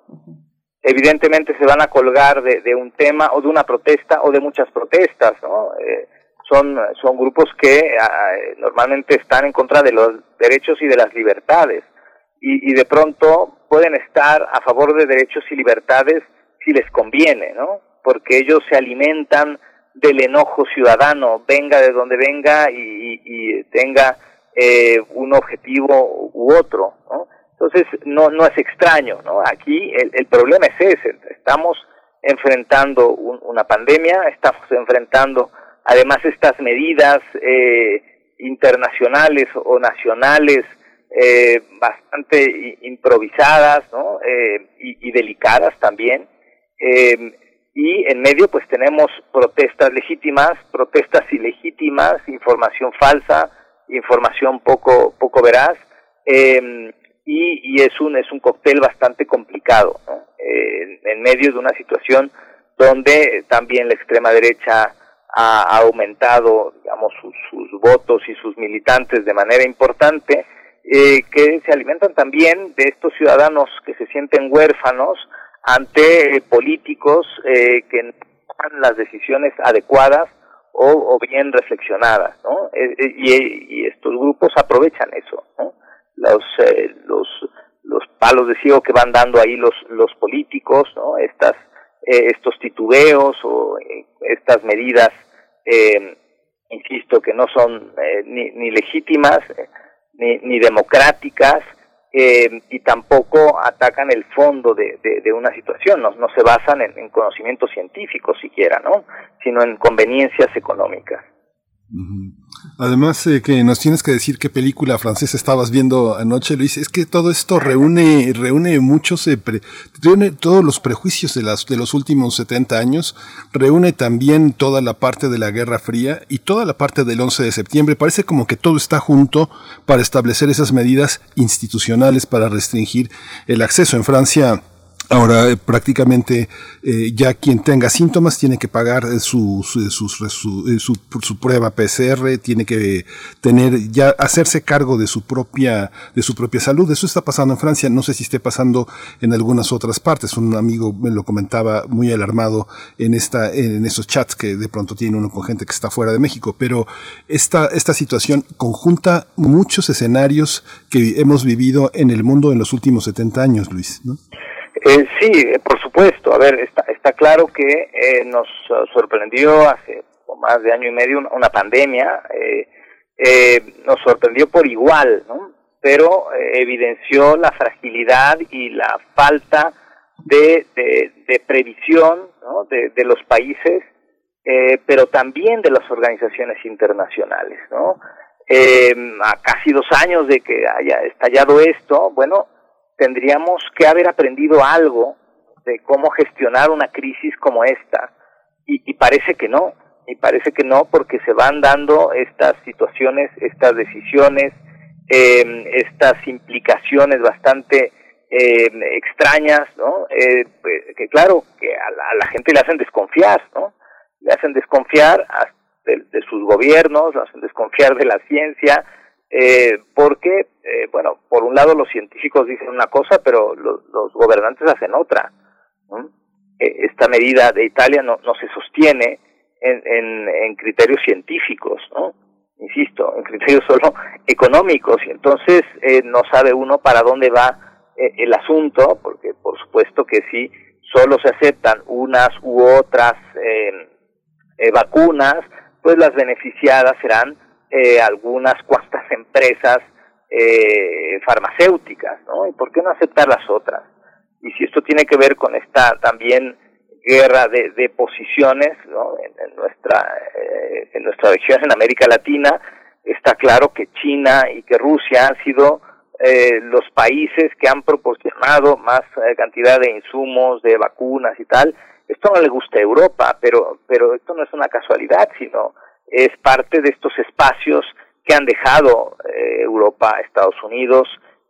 Evidentemente se van a colgar de, de, un tema o de una protesta o de muchas protestas, ¿no? Eh, son, son grupos que ah, normalmente están en contra de los derechos y de las libertades y, y de pronto pueden estar a favor de derechos y libertades si les conviene, ¿no? Porque ellos se alimentan del enojo ciudadano, venga de donde venga y, tenga eh, un objetivo u otro, ¿no? Entonces no no es extraño, ¿no? Aquí el, el problema es ese, estamos enfrentando un, una pandemia, estamos enfrentando además estas medidas eh, internacionales o nacionales eh, bastante improvisadas, ¿no? Eh, y, y, delicadas también. Eh, y en medio pues tenemos protestas legítimas, protestas ilegítimas, información falsa, información poco poco veraz eh, y, y, es un es un cóctel bastante complicado en medio de una situación donde también la extrema derecha ha, ha aumentado digamos sus, sus, votos y sus militantes de manera importante eh, que se alimentan también de estos ciudadanos que se sienten huérfanos ante políticos eh, que no toman las decisiones adecuadas o, bien reflexionadas, ¿no? Eh, eh, y, estos grupos aprovechan eso, ¿no? Los, eh, los, los palos de ciego que van dando ahí los, los políticos, ¿no? Estas, eh, estos titubeos o estas medidas, insisto, que no son ni, ni legítimas ni, ni democráticas, eh, y tampoco atacan el fondo de, de, una situación, no, no se basan en, en, conocimientos científicos siquiera, ¿no? sino en conveniencias económicas. Además, eh, que nos tienes que decir qué película francesa estabas viendo anoche, Luis. Es que todo esto reúne, reúne muchos, eh, reúne todos los prejuicios de, las, de los últimos 70 años, reúne también toda la parte de la Guerra Fría y toda la parte del 11 de septiembre. Parece como que todo está junto para establecer esas medidas institucionales para restringir el acceso. En Francia, Ahora eh, prácticamente eh, ya quien tenga síntomas tiene que pagar eh, su, su, su, prueba PCR, tiene que tener ya hacerse cargo de su propia de su propia salud. Eso está pasando en Francia, no sé si esté pasando en algunas otras partes. Un amigo me lo comentaba muy alarmado en esta en esos chats que de pronto tiene uno con gente que está fuera de México, pero esta esta situación conjunta muchos escenarios que hemos vivido en el mundo en los últimos 70 años, Luis, ¿no? Eh, sí, por supuesto. A ver, está, está claro que eh, nos sorprendió hace más de año y medio una, pandemia, eh, eh, nos sorprendió por igual, ¿no? pero evidenció la fragilidad y la falta de, de, previsión ¿no? de, los países, pero también de las organizaciones internacionales. ¿no? a casi dos años de que haya estallado esto, bueno, tendríamos que haber aprendido algo de cómo gestionar una crisis como esta y, parece que no, y parece que no porque se van dando estas situaciones, estas decisiones, em, estas implicaciones bastante em, extrañas, ¿no? Eh, pues, que claro, que a la, gente le hacen desconfiar, ¿no? Le hacen desconfiar de, de sus gobiernos, le hacen desconfiar de la ciencia, eh, porque, eh, bueno, por un lado los científicos dicen una cosa, pero los gobernantes hacen otra. Eh, esta medida de Italia no, no se sostiene en, en, criterios científicos, ¿no? Insisto, en criterios [LAUGHS] solo económicos, y entonces eh, no sabe uno para dónde va el asunto, porque por supuesto que si solo se aceptan unas u otras vacunas, pues las beneficiadas serán eh, algunas cuantas [LAUGHS] empresas eh, farmacéuticas, ¿no? ¿Y por qué no aceptar las otras? Y si esto tiene que ver con esta también guerra de, de posiciones, ¿no? En, nuestra eh, en nuestra región, en América Latina, está claro que China y que Rusia han sido eh, los países que han proporcionado más eh, cantidad de insumos, de vacunas y tal. Esto no le gusta a Europa, pero pero esto no es una casualidad, sino es parte de estos espacios que han dejado eh, Europa, Estados Unidos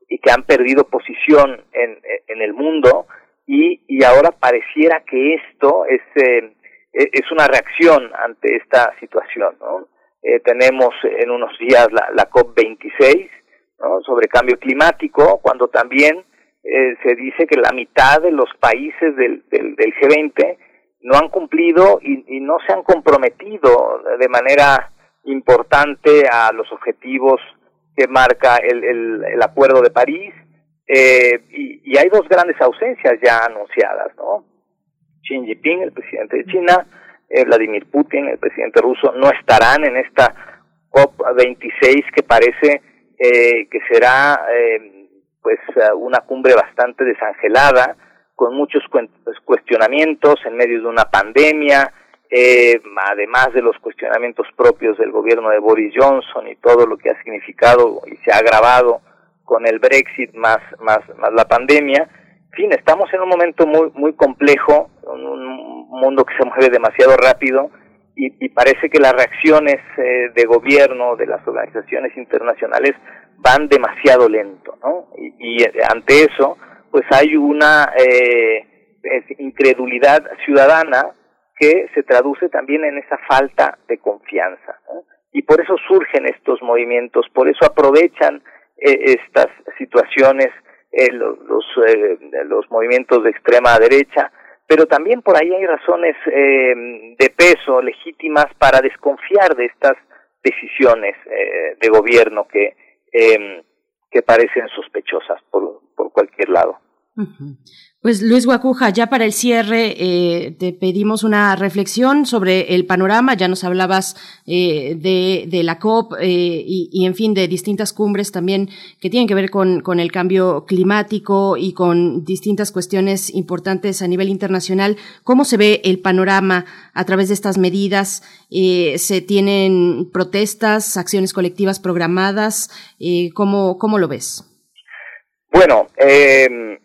y que han perdido posición en, en el mundo y, y ahora pareciera que esto es, eh, e, es una reacción ante esta situación. ¿no? Eh, tenemos en unos días la, la COP26 ¿no? sobre cambio climático, cuando también eh, se dice que la mitad de los países del, del, del G20 no han cumplido y, no se han comprometido de manera importante a los objetivos que marca el, el, Acuerdo de París. Eh, y, hay dos grandes ausencias ya anunciadas, ¿no? Xi Jinping, el presidente de China, eh, Vladimir Putin, el presidente ruso, no estarán en esta COP26 que parece eh, que será pues una cumbre bastante desangelada, con muchos pues, cuestionamientos en medio de una pandemia, eh, además de los cuestionamientos propios del gobierno de Boris Johnson y todo lo que ha significado y se ha agravado con el Brexit más, más, más la pandemia. En fin, estamos en un momento muy, muy complejo, un mundo que se mueve demasiado rápido y, y parece que las reacciones eh, de gobierno, de las organizaciones internacionales, van demasiado lento, ¿no? Y, y ante eso, pues hay una eh, incredulidad ciudadana que se traduce también en esa falta de confianza. Y por eso surgen estos movimientos, por eso aprovechan eh, estas situaciones eh, los, los, movimientos de extrema derecha, pero también por ahí hay razones de peso legítimas para desconfiar de estas decisiones de gobierno que que parecen sospechosas por, por cualquier lado. Pues Luis Guacuja, ya para el cierre eh, te pedimos una reflexión sobre el panorama. Ya nos hablabas eh, de, la COP eh, y, en fin, de distintas cumbres también que tienen que ver con, el cambio climático y con distintas cuestiones importantes a nivel internacional. ¿Cómo se ve el panorama a través de estas medidas? ¿Se tienen protestas, acciones colectivas programadas? ¿cómo, ¿Cómo lo ves? Bueno, eh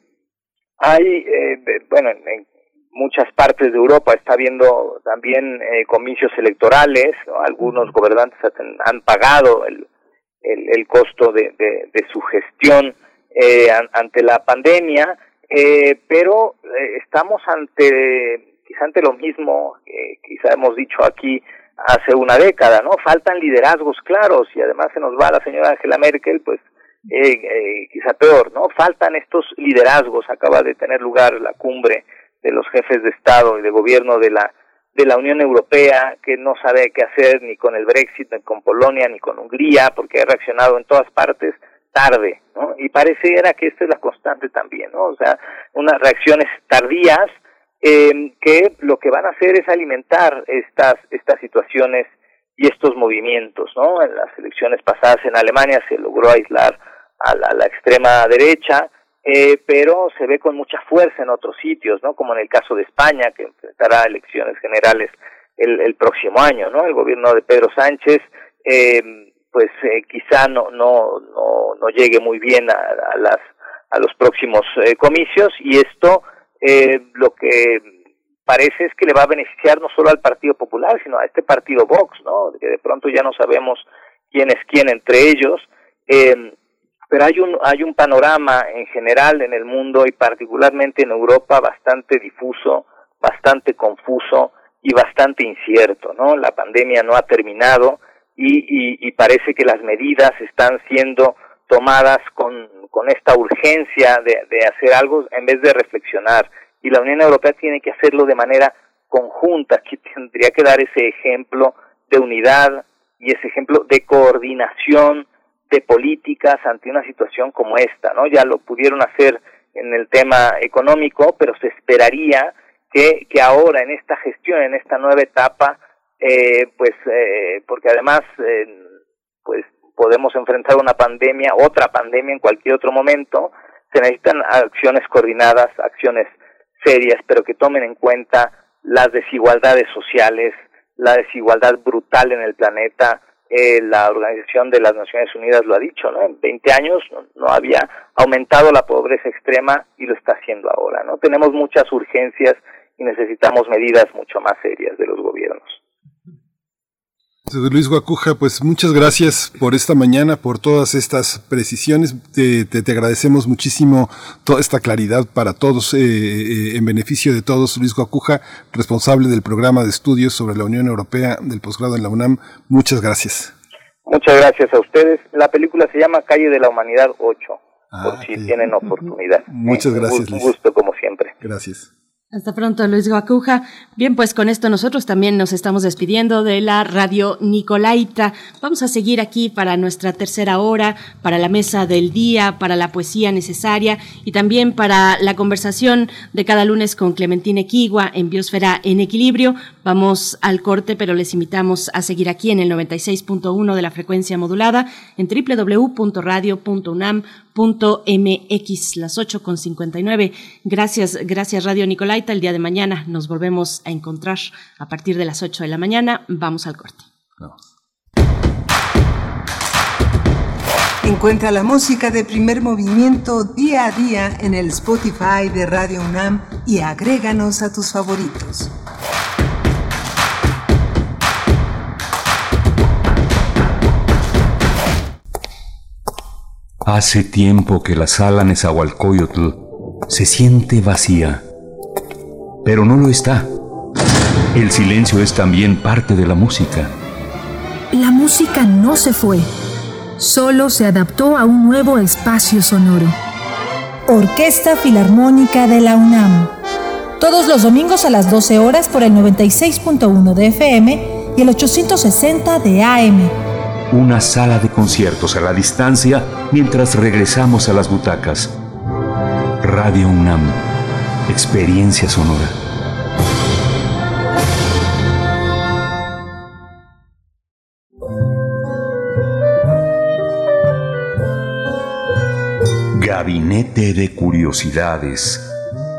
hay, eh, bueno, en muchas partes de Europa está habiendo también eh, comicios electorales, algunos gobernantes han pagado el, el, costo de, de, su gestión eh, ante la pandemia, eh, pero eh, estamos ante, quizá ante lo mismo que quizá hemos dicho aquí hace una década, ¿no? Faltan liderazgos claros y además se nos va la señora Angela Merkel, pues eh, eh, quizá peor, ¿no? Faltan estos liderazgos. Acaba de tener lugar la cumbre de los jefes de Estado y de gobierno de la de la Unión Europea que no sabe qué hacer ni con el Brexit, ni con Polonia, ni con Hungría, porque ha reaccionado en todas partes tarde, ¿no? Y pareciera que esta es la constante también, ¿no? O sea, unas reacciones tardías eh, que lo que van a hacer es alimentar estas estas situaciones y estos movimientos, ¿no? En las elecciones pasadas en Alemania se logró aislar a la, extrema derecha, eh, pero se ve con mucha fuerza en otros sitios, ¿no? Como en el caso de España, que enfrentará elecciones generales el, el próximo año, ¿no? El gobierno de Pedro Sánchez, eh, pues eh, quizá no, no, no, no llegue muy bien a, a las, a los próximos eh, comicios y esto eh, lo que parece es que le va a beneficiar no solo al Partido Popular, sino a este partido Vox, ¿no? Que de pronto ya no sabemos quién es quién entre ellos. Eh, pero hay un, hay un panorama en general en el mundo y particularmente en Europa bastante difuso, bastante confuso y bastante incierto, ¿no? La pandemia no ha terminado y, y, parece que las medidas están siendo tomadas con, con esta urgencia de, de hacer algo en vez de reflexionar. Y la Unión Europea tiene que hacerlo de manera conjunta, que tendría que dar ese ejemplo de unidad y ese ejemplo de coordinación de políticas ante una situación como esta, ¿no? Ya lo pudieron hacer en el tema económico, pero se esperaría que, que ahora en esta gestión, en esta nueva etapa, eh, pues, eh, porque además, eh, pues podemos enfrentar una pandemia, otra pandemia en cualquier otro momento, se necesitan acciones coordinadas, acciones serias, pero que tomen en cuenta las desigualdades sociales, la desigualdad brutal en el planeta, eh, la Organización de las Naciones Unidas lo ha dicho, ¿no? En 20 años no, había aumentado la pobreza extrema y lo está haciendo ahora, ¿no? Tenemos muchas urgencias y necesitamos medidas mucho más serias de los gobiernos. Luis Guacuja, pues muchas gracias por esta mañana, por todas estas precisiones. Te, te, agradecemos muchísimo toda esta claridad para todos, eh, eh, en beneficio de todos. Luis Guacuja, responsable del programa de estudios sobre la Unión Europea del posgrado en la UNAM. Muchas gracias. Muchas gracias a ustedes. La película se llama Calle de la Humanidad 8, por ah, si tienen oportunidad. Muchas gracias. Un gusto como siempre. Gracias. Hasta pronto, Luis Guacuja. Bien, pues con esto nosotros también nos estamos despidiendo de la radio Nicolaita. Vamos a seguir aquí para nuestra tercera hora, para la mesa del día, para la poesía necesaria y también para la conversación de cada lunes con Clementine Kigua en Biosfera en Equilibrio. Vamos al corte, pero les invitamos a seguir aquí en el 96.1 de la frecuencia modulada en www.radio.unam punto mx las ocho con nueve. Gracias gracias Radio Nicolaita. El día de mañana nos volvemos a encontrar a partir de las 8 de la mañana. Vamos al corte. Encuentra la música de primer movimiento día a día en el Spotify de Radio UNAM y agréganos a tus favoritos. Hace tiempo que la sala Nezahualcóyotl se siente vacía, pero no lo está. El silencio es también parte de la música. La música no se fue, solo se adaptó a un nuevo espacio sonoro. Orquesta Filarmónica de la UNAM. Todos los domingos a las 12 horas por el 96.1 de FM y el 860 de AM una sala de conciertos a la distancia mientras regresamos a las butacas. Radio UNAM, Experiencia sonora. Gabinete de Curiosidades.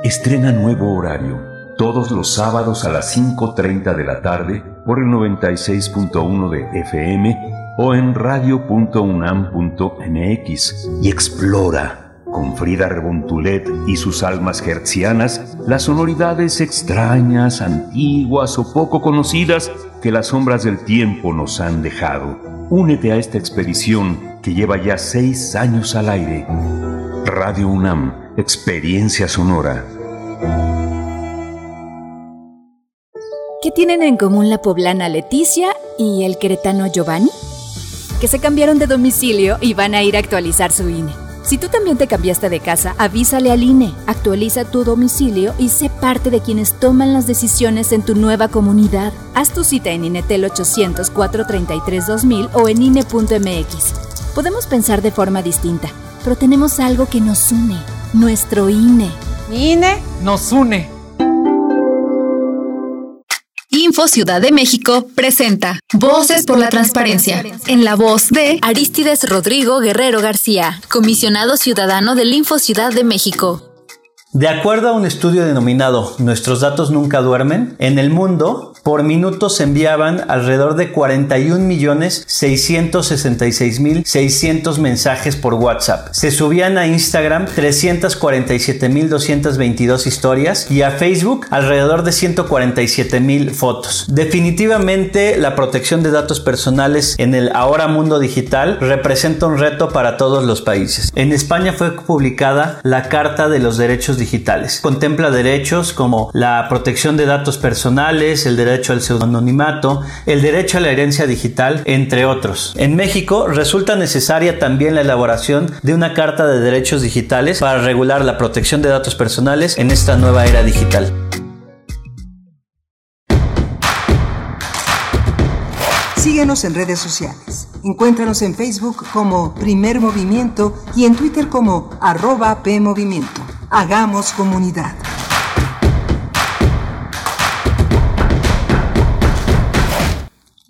Estrena nuevo horario. Todos los sábados a las 5.30 de la tarde por el 96.1 de FM o en radio.unam.mx y explora con Frida Rebontulet y sus almas hertzianas las sonoridades extrañas, antiguas o poco conocidas que las sombras del tiempo nos han dejado. Únete a esta expedición que lleva ya seis años al aire. Radio UNAM, Experiencia Sonora. ¿Qué tienen en común la poblana Leticia y el queretano Giovanni? Que se cambiaron de domicilio y van a ir a actualizar su INE. Si tú también te cambiaste de casa, avísale al INE, actualiza tu domicilio y sé parte de quienes toman las decisiones en tu nueva comunidad. Haz tu cita en INETEL 800-433-2000 o en INE.mx. Podemos pensar de forma distinta, pero tenemos algo que nos une, nuestro INE. INE nos une. Info Ciudad de México presenta Voces por la Transparencia, en la voz de Aristides Rodrigo Guerrero García, comisionado ciudadano del Info Ciudad de México. De acuerdo a un estudio denominado Nuestros datos nunca duermen, en el mundo por minuto se enviaban alrededor de 41 millones 666 mil 600 mensajes por WhatsApp. Se subían a Instagram 347 mil 222 historias y a Facebook alrededor de 147 mil fotos. Definitivamente la protección de datos personales en el ahora mundo digital representa un reto para todos los países. En España fue publicada la Carta de los Derechos Digitales. Contempla derechos como la protección de datos personales, el derecho al pseudonimimato, el derecho a la herencia digital, entre otros. En México resulta necesaria también la elaboración de una Carta de Derechos Digitales para regular la protección de datos personales en esta nueva era digital. En redes sociales. Encuéntranos en Facebook como Primer Movimiento y en Twitter como arroba PMovimiento. Hagamos comunidad.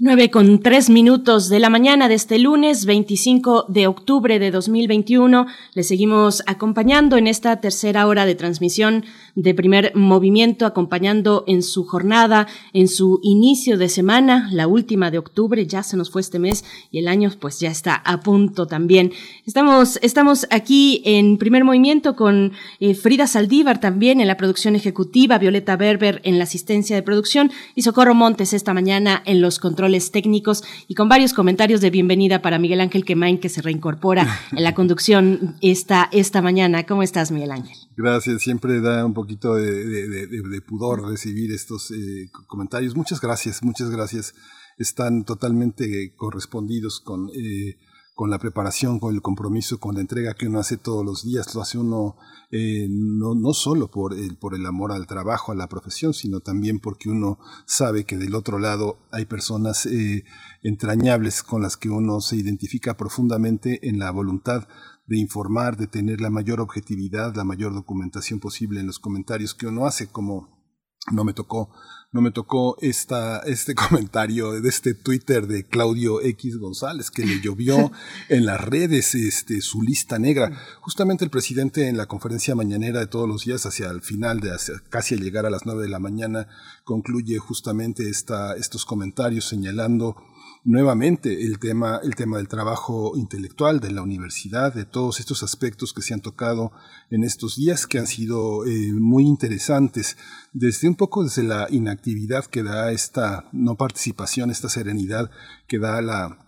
9 con 3 minutos de la mañana de este lunes 25 de octubre de 2021. Le seguimos acompañando en esta tercera hora de transmisión de primer movimiento, acompañando en su jornada, en su inicio de semana, la última de octubre, ya se nos fue este mes y el año pues ya está a punto también. Estamos, estamos aquí en primer movimiento con eh, Frida Saldívar también en la producción ejecutiva, Violeta Berber en la asistencia de producción y Socorro Montes esta mañana en los controles técnicos y con varios comentarios de bienvenida para Miguel Ángel Quemain, que se reincorpora en la conducción esta, esta mañana. ¿Cómo estás, Miguel Ángel? Gracias, siempre da un poquito de, pudor recibir estos eh, comentarios. Muchas gracias, muchas gracias. Están totalmente correspondidos con... Eh, con la preparación, con el compromiso, con la entrega que uno hace todos los días, lo hace uno eh, no, no solo por el, por el amor al trabajo, a la profesión, sino también porque uno sabe que del otro lado hay personas eh, entrañables con las que uno se identifica profundamente en la voluntad de informar, de tener la mayor objetividad, la mayor documentación posible en los comentarios que uno hace, como no me tocó no me tocó esta, este [LAUGHS] comentario de este Twitter de Claudio X González, que le llovió [LAUGHS] en las redes este, su lista negra. Justamente el presidente en la conferencia mañanera de todos los días, hacia el final, de casi al llegar a las nueve de la mañana, concluye justamente esta, estos comentarios señalando nuevamente el tema, el tema del trabajo intelectual de la universidad, de todos estos aspectos que se han tocado en estos días que han sido eh, muy interesantes, desde un poco desde la inactividad que da esta no participación, esta serenidad que da la,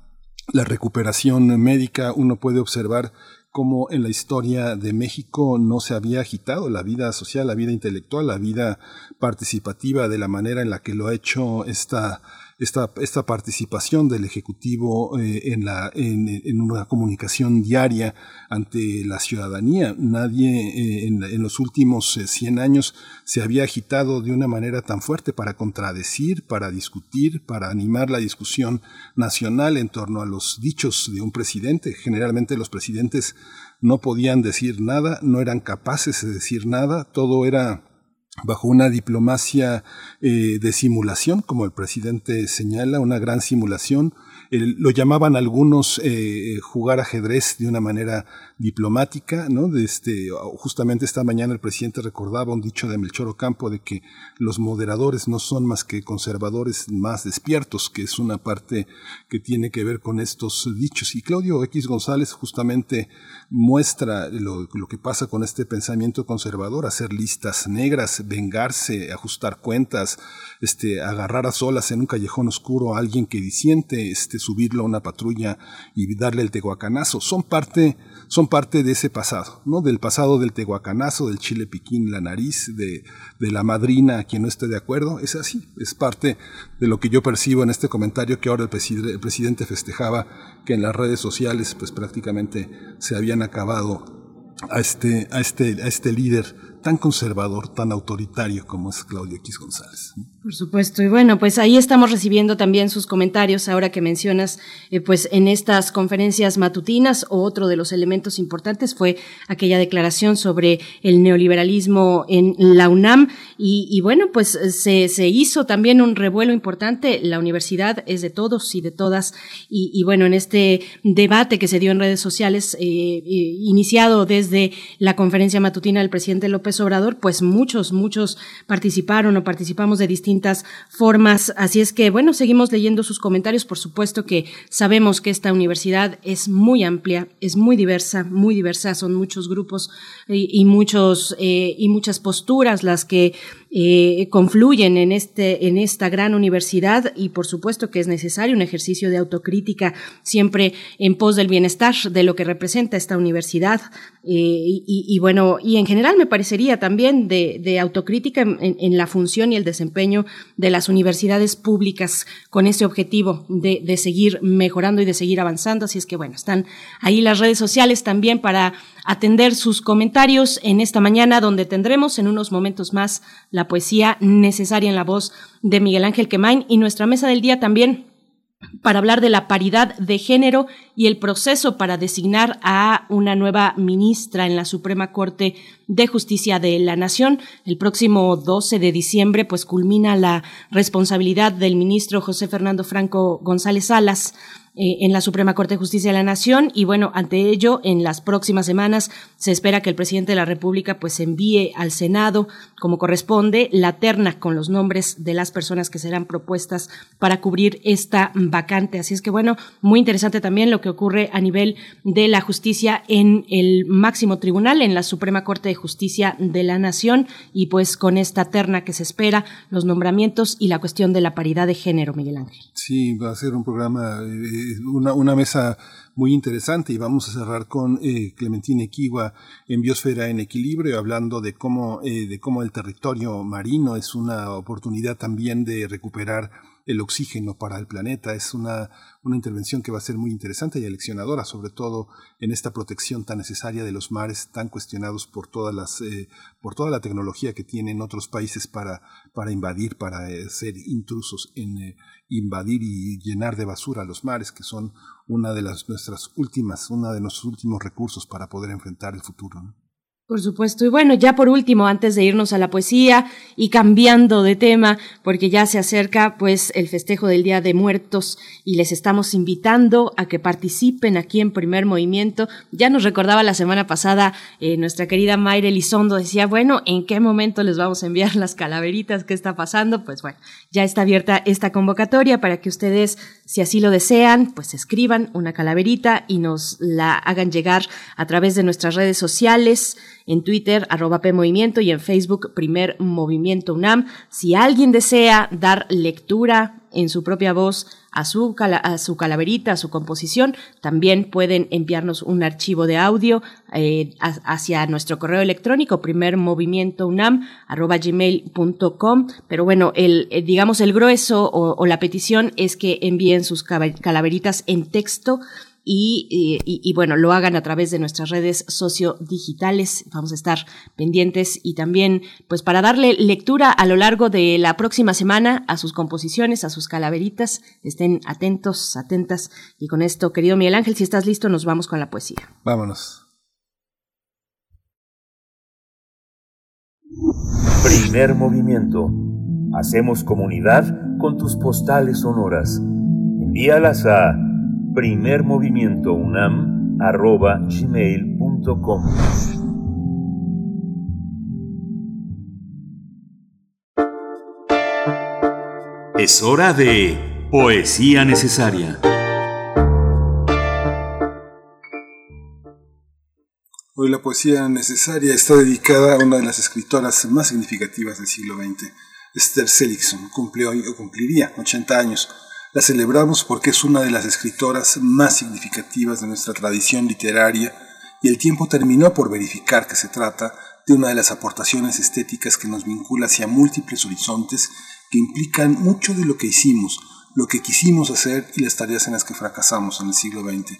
la recuperación médica, uno puede observar cómo en la historia de México no se había agitado la vida social, la vida intelectual, la vida participativa de la manera en la que lo ha hecho esta esta, esta participación del Ejecutivo eh, en, la, en, una comunicación diaria ante la ciudadanía. Nadie eh, en, los últimos 100 eh, años se había agitado de una manera tan fuerte para contradecir, para discutir, para animar la discusión nacional en torno a los dichos de un presidente. Generalmente los presidentes no podían decir nada, no eran capaces de decir nada, todo era bajo una diplomacia eh, de simulación, como el presidente señala, una gran simulación. lo llamaban algunos eh, jugar ajedrez de una manera diplomática, ¿no? De este, justamente esta mañana el presidente recordaba un dicho de Melchor Ocampo de que los moderadores no son más que conservadores más despiertos, que es una parte que tiene que ver con estos dichos. Y Claudio X González justamente muestra lo, lo que pasa con este pensamiento conservador, hacer listas negras, vengarse, ajustar cuentas, este, agarrar a solas en un callejón oscuro a alguien que disiente, este, subirlo a una patrulla y darle el tehuacanazo. Son parte, son parte de ese pasado, ¿no? Del pasado del tehuacanazo, del chile piquín, la nariz, de, de la madrina quien no esté de acuerdo. Es así, es parte de lo que yo percibo en este comentario que ahora el, el presidente festejaba que en las redes sociales pues prácticamente se habían acabado a este, a este, a este líder tan conservador, tan autoritario como es Claudio X González. Por supuesto, y bueno, pues ahí estamos recibiendo también sus comentarios ahora que mencionas, eh, pues en estas conferencias matutinas, otro de los elementos importantes fue aquella declaración sobre el neoliberalismo en la UNAM, y, bueno, pues se, se, hizo también un revuelo importante, la universidad es de todos y de todas, y, bueno, en este debate que se dio en redes sociales, eh, eh, iniciado desde la conferencia matutina del presidente López Obrador, pues muchos, muchos participaron o participamos de formas. Así es que, bueno, seguimos leyendo sus comentarios. Por supuesto que sabemos que esta universidad es muy amplia, es muy diversa, muy diversa. Son muchos grupos y, muchos, eh, y muchas posturas las que eh, confluyen en, este, en esta gran universidad y por supuesto que es necesario un ejercicio de autocrítica siempre en pos del bienestar de lo que representa esta universidad eh, y, bueno, y en general me parecería también de, autocrítica en, la función y el desempeño de las universidades públicas con ese objetivo de, de seguir mejorando y de seguir avanzando. Así es que bueno, están ahí las redes sociales también para atender sus comentarios en esta mañana, donde tendremos en unos momentos más la poesía necesaria en la voz de Miguel Ángel Quemain y nuestra mesa del día también para hablar de la paridad de género y el proceso para designar a una nueva ministra en la Suprema Corte de Justicia de la Nación. El próximo 12 de diciembre, pues culmina la responsabilidad del ministro José Fernando Franco González Salas eh, en la Suprema Corte de Justicia de la Nación y bueno, ante ello, en las próximas semanas se espera que el presidente de la República pues envíe al Senado, como corresponde, la terna con los nombres de las personas que serán propuestas para cubrir esta vacante. Así es que bueno, muy interesante también lo que ocurre a nivel de la justicia en el máximo tribunal, en la Suprema Corte de Justicia de la Nación y pues con esta terna que se espera, los nombramientos y la cuestión de la paridad de género, Miguel Ángel. Sí, va a ser un programa eh, una, una mesa muy interesante y vamos a cerrar con eh, Clementina Equigua en Biosfera en Equilibrio, hablando de cómo, eh, de cómo el territorio marino es una oportunidad también de recuperar el oxígeno para el planeta. Es una, una intervención que va a ser muy interesante y aleccionadora, sobre todo en esta protección tan necesaria de los mares tan cuestionados por todas las, eh, por toda la tecnología que tienen otros países para, para invadir, para eh, ser intrusos en eh, invadir y llenar de basura los mares, que son una de las nuestras últimas, una de nuestros últimos recursos para poder enfrentar el futuro. Por supuesto. Y bueno, ya por último, antes de irnos a la poesía y cambiando de tema, porque ya se acerca pues el festejo del Día de Muertos y les estamos invitando a que participen aquí en Primer Movimiento. Ya nos recordaba la semana pasada eh, nuestra querida Mayra Elizondo, decía, bueno, ¿en qué momento les vamos a enviar las calaveritas? ¿Qué está pasando? Pues bueno, ya está abierta esta convocatoria para que ustedes, si así lo desean, pues escriban una calaverita y nos la hagan llegar a través de nuestras redes sociales en Twitter, arroba PMovimiento y en Facebook, Primer Movimiento UNAM. Si alguien desea dar lectura en su propia voz a su, calaverita, a su composición, también pueden enviarnos un archivo de audio eh, hacia nuestro correo electrónico primermovimientounam.gmail.com pero bueno, el, eh, digamos el grueso o la petición es que envíen sus calaveritas en texto y, y, bueno, lo hagan a través de nuestras redes sociodigitales. Vamos a estar pendientes y también, pues para darle lectura a lo largo de la próxima semana a sus composiciones, a sus calaveritas, estén atentos, atentas. Y con esto, querido Miguel Ángel, si estás listo, nos vamos con la poesía. Vámonos. Primer movimiento. Hacemos comunidad con tus postales sonoras. Envíalas a primermovimientounam.gmail.com Es hora de Poesía Necesaria. Hoy la poesía necesaria está dedicada a una de las escritoras más significativas del siglo XX, Esther Seligson. Cumple hoy o cumpliría 80 años. La celebramos porque es una de las escritoras más significativas de nuestra tradición literaria y el tiempo terminó por verificar que se trata de una de las aportaciones estéticas que nos vincula hacia múltiples horizontes que implican mucho de lo que hicimos, lo que quisimos hacer y las tareas en las que fracasamos en el siglo XX.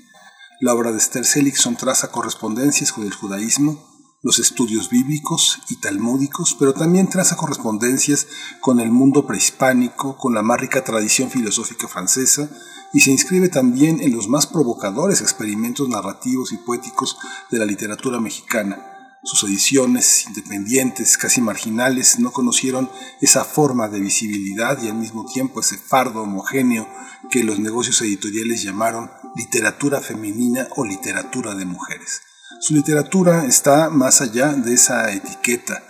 La obra de Esther Seligson traza correspondencias con el judaísmo, los estudios bíblicos y talmúdicos, pero también traza correspondencias con el mundo prehispánico, con la más rica tradición filosófica francesa, y se inscribe también en los más provocadores experimentos narrativos y poéticos de la literatura mexicana. Sus ediciones, independientes, casi marginales, no conocieron esa forma de visibilidad y al mismo tiempo ese fardo homogéneo que los negocios editoriales llamaron literatura femenina o literatura de mujeres. Su literatura está más allá de esa etiqueta.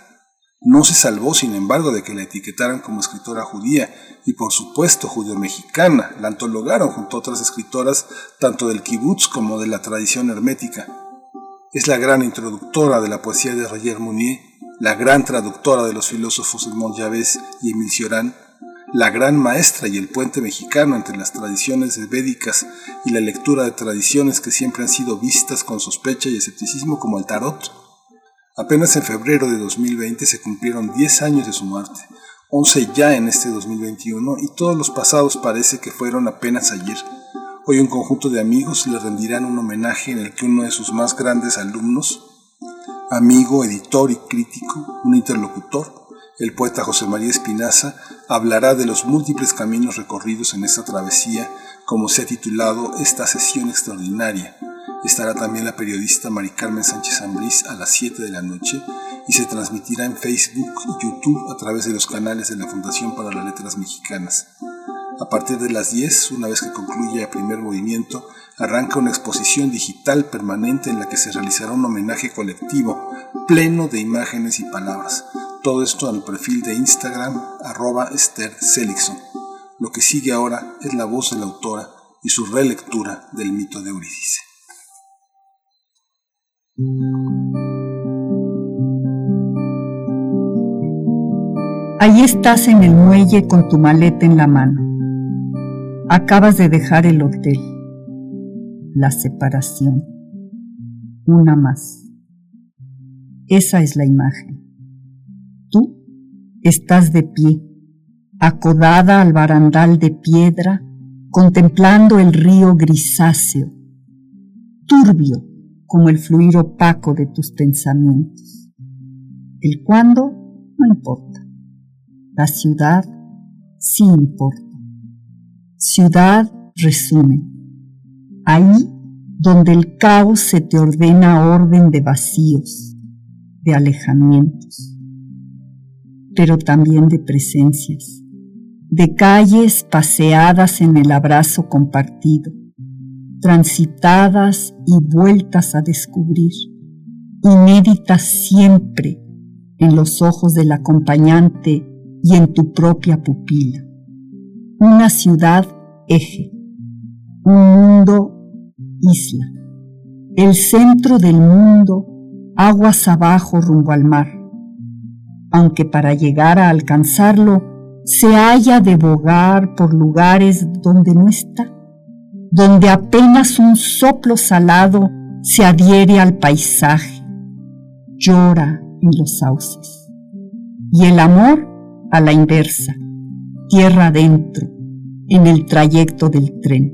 No se salvó, sin embargo, de que la etiquetaran como escritora judía y, por supuesto, judeo-mexicana. La antologaron junto a otras escritoras tanto del kibutz como de la tradición hermética. Es la gran introductora de la poesía de Roger Mounier, la gran traductora de los filósofos Edmond Javés y Emile Cioran, la gran maestra y el puente mexicano entre las tradiciones védicas y la lectura de tradiciones que siempre han sido vistas con sospecha y escepticismo como el tarot. Apenas en febrero de 2020 se cumplieron 10 años de su muerte, 11 ya en este 2021 y todos los pasados parece que fueron apenas ayer. Hoy un conjunto de amigos le rendirán un homenaje en el que uno de sus más grandes alumnos, amigo, editor y crítico, un interlocutor, el poeta José María Espinaza, hablará de los múltiples caminos recorridos en esta travesía, como se ha titulado esta sesión extraordinaria. Estará también la periodista Mari Carmen Sánchez Ambrís a las 7 de la noche y se transmitirá en Facebook y YouTube a través de los canales de la Fundación para las Letras Mexicanas. A partir de las 10, una vez que concluye el primer movimiento, arranca una exposición digital permanente en la que se realizará un homenaje colectivo, pleno de imágenes y palabras. Todo esto el perfil de Instagram, arroba Esther Seligson. Lo que sigue ahora es la voz de la autora y su relectura del mito de Eurídice. Ahí estás en el muelle con tu maleta en la mano Acabas de dejar el hotel. La separación. Una más. Esa es la imagen. Estás de pie, acodada al barandal de piedra, contemplando el río grisáceo, turbio como el fluir opaco de tus pensamientos. El cuándo no importa. La ciudad sí importa. Ciudad resumen. Ahí donde el caos se te ordena orden de vacíos, de alejamientos, pero también de presencias, de calles paseadas en el abrazo compartido, transitadas y vueltas a descubrir, inéditas siempre en los ojos del acompañante y en tu propia pupila. Una ciudad eje, un mundo isla, el centro del mundo aguas abajo rumbo al mar, aunque para llegar a alcanzarlo se haya de bogar por lugares donde no está, donde apenas un soplo salado se adhiere al paisaje, llora en los sauces, y el amor a la inversa, tierra adentro, en el trayecto del tren.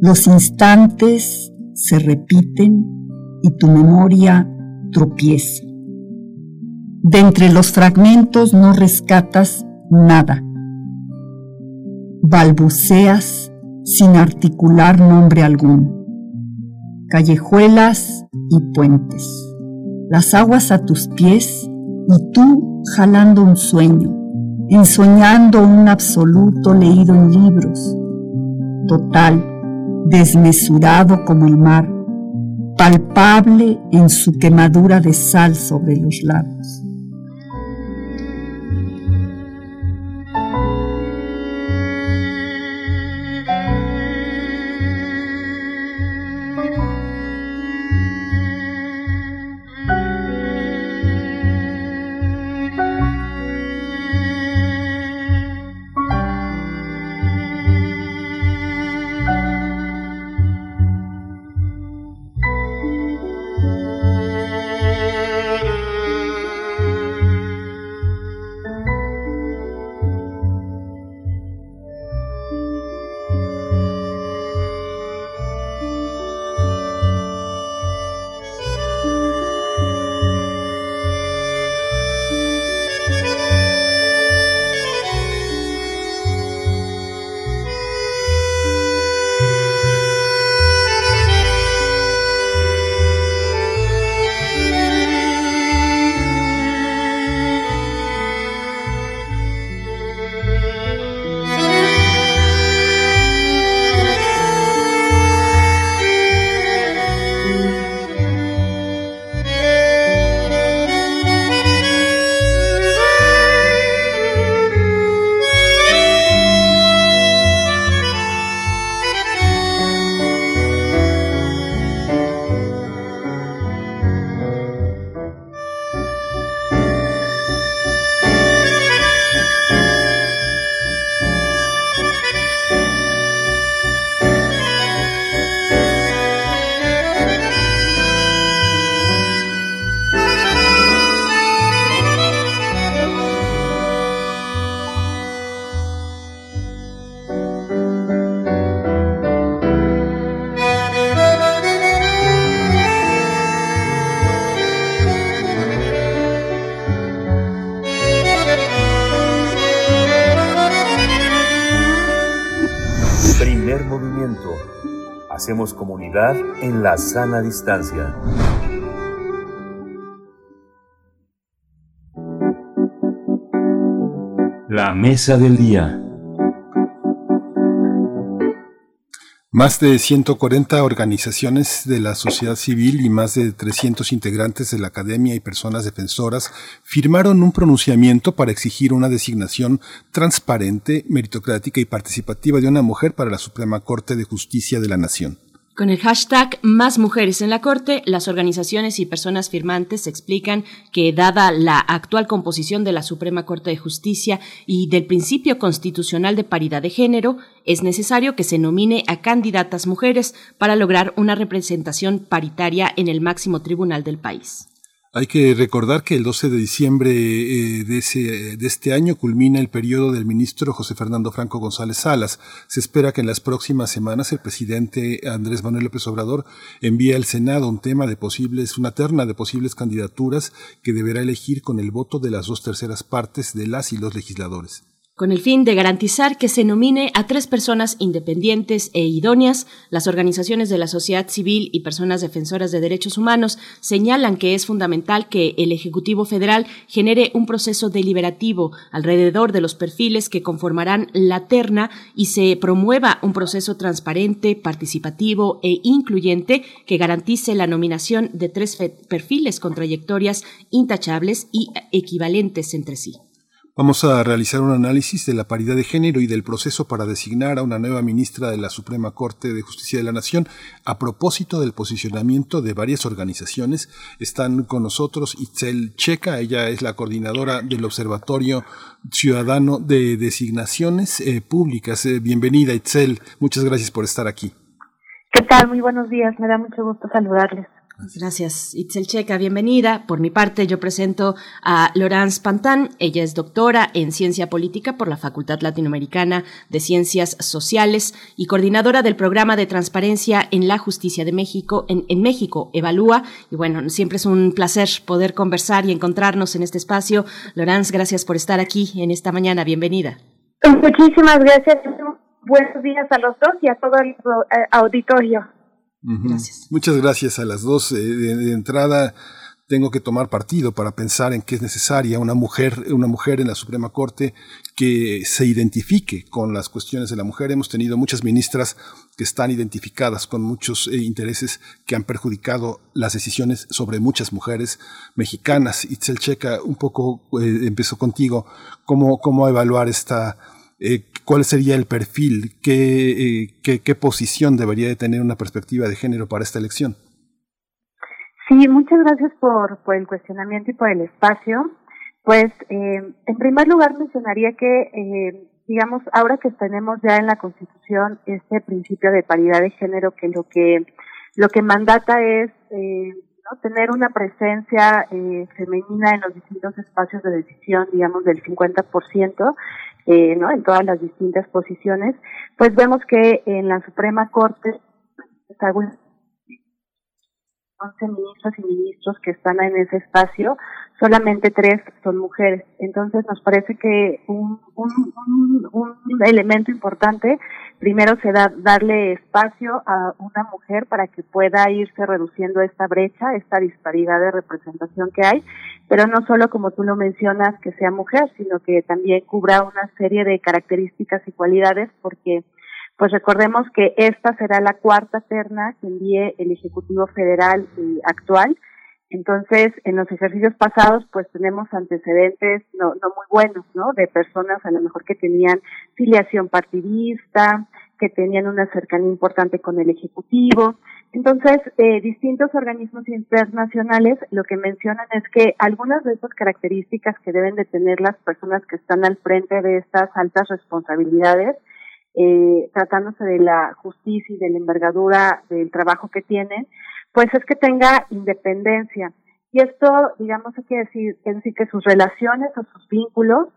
Los instantes se repiten y tu memoria tropieza. De entre los fragmentos no rescatas nada. Balbuceas sin articular nombre alguno. Callejuelas y puentes. Las aguas a tus pies y tú jalando un sueño, ensoñando un absoluto leído en libros, total, desmesurado como el mar, palpable en su quemadura de sal sobre los labios. Comunidad en la sana distancia. La mesa del día. Más de 140 organizaciones de la sociedad civil y más de 300 integrantes de la academia y personas defensoras firmaron un pronunciamiento para exigir una designación transparente, meritocrática y participativa de una mujer para la Suprema Corte de Justicia de la Nación. Con el hashtag Más Mujeres en la Corte, las organizaciones y personas firmantes explican que, dada la actual composición de la Suprema Corte de Justicia y del principio constitucional de paridad de género, es necesario que se nomine a candidatas mujeres para lograr una representación paritaria en el máximo tribunal del país. Hay que recordar que el 12 de diciembre eh, de, ese, de este año culmina el periodo del ministro José Fernando Franco González Salas. Se espera que en las próximas semanas el presidente Andrés Manuel López Obrador envíe al Senado un tema de posibles, una terna de posibles candidaturas que deberá elegir con el voto de las dos terceras partes de las y los legisladores con el fin de garantizar que se nomine a tres personas independientes e idóneas, las organizaciones de la sociedad civil y personas defensoras de derechos humanos señalan que es fundamental que el Ejecutivo Federal genere un proceso deliberativo alrededor de los perfiles que conformarán la terna y se promueva un proceso transparente, participativo e incluyente que garantice la nominación de tres perfiles con trayectorias intachables y equivalentes entre sí. Vamos a realizar un análisis de la paridad de género y del proceso para designar a una nueva ministra de la Suprema Corte de Justicia de la Nación. A propósito del posicionamiento de varias organizaciones, están con nosotros Itzel Checa, ella es la coordinadora del Observatorio Ciudadano de Designaciones eh, Públicas. Eh, bienvenida Itzel, muchas gracias por estar aquí. ¿Qué tal? Muy buenos días, me da mucho gusto saludarles. Gracias, Itzel Checa, bienvenida. Por mi parte, yo presento a Laurence Pantán. Ella es doctora en Ciencia Política por la Facultad Latinoamericana de Ciencias Sociales y coordinadora del programa de transparencia en la justicia de México, en, México, Evalúa. Y bueno, siempre es un placer poder conversar y encontrarnos en este espacio. Laurence, gracias por estar aquí en esta mañana. Bienvenida. Muchísimas gracias. Buenos días a los dos y a todo el auditorio. Muchas gracias a las dos. Eh, de, entrada, tengo que tomar partido para pensar en que es necesaria una mujer, una mujer en la Suprema Corte que se identifique con las cuestiones de la mujer. Hemos tenido muchas ministras que están identificadas con muchos eh, intereses que han perjudicado las decisiones sobre muchas mujeres mexicanas. Itzel Checa, un poco eh, empezó contigo, ¿cómo, cómo evaluar esta, eh, cuál sería el perfil, qué, qué, qué posición debería de tener una perspectiva de género para esta elección? Sí, muchas gracias por, el cuestionamiento y por el espacio. Pues, eh, en primer lugar, mencionaría que, eh, digamos, ahora que tenemos ya en la Constitución este principio de paridad de género, que lo que lo que mandata es eh, tener una presencia eh, femenina en los distintos espacios de decisión, digamos, del 50%, eh, ¿no? En todas las distintas posiciones, pues vemos que en la Suprema Corte está 11 ministros y ministros que están en ese espacio, solamente tres son mujeres. Entonces nos parece que un, elemento importante, primero se da darle espacio a una mujer para que pueda irse reduciendo esta brecha, esta disparidad de representación que hay, pero no solo como tú lo mencionas que sea mujer, sino que también cubra una serie de características y cualidades porque pues recordemos que esta será la cuarta terna que envíe el Ejecutivo Federal actual. Entonces, en los ejercicios pasados, pues tenemos antecedentes no, muy buenos, ¿no? De personas a lo mejor que tenían filiación partidista, que tenían una cercanía importante con el Ejecutivo. Entonces, eh, distintos organismos internacionales lo que mencionan es que algunas de esas características que deben de tener las personas que están al frente de estas altas responsabilidades eh, tratándose de la justicia y de la envergadura del trabajo que tienen, pues es que tenga independencia. Y esto, digamos, que decir, decir que sus relaciones o sus vínculos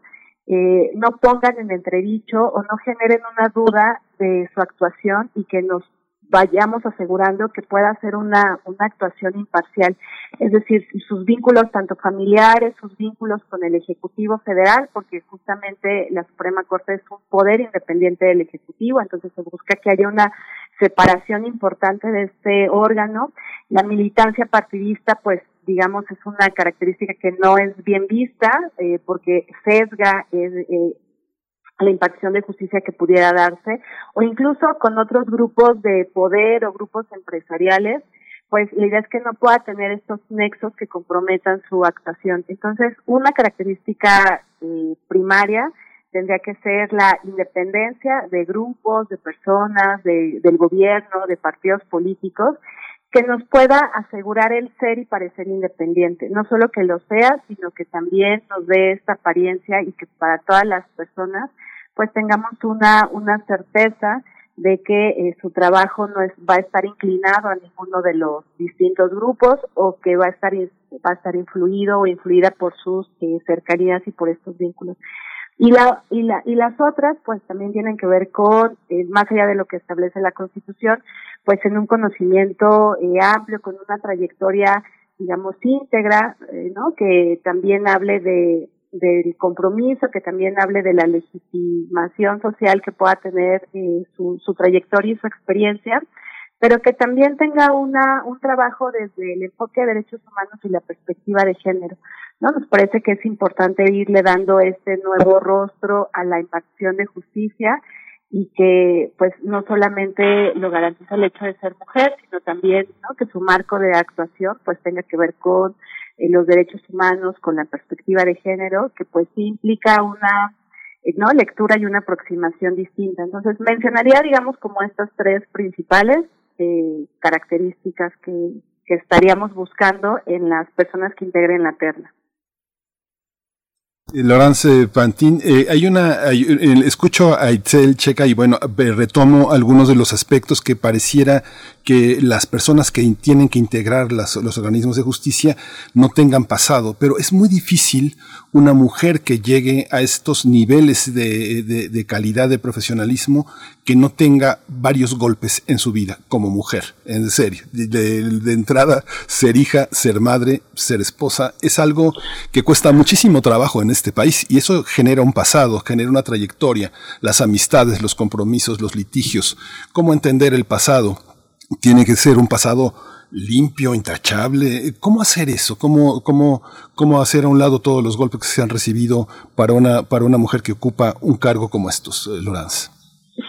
eh, no pongan en entredicho o no generen una duda de su actuación y que nos vayamos asegurando que pueda ser una, una actuación imparcial. Es decir, sus vínculos tanto familiares, sus vínculos con el Ejecutivo Federal, porque justamente la Suprema Corte es un poder independiente del Ejecutivo, entonces se busca que haya una separación importante de este órgano. La militancia partidista, pues digamos, es una característica que no es bien vista eh, porque sesga eh, la impartición de justicia que pudiera darse, o incluso con otros grupos de poder o grupos empresariales, pues la idea es que no pueda tener estos nexos que comprometan su actuación. Entonces, una característica eh, primaria tendría que ser la independencia de grupos, de personas, de, del gobierno, de partidos políticos, que nos pueda asegurar el ser y parecer independiente. No solo que lo sea, sino que también nos dé esta apariencia y que para todas las personas pues tengamos una, una certeza de que eh, su trabajo no es, va a estar inclinado a ninguno de los distintos grupos o que va a estar va a estar influido o influida por sus eh, cercanías y por estos vínculos. Y la y la y las otras pues también tienen que ver con eh, más allá de lo que establece la Constitución, pues en un conocimiento amplio con una trayectoria digamos íntegra, ¿no? Que también hable de del compromiso, que también hable de la legitimación social que pueda tener eh, su, su trayectoria y su experiencia, pero que también tenga una, un trabajo desde el enfoque de derechos humanos y la perspectiva de género. ¿No? Nos parece que es importante irle dando este nuevo rostro a la impartición de justicia y que pues no solamente lo garantiza el hecho de ser mujer, sino también ¿no? que su marco de actuación pues tenga que ver con en los derechos humanos con la perspectiva de género, que pues sí implica una eh, no lectura y una aproximación distinta. Entonces mencionaría, digamos, como estas tres principales eh, características que, que estaríamos buscando en las personas que integren la terna. Laurence Pantin, eh, hay una, escucho a Itzel Checa y bueno, retomo algunos de los aspectos que pareciera que las personas que tienen que integrar los organismos de justicia no tengan pasado, pero es muy difícil una mujer que llegue a estos niveles de, calidad de profesionalismo que no tenga varios golpes en su vida como mujer, en serio. De, entrada, ser hija, ser madre, ser esposa, es algo que cuesta muchísimo trabajo en este país y eso genera un pasado, genera una trayectoria, las amistades, los compromisos, los litigios. ¿Cómo entender el pasado? Tiene que ser un pasado limpio, intachable. ¿Cómo hacer eso? ¿Cómo, cómo, cómo hacer a un lado todos los golpes que se han recibido para una, para una mujer que ocupa un cargo como estos, eh, Lorenz?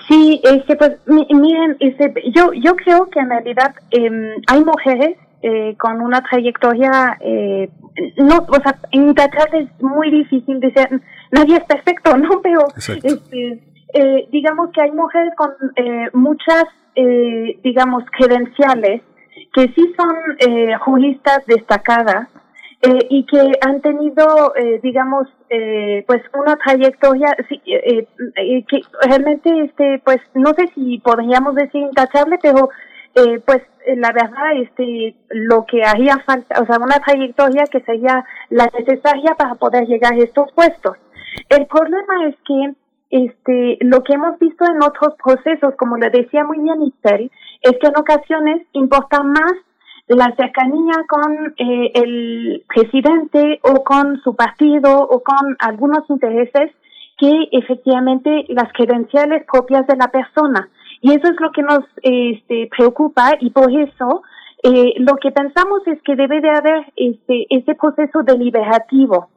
Sí, este, pues miren, este, yo, yo creo que en realidad em, hay mujeres eh, con una trayectoria, eh, no, o sea, intachable es muy difícil decir, nadie es perfecto, ¿no? [LAUGHS] Pero, este, eh, digamos que hay mujeres con eh, muchas, eh, digamos, credenciales que sí son eh, juristas destacadas eh, y que han tenido, eh, digamos, eh, pues una trayectoria sí, eh, eh, que realmente, este, pues no sé si podríamos decir intachable, pero eh, pues la verdad, este, lo que haría falta, o sea, una trayectoria que sería la necesaria para poder llegar a estos puestos. El problema es que este, lo que hemos visto en otros procesos, como le decía muy bien Isabel, es que en ocasiones importa más la cercanía con eh, el presidente o con su partido o con algunos intereses que efectivamente las credenciales propias de la persona. Y eso es lo que nos este, preocupa y por eso eh, lo que pensamos es que debe de haber este, ese proceso deliberativo,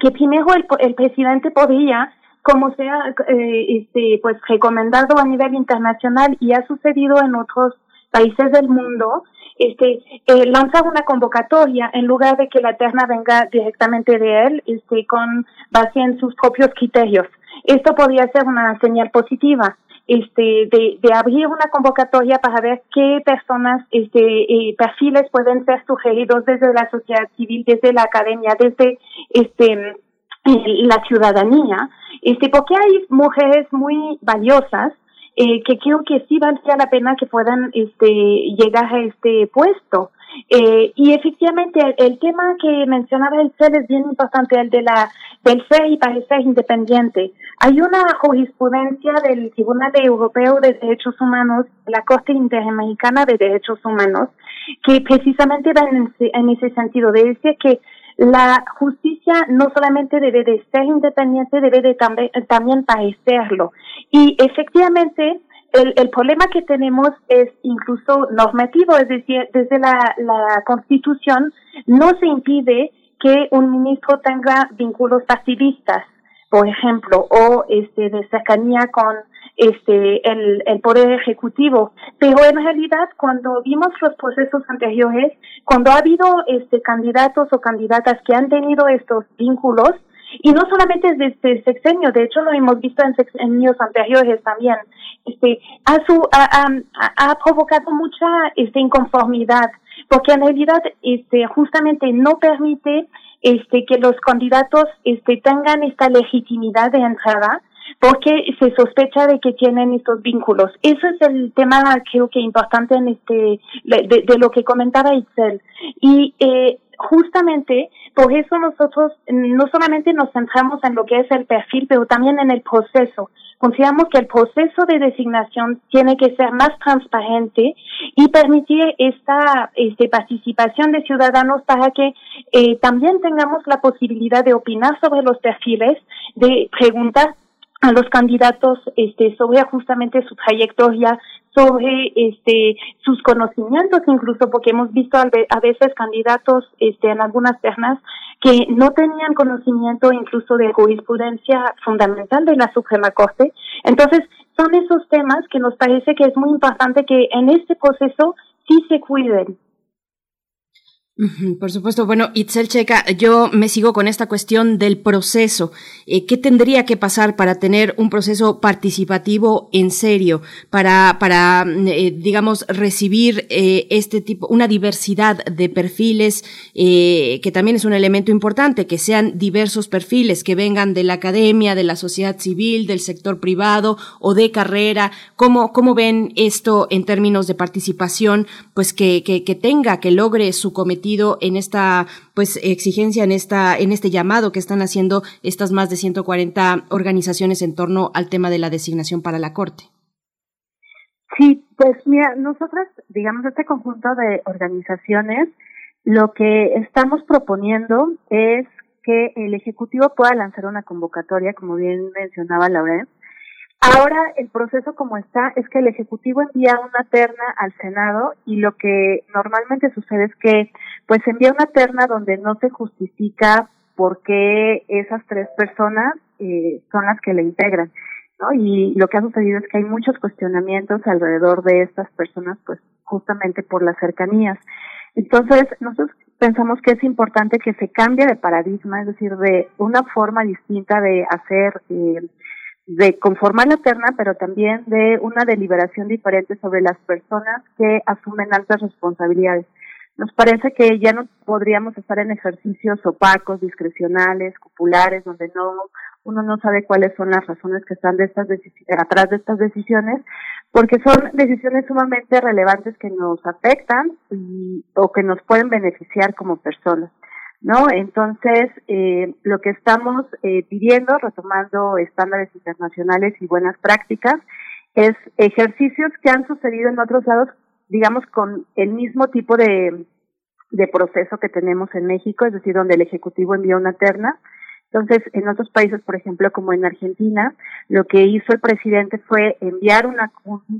que primero el, el presidente podría como sea eh, este pues recomendado a nivel internacional y ha sucedido en otros países del mundo este eh, lanzar una convocatoria en lugar de que la terna venga directamente de él este con base en sus propios criterios. Esto podría ser una señal positiva este de, abrir una convocatoria para ver qué personas este eh, perfiles pueden ser sugeridos desde la sociedad civil desde la academia desde este la ciudadanía, este, porque hay mujeres muy valiosas eh, que creo que sí valdría la pena que puedan este, llegar a este puesto. Eh, y efectivamente el, el, tema que mencionaba el CEL es bien importante, el de la del ser y parecer independiente. Hay una jurisprudencia del Tribunal Europeo de Derechos Humanos, la Corte Interamericana de Derechos Humanos, que precisamente va en ese, en ese sentido, de que la justicia no solamente debe de ser independiente, debe de también, también parecerlo. Y efectivamente, el, el problema que tenemos es incluso normativo, es decir, desde la, la Constitución no se impide que un ministro tenga vínculos partidistas, por ejemplo, o este de cercanía con este el, el poder ejecutivo. Pero en realidad cuando vimos los procesos anteriores cuando ha habido este candidatos o candidatas que han tenido estos vínculos y no solamente desde este sexenio, de hecho lo hemos visto en sexenios anteriores también, este, ha, su, ha, ha, ha provocado mucha este, inconformidad, porque en realidad este, justamente no permite este, que los candidatos este, tengan esta legitimidad de entrada, porque se sospecha de que tienen estos vínculos. Eso es el tema creo que importante en este de, lo que comentaba Itzel. Y eh, justamente por eso nosotros no solamente nos centramos en lo que es el perfil, pero también en el proceso. Consideramos que el proceso de designación tiene que ser más transparente y permitir esta este, participación de ciudadanos para que eh, también tengamos la posibilidad de opinar sobre los perfiles, de preguntar a los candidatos este sobre justamente su trayectoria sobre este sus conocimientos incluso porque hemos visto a veces candidatos este en algunas ternas que no tenían conocimiento incluso de jurisprudencia fundamental de la Suprema Corte. Entonces son esos temas que nos parece que es muy importante que en este proceso sí se cuiden por supuesto. Bueno, Itzel Checa, yo me sigo con esta cuestión del proceso. Eh, ¿Qué tendría que pasar para tener un proceso participativo en serio, para, para eh, digamos, recibir eh, este tipo, una diversidad de perfiles, eh, que también es un elemento importante, que sean diversos perfiles, que vengan de la academia, de la sociedad civil, del sector privado o de carrera? ¿Cómo, cómo ven esto en términos de participación? Pues que, que, que tenga, que logre su cometido en esta pues exigencia en esta en este llamado que están haciendo estas más de 140 organizaciones en torno al tema de la designación para la corte. Sí, pues mira, nosotras, digamos, este conjunto de organizaciones, lo que estamos proponiendo es que el Ejecutivo pueda lanzar una convocatoria, como bien mencionaba Laurent, Ahora el proceso como está es que el Ejecutivo envía una terna al Senado y lo que normalmente sucede es que pues envía una terna donde no se justifica por qué esas tres personas eh, son las que le integran. ¿no? Y lo que ha sucedido es que hay muchos cuestionamientos alrededor de estas personas, pues justamente por las cercanías. Entonces, nosotros pensamos que es importante que se cambie de paradigma, es decir, de una forma distinta de hacer eh, de conformar la terna, pero también de una deliberación diferente sobre las personas que asumen altas responsabilidades. Nos parece que ya no podríamos estar en ejercicios opacos, discrecionales, populares, donde no uno no sabe cuáles son las razones que están de estas atrás de estas decisiones, porque son decisiones sumamente relevantes que nos afectan y, o que nos pueden beneficiar como personas. ¿no? Entonces, eh, lo que estamos eh, pidiendo, retomando estándares internacionales y buenas prácticas, es ejercicios que han sucedido en otros lados, digamos, con el mismo tipo de, proceso que tenemos en México, es decir, donde el Ejecutivo envía una terna. Entonces, en otros países, por ejemplo, como en Argentina, lo que hizo el presidente fue enviar una,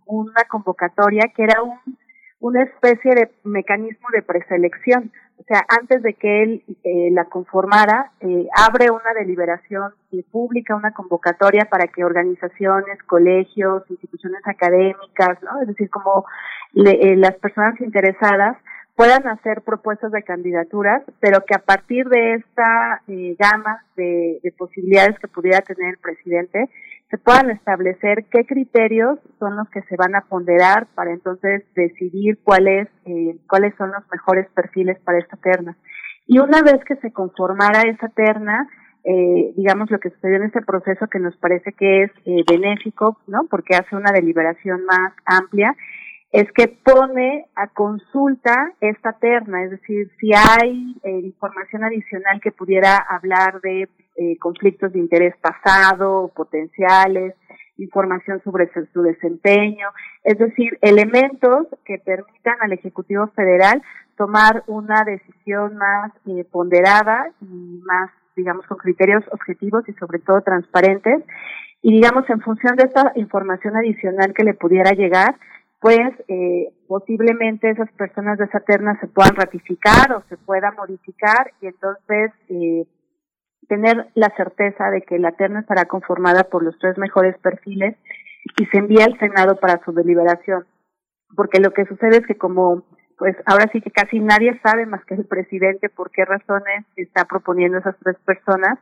una convocatoria que era un, una especie de mecanismo de preselección o sea, antes de que él eh, la conformara, eh, abre una deliberación y pública una convocatoria para que organizaciones, colegios, instituciones académicas, ¿no? Es decir, como eh, las personas interesadas puedan hacer propuestas de candidaturas, pero que a partir de esta gama de, de posibilidades que pudiera tener el presidente, se puedan establecer qué criterios son los que se van a ponderar para entonces decidir cuáles eh, cuáles son los mejores perfiles para esta terna. Y una vez que se conformara esa terna, eh, digamos lo que sucedió en este proceso que nos parece que es eh, benéfico, ¿no? Porque hace una deliberación más amplia, es que pone a consulta esta terna, es decir, si hay eh, información adicional que pudiera hablar de eh, conflictos de interés pasado potenciales, información sobre su desempeño, es decir, elementos que permitan al Ejecutivo Federal tomar una decisión más eh, ponderada y más, digamos, con criterios objetivos y sobre todo transparentes. Y digamos, en función de esta información adicional que le pudiera llegar, pues eh, posiblemente esas personas de esa terna se puedan ratificar o se puedan modificar y entonces eh, tener la certeza de que la terna estará conformada por los tres mejores perfiles y se envía al Senado para su deliberación. Porque lo que sucede es que como pues ahora sí que casi nadie sabe más que el presidente por qué razones está proponiendo esas tres personas,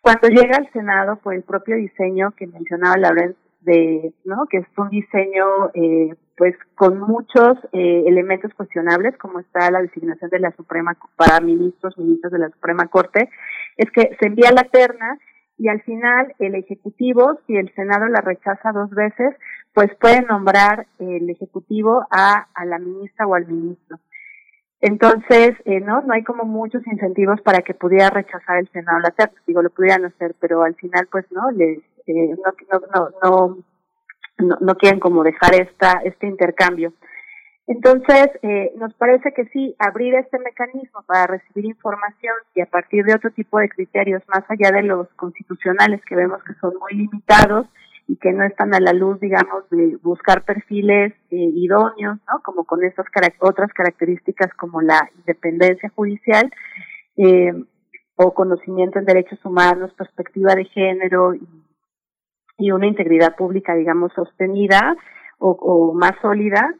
cuando llega al Senado por el propio diseño que mencionaba Laurence de, ¿no? Que es un diseño, eh, pues, con muchos eh, elementos cuestionables, como está la designación de la Suprema para ministros, ministros de la Suprema Corte, es que se envía la terna y al final el Ejecutivo, si el Senado la rechaza dos veces, pues puede nombrar el Ejecutivo a, a la ministra o al ministro. Entonces, eh, no, no hay como muchos incentivos para que pudiera rechazar el Senado la terna. Digo, lo pudieran hacer, pero al final, pues no, les, eh, no, no, no, no, no quieren como dejar esta, este intercambio. Entonces, eh, nos parece que sí, abrir este mecanismo para recibir información y a partir de otro tipo de criterios, más allá de los constitucionales que vemos que son muy limitados y que no están a la luz, digamos, de buscar perfiles eh, idóneos, ¿no? Como con estas otras características como la independencia judicial eh, o conocimiento en derechos humanos, perspectiva de género y y una integridad pública, digamos, sostenida o, más sólida,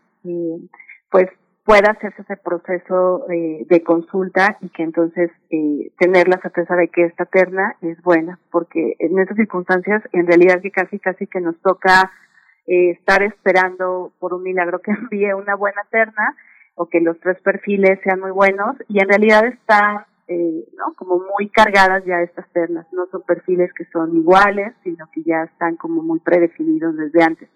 pues pueda hacerse ese proceso eh, de consulta y que entonces eh, tener la certeza de que esta terna es buena, porque en estas circunstancias en realidad que casi casi que nos toca eh, estar esperando por un milagro que [LAUGHS] envíe una buena terna o que los tres perfiles sean muy buenos y en realidad está eh, ¿no? Como muy cargadas ya estas ternas, no son perfiles que son iguales, sino que ya están como muy predefinidos desde antes.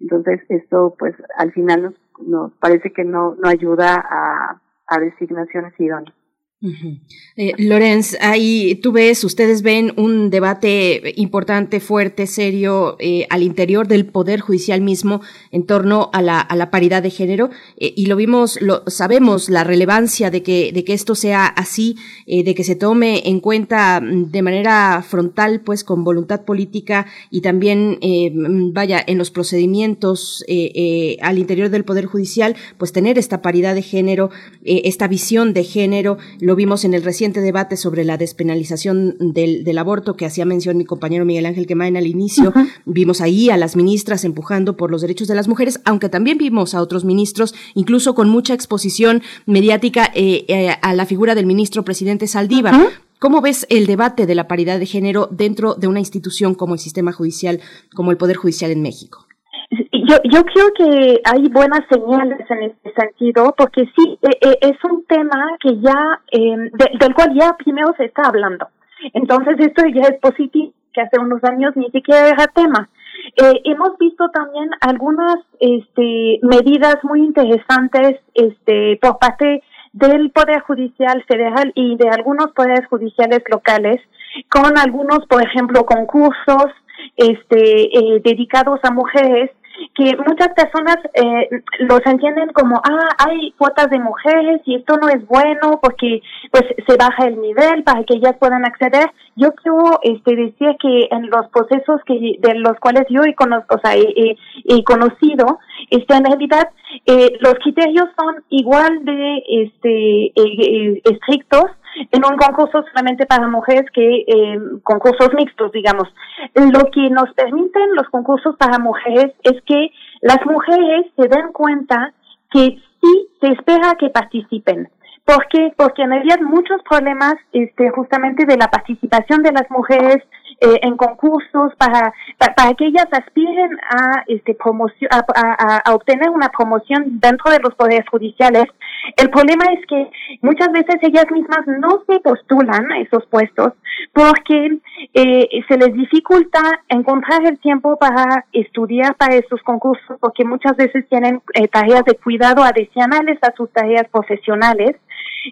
Entonces, esto pues al final nos, nos parece que no, no ayuda a, a designaciones idóneas. Eh, Lorenz, ahí tú ves, ustedes ven un debate importante, fuerte, serio, eh, al interior del Poder Judicial mismo en torno a la, a la paridad de género, eh, y lo vimos, lo sabemos, la relevancia de que, de que esto sea así, de que se tome en cuenta mm, de manera frontal, pues con voluntad política y también, mm, vaya, en los procedimientos al interior del Poder Judicial, pues tener esta paridad de género, esta visión de género, lo vimos en el reciente debate sobre la despenalización del, del aborto que hacía mención mi compañero Miguel Ángel Quemain al inicio. Vimos ahí a las ministras empujando por los derechos de las mujeres, aunque también vimos a otros ministros, incluso con mucha exposición mediática eh, eh, a la figura del ministro presidente Saldívar. ¿Cómo ves el debate de la paridad de género dentro de una institución como el sistema judicial, como el Poder Judicial en México? Yo, yo creo que hay buenas señales en este sentido, porque sí, eh, eh, es un tema que ya, eh, del cual ya primero se está hablando. Entonces, esto ya es positivo, que hace unos años ni siquiera era tema. Eh, hemos visto también algunas este, medidas muy interesantes este, por parte del Poder Judicial Federal y de algunos poderes judiciales locales, con algunos, por ejemplo, concursos este, eh, dedicados a mujeres que muchas personas eh, los entienden como, ah, hay cuotas de mujeres y esto no es bueno porque pues se baja el nivel para que ellas puedan acceder. Yo quiero este, decir que en los procesos que de los cuales yo he, conozco, o sea, he, he, conocido, este, en realidad eh, los criterios son igual de este, eh, eh estrictos en un concurso solamente para mujeres que eh, concursos mixtos, digamos. Lo que nos permiten los concursos para mujeres es que las mujeres se den cuenta que sí se espera que participen. ¿Por qué? Porque realidad muchos problemas este, justamente de la participación de las mujeres eh, en concursos para, para, que ellas aspiren a este promoción a, a, obtener una promoción dentro de los poderes judiciales. El problema es que muchas veces ellas mismas no se postulan a esos puestos porque eh, se les dificulta encontrar el tiempo para estudiar para esos concursos porque muchas veces tienen eh, tareas de cuidado adicionales a sus tareas profesionales.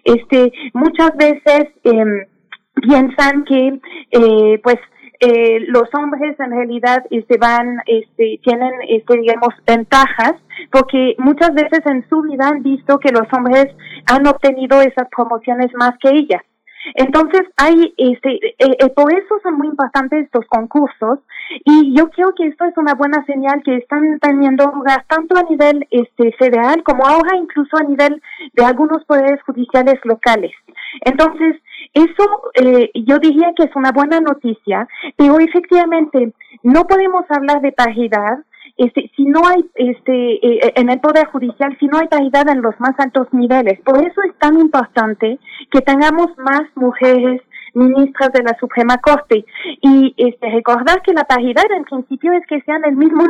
Este muchas veces eh, piensan que eh, pues eh, los hombres en realidad este, van, este, tienen, este, digamos, ventajas, porque muchas veces en su vida han visto que los hombres han obtenido esas promociones más que ellas. Entonces, hay, este, eh, eh, por eso son muy importantes estos concursos y yo creo que esto es una buena señal que están teniendo lugar tanto a nivel este, federal como ahora incluso a nivel de algunos poderes judiciales locales. Entonces, eso eh, yo diría que es una buena noticia, pero efectivamente no podemos hablar de paridad este, si no hay este eh, en el poder judicial si no hay paridad en los más altos niveles. Por eso es tan importante que tengamos más mujeres ministras de la Suprema Corte. Y este, recordar que la paridad en principio es que sean el mismo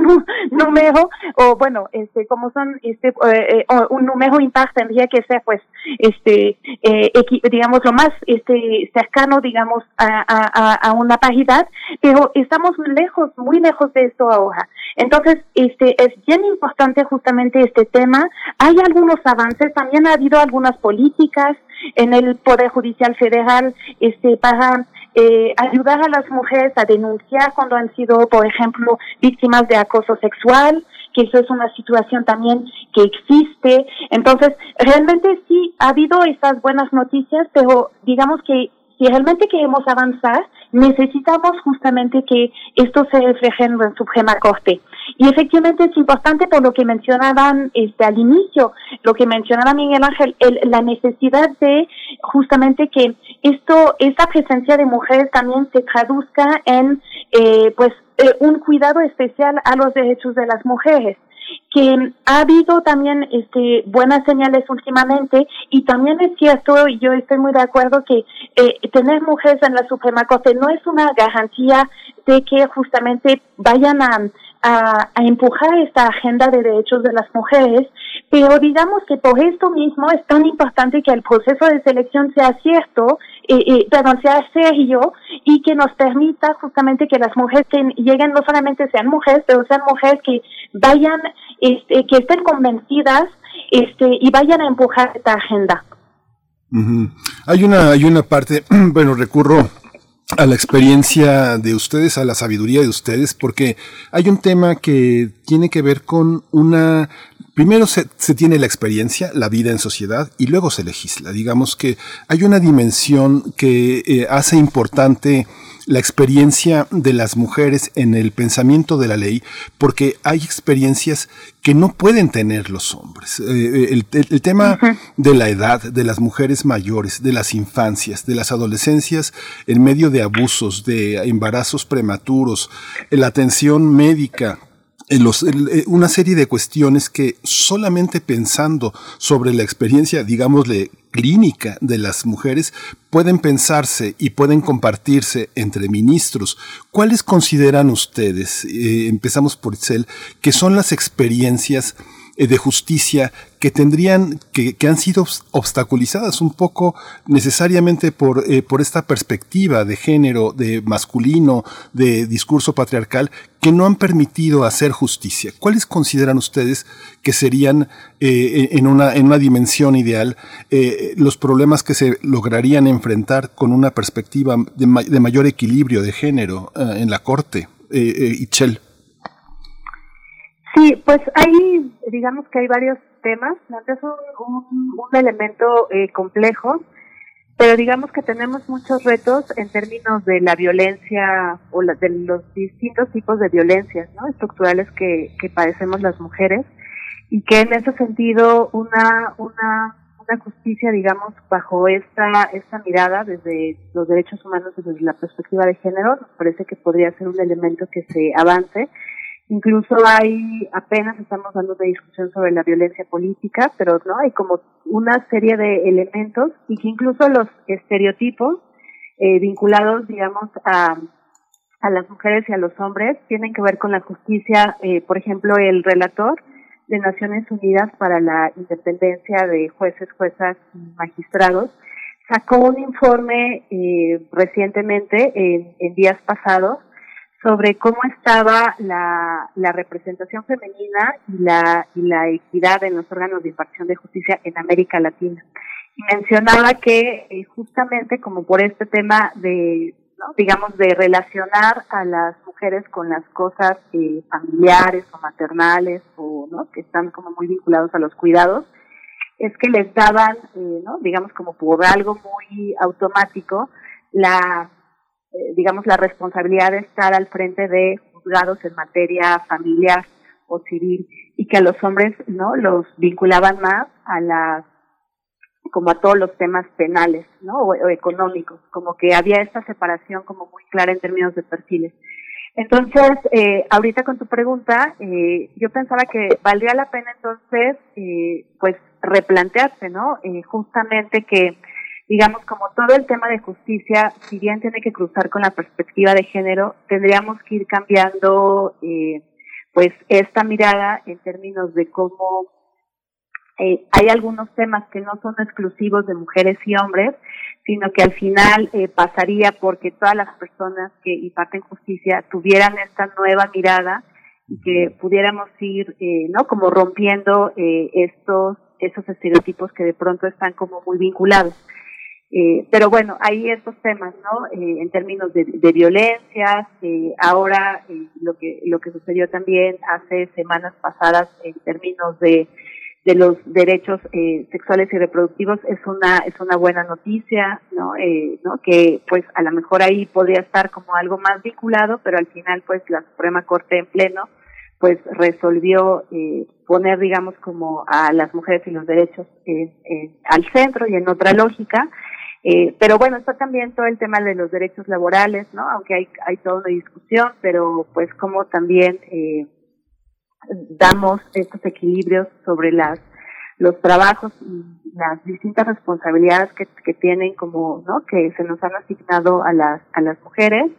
número, o bueno, este, como son este, eh, eh, un número impar tendría que ser pues, este, eh, digamos, lo más este, cercano, digamos, a, a, una paridad, pero estamos lejos, muy lejos de esto ahora. Entonces, este, es bien importante justamente este tema. Hay algunos avances, también ha habido algunas políticas, en el Poder Judicial Federal este, para eh, ayudar a las mujeres a denunciar cuando han sido, por ejemplo, víctimas de acoso sexual, que eso es una situación también que existe. Entonces, realmente sí ha habido estas buenas noticias, pero digamos que si realmente queremos avanzar, necesitamos justamente que esto se refleje en la Suprema Corte. Y efectivamente es importante por lo que mencionaban este, al inicio, lo que mencionaba Miguel Ángel, la necesidad de justamente que esto, esta presencia de mujeres también se traduzca en, eh, pues, eh, un cuidado especial a los derechos de las mujeres. Que ha habido también este, buenas señales últimamente y también es cierto, y yo estoy muy de acuerdo que eh, tener mujeres en la Suprema Corte no es una garantía de que justamente vayan a, a, a, empujar esta agenda de derechos de las mujeres, pero digamos que por esto mismo es tan importante que el proceso de selección sea cierto, eh, eh, perdón, sea serio y que nos permita justamente que las mujeres que lleguen no solamente sean mujeres, pero sean mujeres que vayan, este, que estén convencidas este, y vayan a empujar esta agenda. Hay una, hay una parte, [CLEARS THROAT] bueno, recurro a la experiencia de ustedes, a la sabiduría de ustedes, porque hay un tema que tiene que ver con una Primero se, tiene la experiencia, la vida en sociedad, y luego se legisla. Digamos que hay una dimensión que eh, hace importante la experiencia de las mujeres en el pensamiento de la ley, porque hay experiencias que no pueden tener los hombres. Eh, eh, el, tema de la edad, de las mujeres mayores, de las infancias, de las adolescencias en medio de abusos, de embarazos prematuros, la atención médica, eh, una serie de cuestiones que solamente pensando sobre la experiencia, digámosle, clínica de las mujeres pueden pensarse y pueden compartirse entre ministros. ¿Cuáles consideran ustedes, eh, empezamos por Itzel, que son las experiencias eh, de justicia que tendrían, que, que, han sido obstaculizadas un poco necesariamente por, eh, por esta perspectiva de género, de masculino, de discurso patriarcal, que no han permitido hacer justicia. ¿Cuáles consideran ustedes que serían eh, en, una, en una dimensión ideal los problemas que se lograrían enfrentar con una perspectiva de, de mayor equilibrio de género en la Corte? Sí, pues hay, digamos que hay varios temas. Es un, un, elemento eh, complejo, pero digamos que tenemos muchos retos en términos de la violencia o de los distintos tipos de violencias ¿no? estructurales que, que padecemos las mujeres y que en ese sentido una, una, una justicia, digamos, bajo esta, esta mirada desde los derechos humanos, desde la perspectiva de género, nos parece que podría ser un elemento que se avance Incluso hay, apenas estamos dando una discusión sobre la violencia política, pero no hay como una serie de elementos y que incluso los estereotipos eh, vinculados, digamos, a, a las mujeres y a los hombres tienen que ver con la justicia. Eh, por ejemplo, el relator de Naciones Unidas para la Independencia de Jueces, Juezas y Magistrados sacó un informe eh, recientemente, en, en días pasados, sobre cómo estaba la, la representación femenina y la, y la equidad en los órganos de impartición de justicia en América Latina. Y mencionaba que eh, justamente como por este tema de, digamos, de relacionar a las mujeres con las cosas eh, familiares o maternales o, ¿no? Que están como muy vinculados a los cuidados, es que les daban, eh, ¿no? Digamos como por algo muy automático, la eh, digamos, la responsabilidad de estar al frente de juzgados en materia familiar o civil y que a los hombres, ¿no? Los vinculaban más a las como a todos los temas penales, ¿no? O, económicos, como que había esta separación como muy clara en términos de perfiles. Entonces, eh, ahorita con tu pregunta, eh, yo pensaba que valdría la pena entonces, eh, pues, replantearse, ¿no? Eh, justamente que digamos, como todo el tema de justicia, si bien tiene que cruzar con la perspectiva de género, tendríamos que ir cambiando, eh, pues, esta mirada en términos de cómo eh, hay algunos temas que no son exclusivos de mujeres y hombres, sino que al final eh, pasaría porque todas las personas que imparten justicia tuvieran esta nueva mirada y que pudiéramos ir, eh, ¿no? Como rompiendo eh, estos esos estereotipos que de pronto están como muy vinculados. Eh, pero bueno, hay estos temas, ¿no? Eh, en términos de, de violencias, eh, ahora eh, lo que lo que sucedió también hace semanas pasadas en términos de, de los derechos eh, sexuales y reproductivos es una es una buena noticia, ¿no? Eh, ¿no? Que pues a lo mejor ahí podría estar como algo más vinculado, pero al final pues la Suprema Corte en pleno pues resolvió eh, poner digamos como a las mujeres y los derechos al centro y en otra lógica eh, pero bueno, está también todo el tema de los derechos laborales, ¿no? Aunque hay, hay toda una discusión, pero pues como también eh, damos estos equilibrios sobre las los trabajos y las distintas responsabilidades que, que tienen como, ¿no? Que se nos han asignado a las, a las mujeres.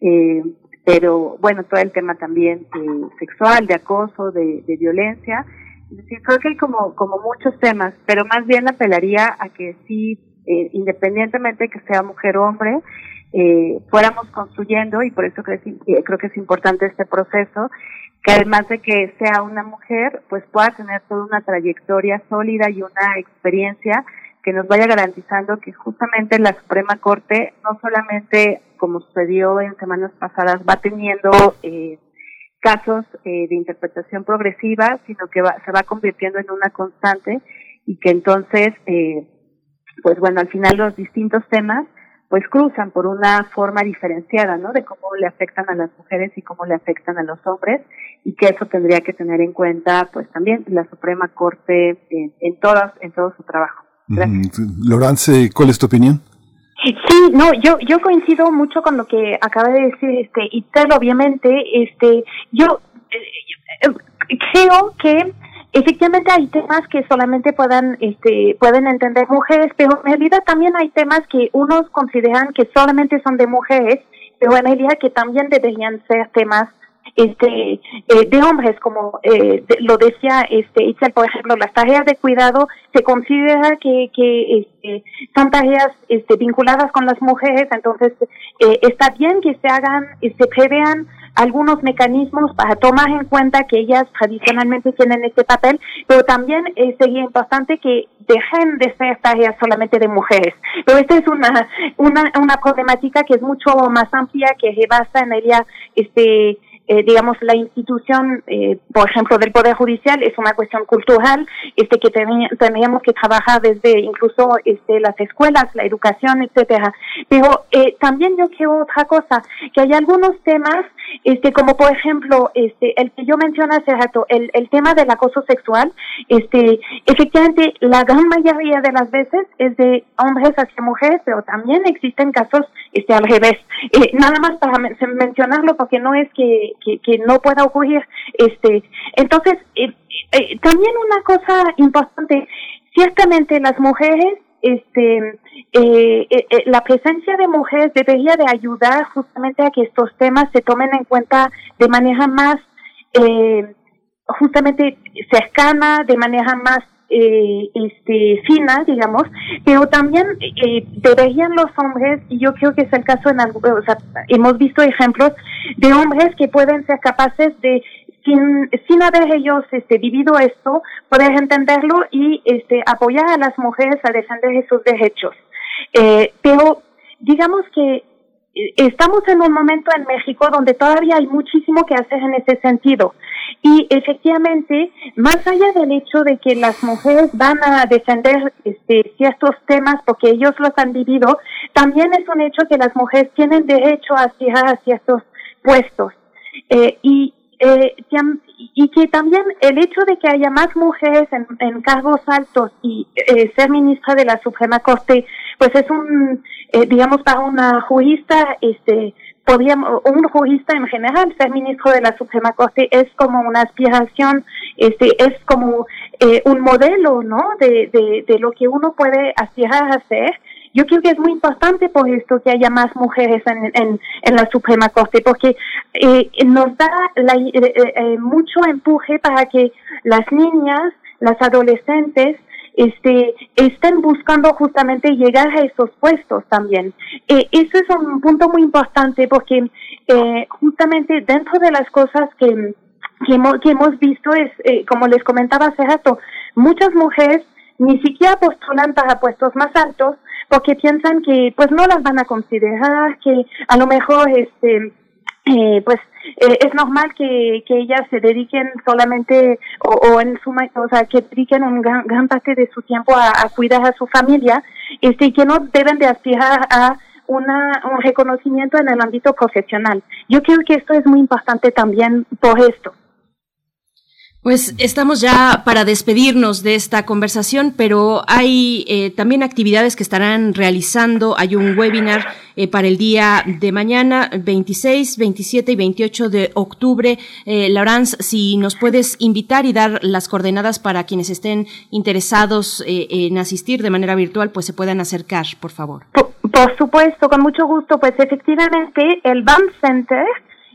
Eh, pero bueno, todo el tema también eh, sexual, de acoso, de, violencia. Es decir, creo que hay como, como muchos temas, pero más bien apelaría a que sí eh, independientemente que sea mujer o hombre, eh, fuéramos construyendo, y por eso creo, eh, creo que es importante este proceso, que además de que sea una mujer, pues pueda tener toda una trayectoria sólida y una experiencia que nos vaya garantizando que justamente la Suprema Corte no solamente, como sucedió en semanas pasadas, va teniendo eh, casos eh, de interpretación progresiva, sino que va, se va convirtiendo en una constante y que entonces, eh, pues bueno, al final los distintos temas pues cruzan por una forma diferenciada, ¿no? De cómo le afectan a las mujeres y cómo le afectan a los hombres y que eso tendría que tener en cuenta, pues también la Suprema Corte en, en todo, en todo su trabajo. Laurence, ¿cuál es tu opinión? Sí, no, yo yo coincido mucho con lo que acaba de decir este Itzel, obviamente, este yo eh, eh, creo que efectivamente hay temas que solamente puedan, este, pueden entender mujeres, pero en realidad también hay temas que unos consideran que solamente son de mujeres, pero en realidad que también deberían ser temas este eh, de hombres como eh, lo decía este Itzel por ejemplo las tareas de cuidado se considera que que este, son tareas este vinculadas con las mujeres entonces eh, está bien que se hagan se prevean algunos mecanismos para tomar en cuenta que ellas tradicionalmente tienen este papel, pero también eh, sería importante que dejen de ser tareas solamente de mujeres. Pero esta es una, una, una problemática que es mucho más amplia, que basa en ella, este, eh, digamos, la institución, eh, por ejemplo, del Poder Judicial es una cuestión cultural, este, que tendríamos que trabajar desde incluso este, las escuelas, la educación, etcétera. Pero eh, también yo quiero otra cosa, que hay algunos temas, este, como por ejemplo, este, el que yo mencioné hace rato, el, el tema del acoso sexual, este, efectivamente, la gran mayoría de las veces es de hombres hacia mujeres, pero también existen casos, este, al revés. Eh, nada más para mencionarlo, porque no es que que, no pueda ocurrir. Este, entonces, eh, eh, también una cosa importante, ciertamente las mujeres, este, eh, la presencia de mujeres debería de ayudar justamente a que estos temas se tomen en cuenta de manera más, justamente cercana, de manera más eh, este, fina, digamos, pero también eh, deberían los hombres, y yo creo que es el caso en o sea, hemos visto ejemplos de hombres que pueden ser capaces de sin, sin haber ellos este, vivido esto, poder entenderlo y este, apoyar a las mujeres a defender sus derechos. Eh, pero digamos que estamos en un momento en México donde todavía hay muchísimo que hacer en ese sentido. Y efectivamente, más allá del hecho de que las mujeres van a defender este, ciertos temas porque ellos los han vivido, también es un hecho que las mujeres tienen derecho a aspirar a ciertos puestos. Eh, y eh, y que también el hecho de que haya más mujeres en, cargos altos y eh, ser ministra de la Suprema Corte, pues es un, eh, digamos, para una jurista, este, podríamos, un jurista en general, ser ministro de la Suprema Corte es como una aspiración, este, es como eh, un modelo, ¿no? De, de, de lo que uno puede aspirar a hacer yo creo que es muy importante por esto que haya más mujeres en, la Suprema Corte, porque eh, nos da la, eh, eh, mucho empuje para que las niñas, las adolescentes, este, estén buscando justamente llegar a esos puestos también. Eh, eso es un punto muy importante porque eh, justamente dentro de las cosas que, que, hemos, que hemos visto es, eh, como les comentaba hace rato, muchas mujeres ni siquiera postulan para puestos más altos porque piensan que pues no las van a considerar, que a lo mejor este eh, pues eh, es normal que, que ellas se dediquen solamente o, o en suma, o sea, que dediquen un gran, gran parte de su tiempo a, a, cuidar a su familia, este, y que no deben de aspirar a una, un reconocimiento en el ámbito profesional. Yo creo que esto es muy importante también por esto. Pues estamos ya para despedirnos de esta conversación, pero hay eh, también actividades que estarán realizando. Hay un webinar eh, para el día de mañana, 26, 27 y 28 de octubre. Eh, Laurence, si nos puedes invitar y dar las coordenadas para quienes estén interesados eh, en asistir de manera virtual, pues se puedan acercar, por favor. Por, por supuesto, con mucho gusto. Pues efectivamente, el BAM Center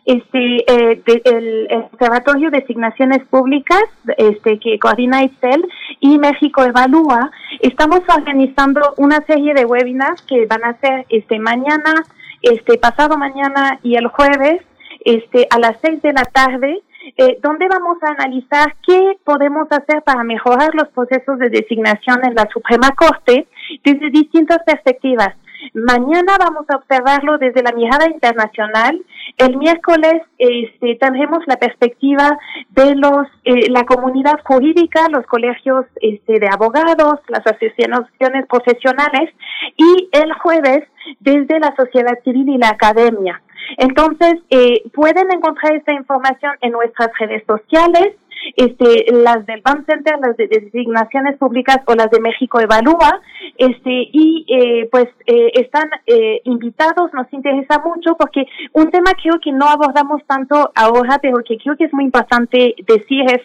este eh, de, el, Observatorio de Asignaciones Públicas este que coordina ICEL y México Evalúa estamos organizando una serie de webinars que van a ser este mañana este pasado mañana y el jueves este a las seis de la tarde eh, donde vamos a analizar qué podemos hacer para mejorar los procesos de designación en la Suprema Corte desde distintas perspectivas. Mañana vamos a observarlo desde la mirada internacional. El miércoles este, tendremos la perspectiva de los eh, la comunidad jurídica, los colegios este, de abogados, las asociaciones profesionales y el jueves desde la sociedad civil y la academia. Entonces, eh, pueden encontrar esta información en nuestras redes sociales, este, las del BAM Center, las de designaciones públicas o las de México Evalúa, este, y eh, pues eh, están eh, invitados, nos interesa mucho porque un tema creo que no abordamos tanto ahora, pero que creo que es muy importante decir es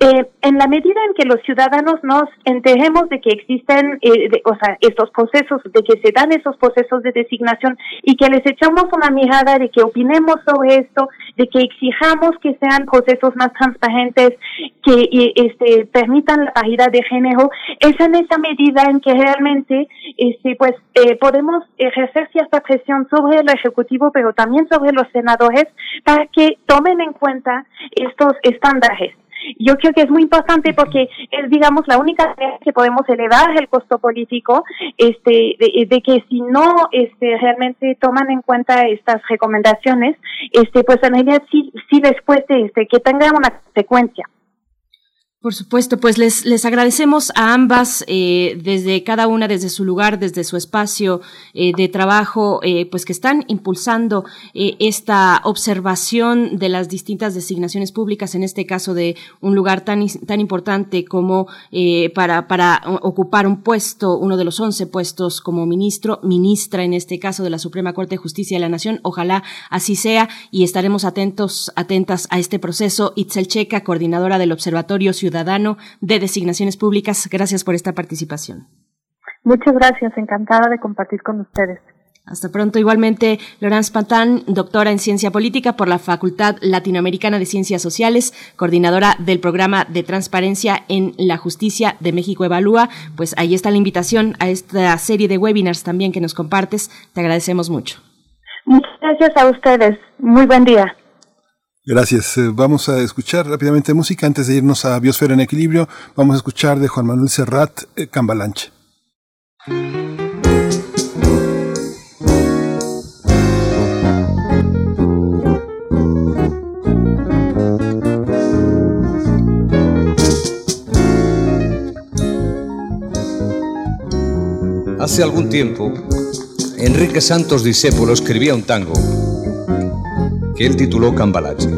eh, en la medida en que los ciudadanos nos enteremos de que existen, eh, o sea, estos procesos, de que se dan esos procesos de designación y que les echamos una mirada de que opinemos sobre esto, de que exijamos que sean procesos más transparentes, que este, permitan la paridad de género, es en esa medida en que realmente, este, pues, eh, podemos ejercer cierta presión sobre el ejecutivo, pero también sobre los senadores para que tomen en cuenta estos estándares. Yo creo que es muy importante porque es, digamos, la única manera que podemos elevar el costo político, este, de, que si no, este, realmente toman en cuenta estas recomendaciones, este, pues en realidad sí, sí después de este, que tenga una consecuencia. Por supuesto, pues les, les agradecemos a ambas eh, desde cada una, desde su lugar, desde su espacio eh, de trabajo, eh, pues que están impulsando esta observación de las distintas designaciones públicas, en este caso de un lugar tan, tan importante como para, para ocupar un puesto, uno de los once puestos como ministro, ministra en este caso de la Suprema Corte de Justicia de la Nación. Ojalá así sea y estaremos atentos, atentas a este proceso. Itzel Checa, coordinadora del Observatorio Ciudadano ciudadano de designaciones públicas. Gracias por esta participación. Muchas gracias, encantada de compartir con ustedes. Hasta pronto. Igualmente, Laurence Pantán, doctora en Ciencia Política por la Facultad Latinoamericana de Ciencias Sociales, coordinadora del programa de transparencia en la justicia de México Evalúa. Pues ahí está la invitación a esta serie de webinars también que nos compartes. Te agradecemos mucho. Muchas gracias a ustedes. Muy buen día. Gracias. Eh, vamos a escuchar rápidamente música antes de irnos a Biosfera en Equilibrio. Vamos a escuchar de Juan Manuel Serrat, eh, Cambalanche. Hace algún tiempo, Enrique Santos Discépolo escribía un tango que él tituló Cambalache.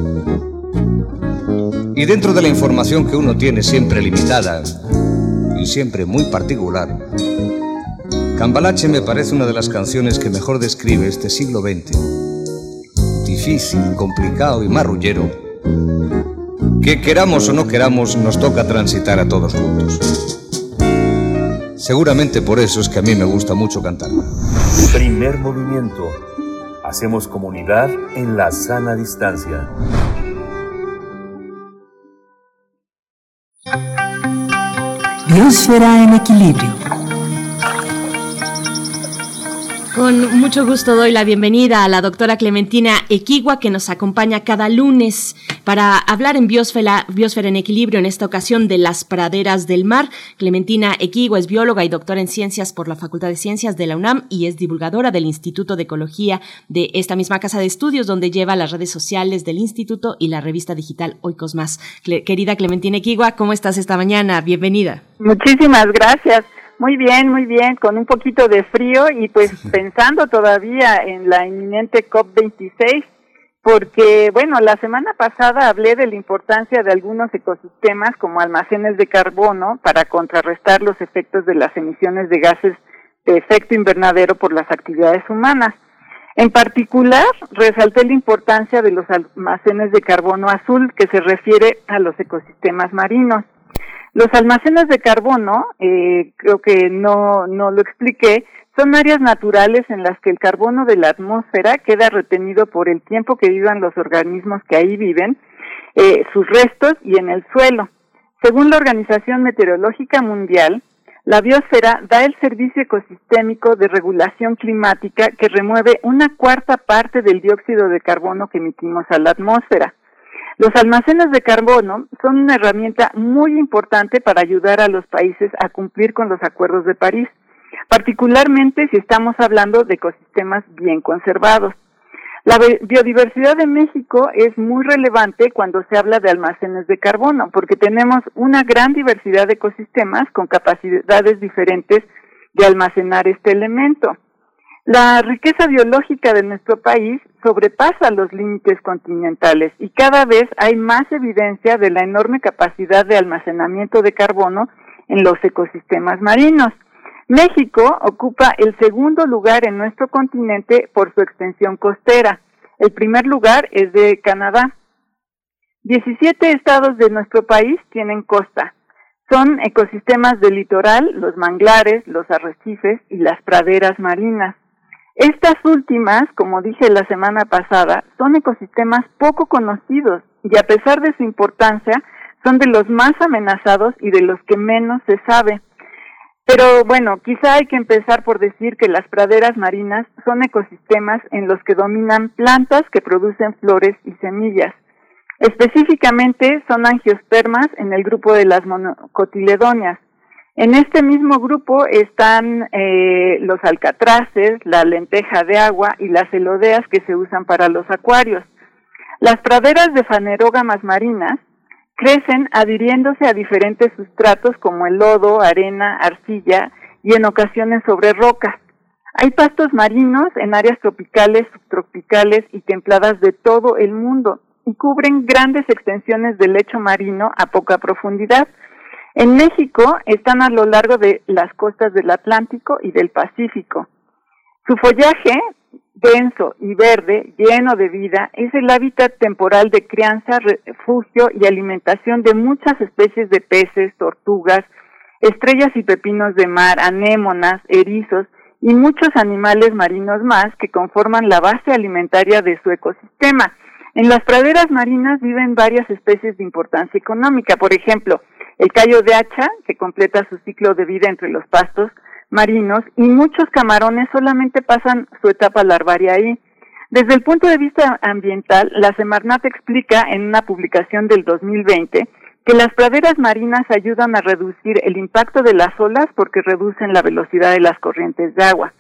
Y dentro de la información que uno tiene siempre limitada y siempre muy particular, Cambalache me parece una de las canciones que mejor describe este siglo XX. Difícil, complicado y marrullero, que queramos o no queramos nos toca transitar a todos juntos. Seguramente por eso es que a mí me gusta mucho cantarla. Primer movimiento Hacemos comunidad en la sana distancia. Biosfera en equilibrio. Con mucho gusto doy la bienvenida a la doctora Clementina Equigua que nos acompaña cada lunes para hablar en Biosfera, Biosfera en Equilibrio, en esta ocasión de las praderas del mar. Clementina Equigua es bióloga y doctora en ciencias por la Facultad de Ciencias de la UNAM y es divulgadora del Instituto de Ecología de esta misma casa de estudios donde lleva las redes sociales del instituto y la revista digital Oikos Más. querida Clementina Equigua, ¿cómo estás esta mañana? Bienvenida. Muchísimas gracias. Muy bien, muy bien, con un poquito de frío y pues [LAUGHS] pensando todavía en la inminente COP26, porque bueno, la semana pasada hablé de la importancia de algunos ecosistemas como almacenes de carbono para contrarrestar los efectos de las emisiones de gases de efecto invernadero por las actividades humanas. En particular, resalté la importancia de los almacenes de carbono azul que se refiere a los ecosistemas marinos. Los almacenes de carbono, eh, creo que no, no lo expliqué, son áreas naturales en las que el carbono de la atmósfera queda retenido por el tiempo que vivan los organismos que ahí viven, eh, sus restos y en el suelo. Según la Organización Meteorológica Mundial, la biosfera da el servicio ecosistémico de regulación climática que remueve una cuarta parte del dióxido de carbono que emitimos a la atmósfera. Los almacenes de carbono son una herramienta muy importante para ayudar a los países a cumplir con los acuerdos de París, particularmente si estamos hablando de ecosistemas bien conservados. La biodiversidad de México es muy relevante cuando se habla de almacenes de carbono, porque tenemos una gran diversidad de ecosistemas con capacidades diferentes de almacenar este elemento. La riqueza biológica de nuestro país sobrepasa los límites continentales y cada vez hay más evidencia de la enorme capacidad de almacenamiento de carbono en los ecosistemas marinos. México ocupa el segundo lugar en nuestro continente por su extensión costera. El primer lugar es de Canadá. 17 estados de nuestro país tienen costa. Son ecosistemas del litoral, los manglares, los arrecifes y las praderas marinas. Estas últimas, como dije la semana pasada, son ecosistemas poco conocidos y a pesar de su importancia, son de los más amenazados y de los que menos se sabe. Pero bueno, quizá hay que empezar por decir que las praderas marinas son ecosistemas en los que dominan plantas que producen flores y semillas. Específicamente son angiospermas en el grupo de las monocotiledonias. En este mismo grupo están eh, los alcatraces, la lenteja de agua y las celodeas que se usan para los acuarios. Las praderas de fanerógamas marinas crecen adhiriéndose a diferentes sustratos como el lodo, arena, arcilla y en ocasiones sobre rocas. Hay pastos marinos en áreas tropicales, subtropicales y templadas de todo el mundo y cubren grandes extensiones de lecho marino a poca profundidad. En México están a lo largo de las costas del Atlántico y del Pacífico. Su follaje denso y verde, lleno de vida, es el hábitat temporal de crianza, refugio y alimentación de muchas especies de peces, tortugas, estrellas y pepinos de mar, anémonas, erizos y muchos animales marinos más que conforman la base alimentaria de su ecosistema. En las praderas marinas viven varias especies de importancia económica, por ejemplo, el callo de hacha, que completa su ciclo de vida entre los pastos, marinos y muchos camarones solamente pasan su etapa larvaria ahí. Desde el punto de vista ambiental, la Semarnat explica en una publicación del 2020 que las praderas marinas ayudan a reducir el impacto de las olas porque reducen la velocidad de las corrientes de agua.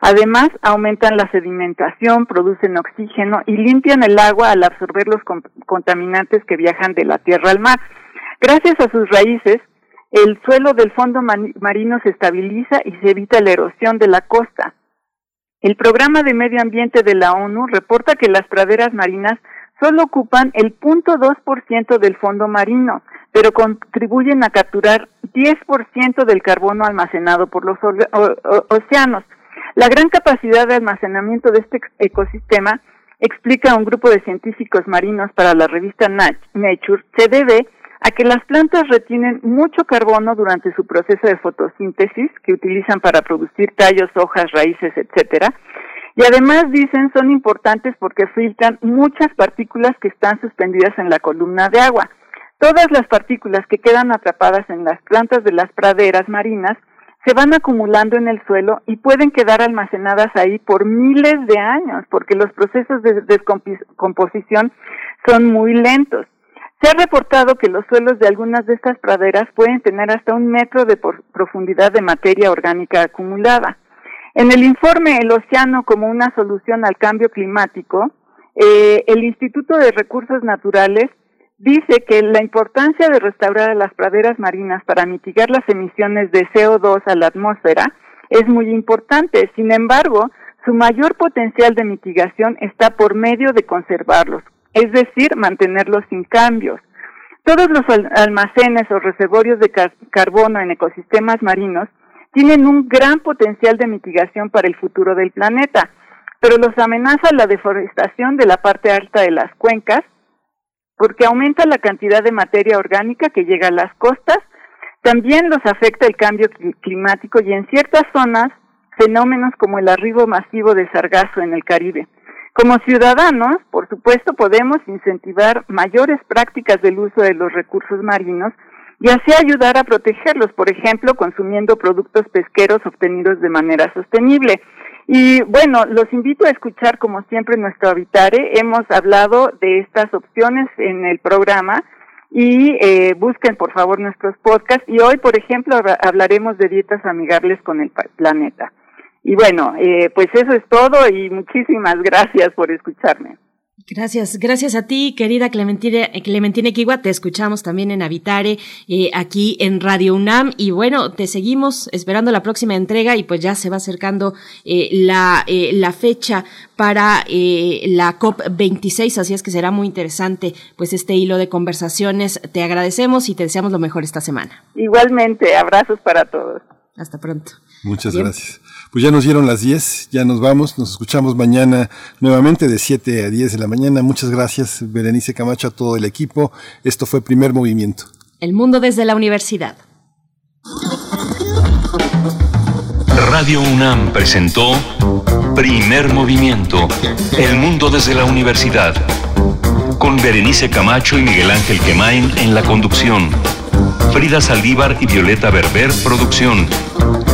Además, aumentan la sedimentación, producen oxígeno y limpian el agua al absorber los contaminantes que viajan de la tierra al mar. Gracias a sus raíces, el suelo del fondo marino se estabiliza y se evita la erosión de la costa. El Programa de Medio Ambiente de la ONU reporta que las praderas marinas solo ocupan el 0.2% del fondo marino, pero contribuyen a capturar 10% del carbono almacenado por los océanos. La gran capacidad de almacenamiento de este ecosistema, explica un grupo de científicos marinos para la revista Nature, se debe a que las plantas retienen mucho carbono durante su proceso de fotosíntesis que utilizan para producir tallos, hojas, raíces, etcétera. Y además dicen son importantes porque filtran muchas partículas que están suspendidas en la columna de agua. Todas las partículas que quedan atrapadas en las plantas de las praderas marinas se van acumulando en el suelo y pueden quedar almacenadas ahí por miles de años porque los procesos de descomposición son muy lentos. Se ha reportado que los suelos de algunas de estas praderas pueden tener hasta un metro de profundidad de materia orgánica acumulada. En el informe El Océano como una solución al cambio climático, eh, el Instituto de Recursos Naturales dice que la importancia de restaurar a las praderas marinas para mitigar las emisiones de CO2 a la atmósfera es muy importante. Sin embargo, su mayor potencial de mitigación está por medio de conservarlos, es decir, mantenerlos sin cambios. Todos los almacenes o reservorios de carbono en ecosistemas marinos tienen un gran potencial de mitigación para el futuro del planeta, pero los amenaza la deforestación de la parte alta de las cuencas, porque aumenta la cantidad de materia orgánica que llega a las costas, también los afecta el cambio climático y en ciertas zonas fenómenos como el arribo masivo de sargazo en el Caribe. Como ciudadanos, por supuesto, podemos incentivar mayores prácticas del uso de los recursos marinos y así ayudar a protegerlos, por ejemplo, consumiendo productos pesqueros obtenidos de manera sostenible. Y bueno, los invito a escuchar como siempre nuestro Habitare. Hemos hablado de estas opciones en el programa y eh, busquen por favor nuestros podcasts. Y hoy, por ejemplo, hablaremos de dietas amigables con el planeta. Y bueno, eh, pues eso es todo y muchísimas gracias por escucharme. Gracias, gracias a ti, querida Clementina, Clementine Kiwa. Te escuchamos también en Habitare, eh, aquí en Radio UNAM. Y bueno, te seguimos esperando la próxima entrega y pues ya se va acercando eh, la, eh, la fecha para la COP26, así es que será muy interesante pues este hilo de conversaciones. Te agradecemos y te deseamos lo mejor esta semana. Igualmente, abrazos para todos. Hasta pronto. Muchas gracias. Pues ya nos dieron las 10, ya nos vamos, nos escuchamos mañana nuevamente de 7 a 10 de la mañana. Muchas gracias, Berenice Camacho, a todo el equipo. Esto fue Primer Movimiento. El mundo desde la universidad. Radio UNAM presentó Primer Movimiento, El mundo desde la universidad, con Berenice Camacho y Miguel Ángel Quemain en la conducción. Frida Saldívar y Violeta Berber, producción.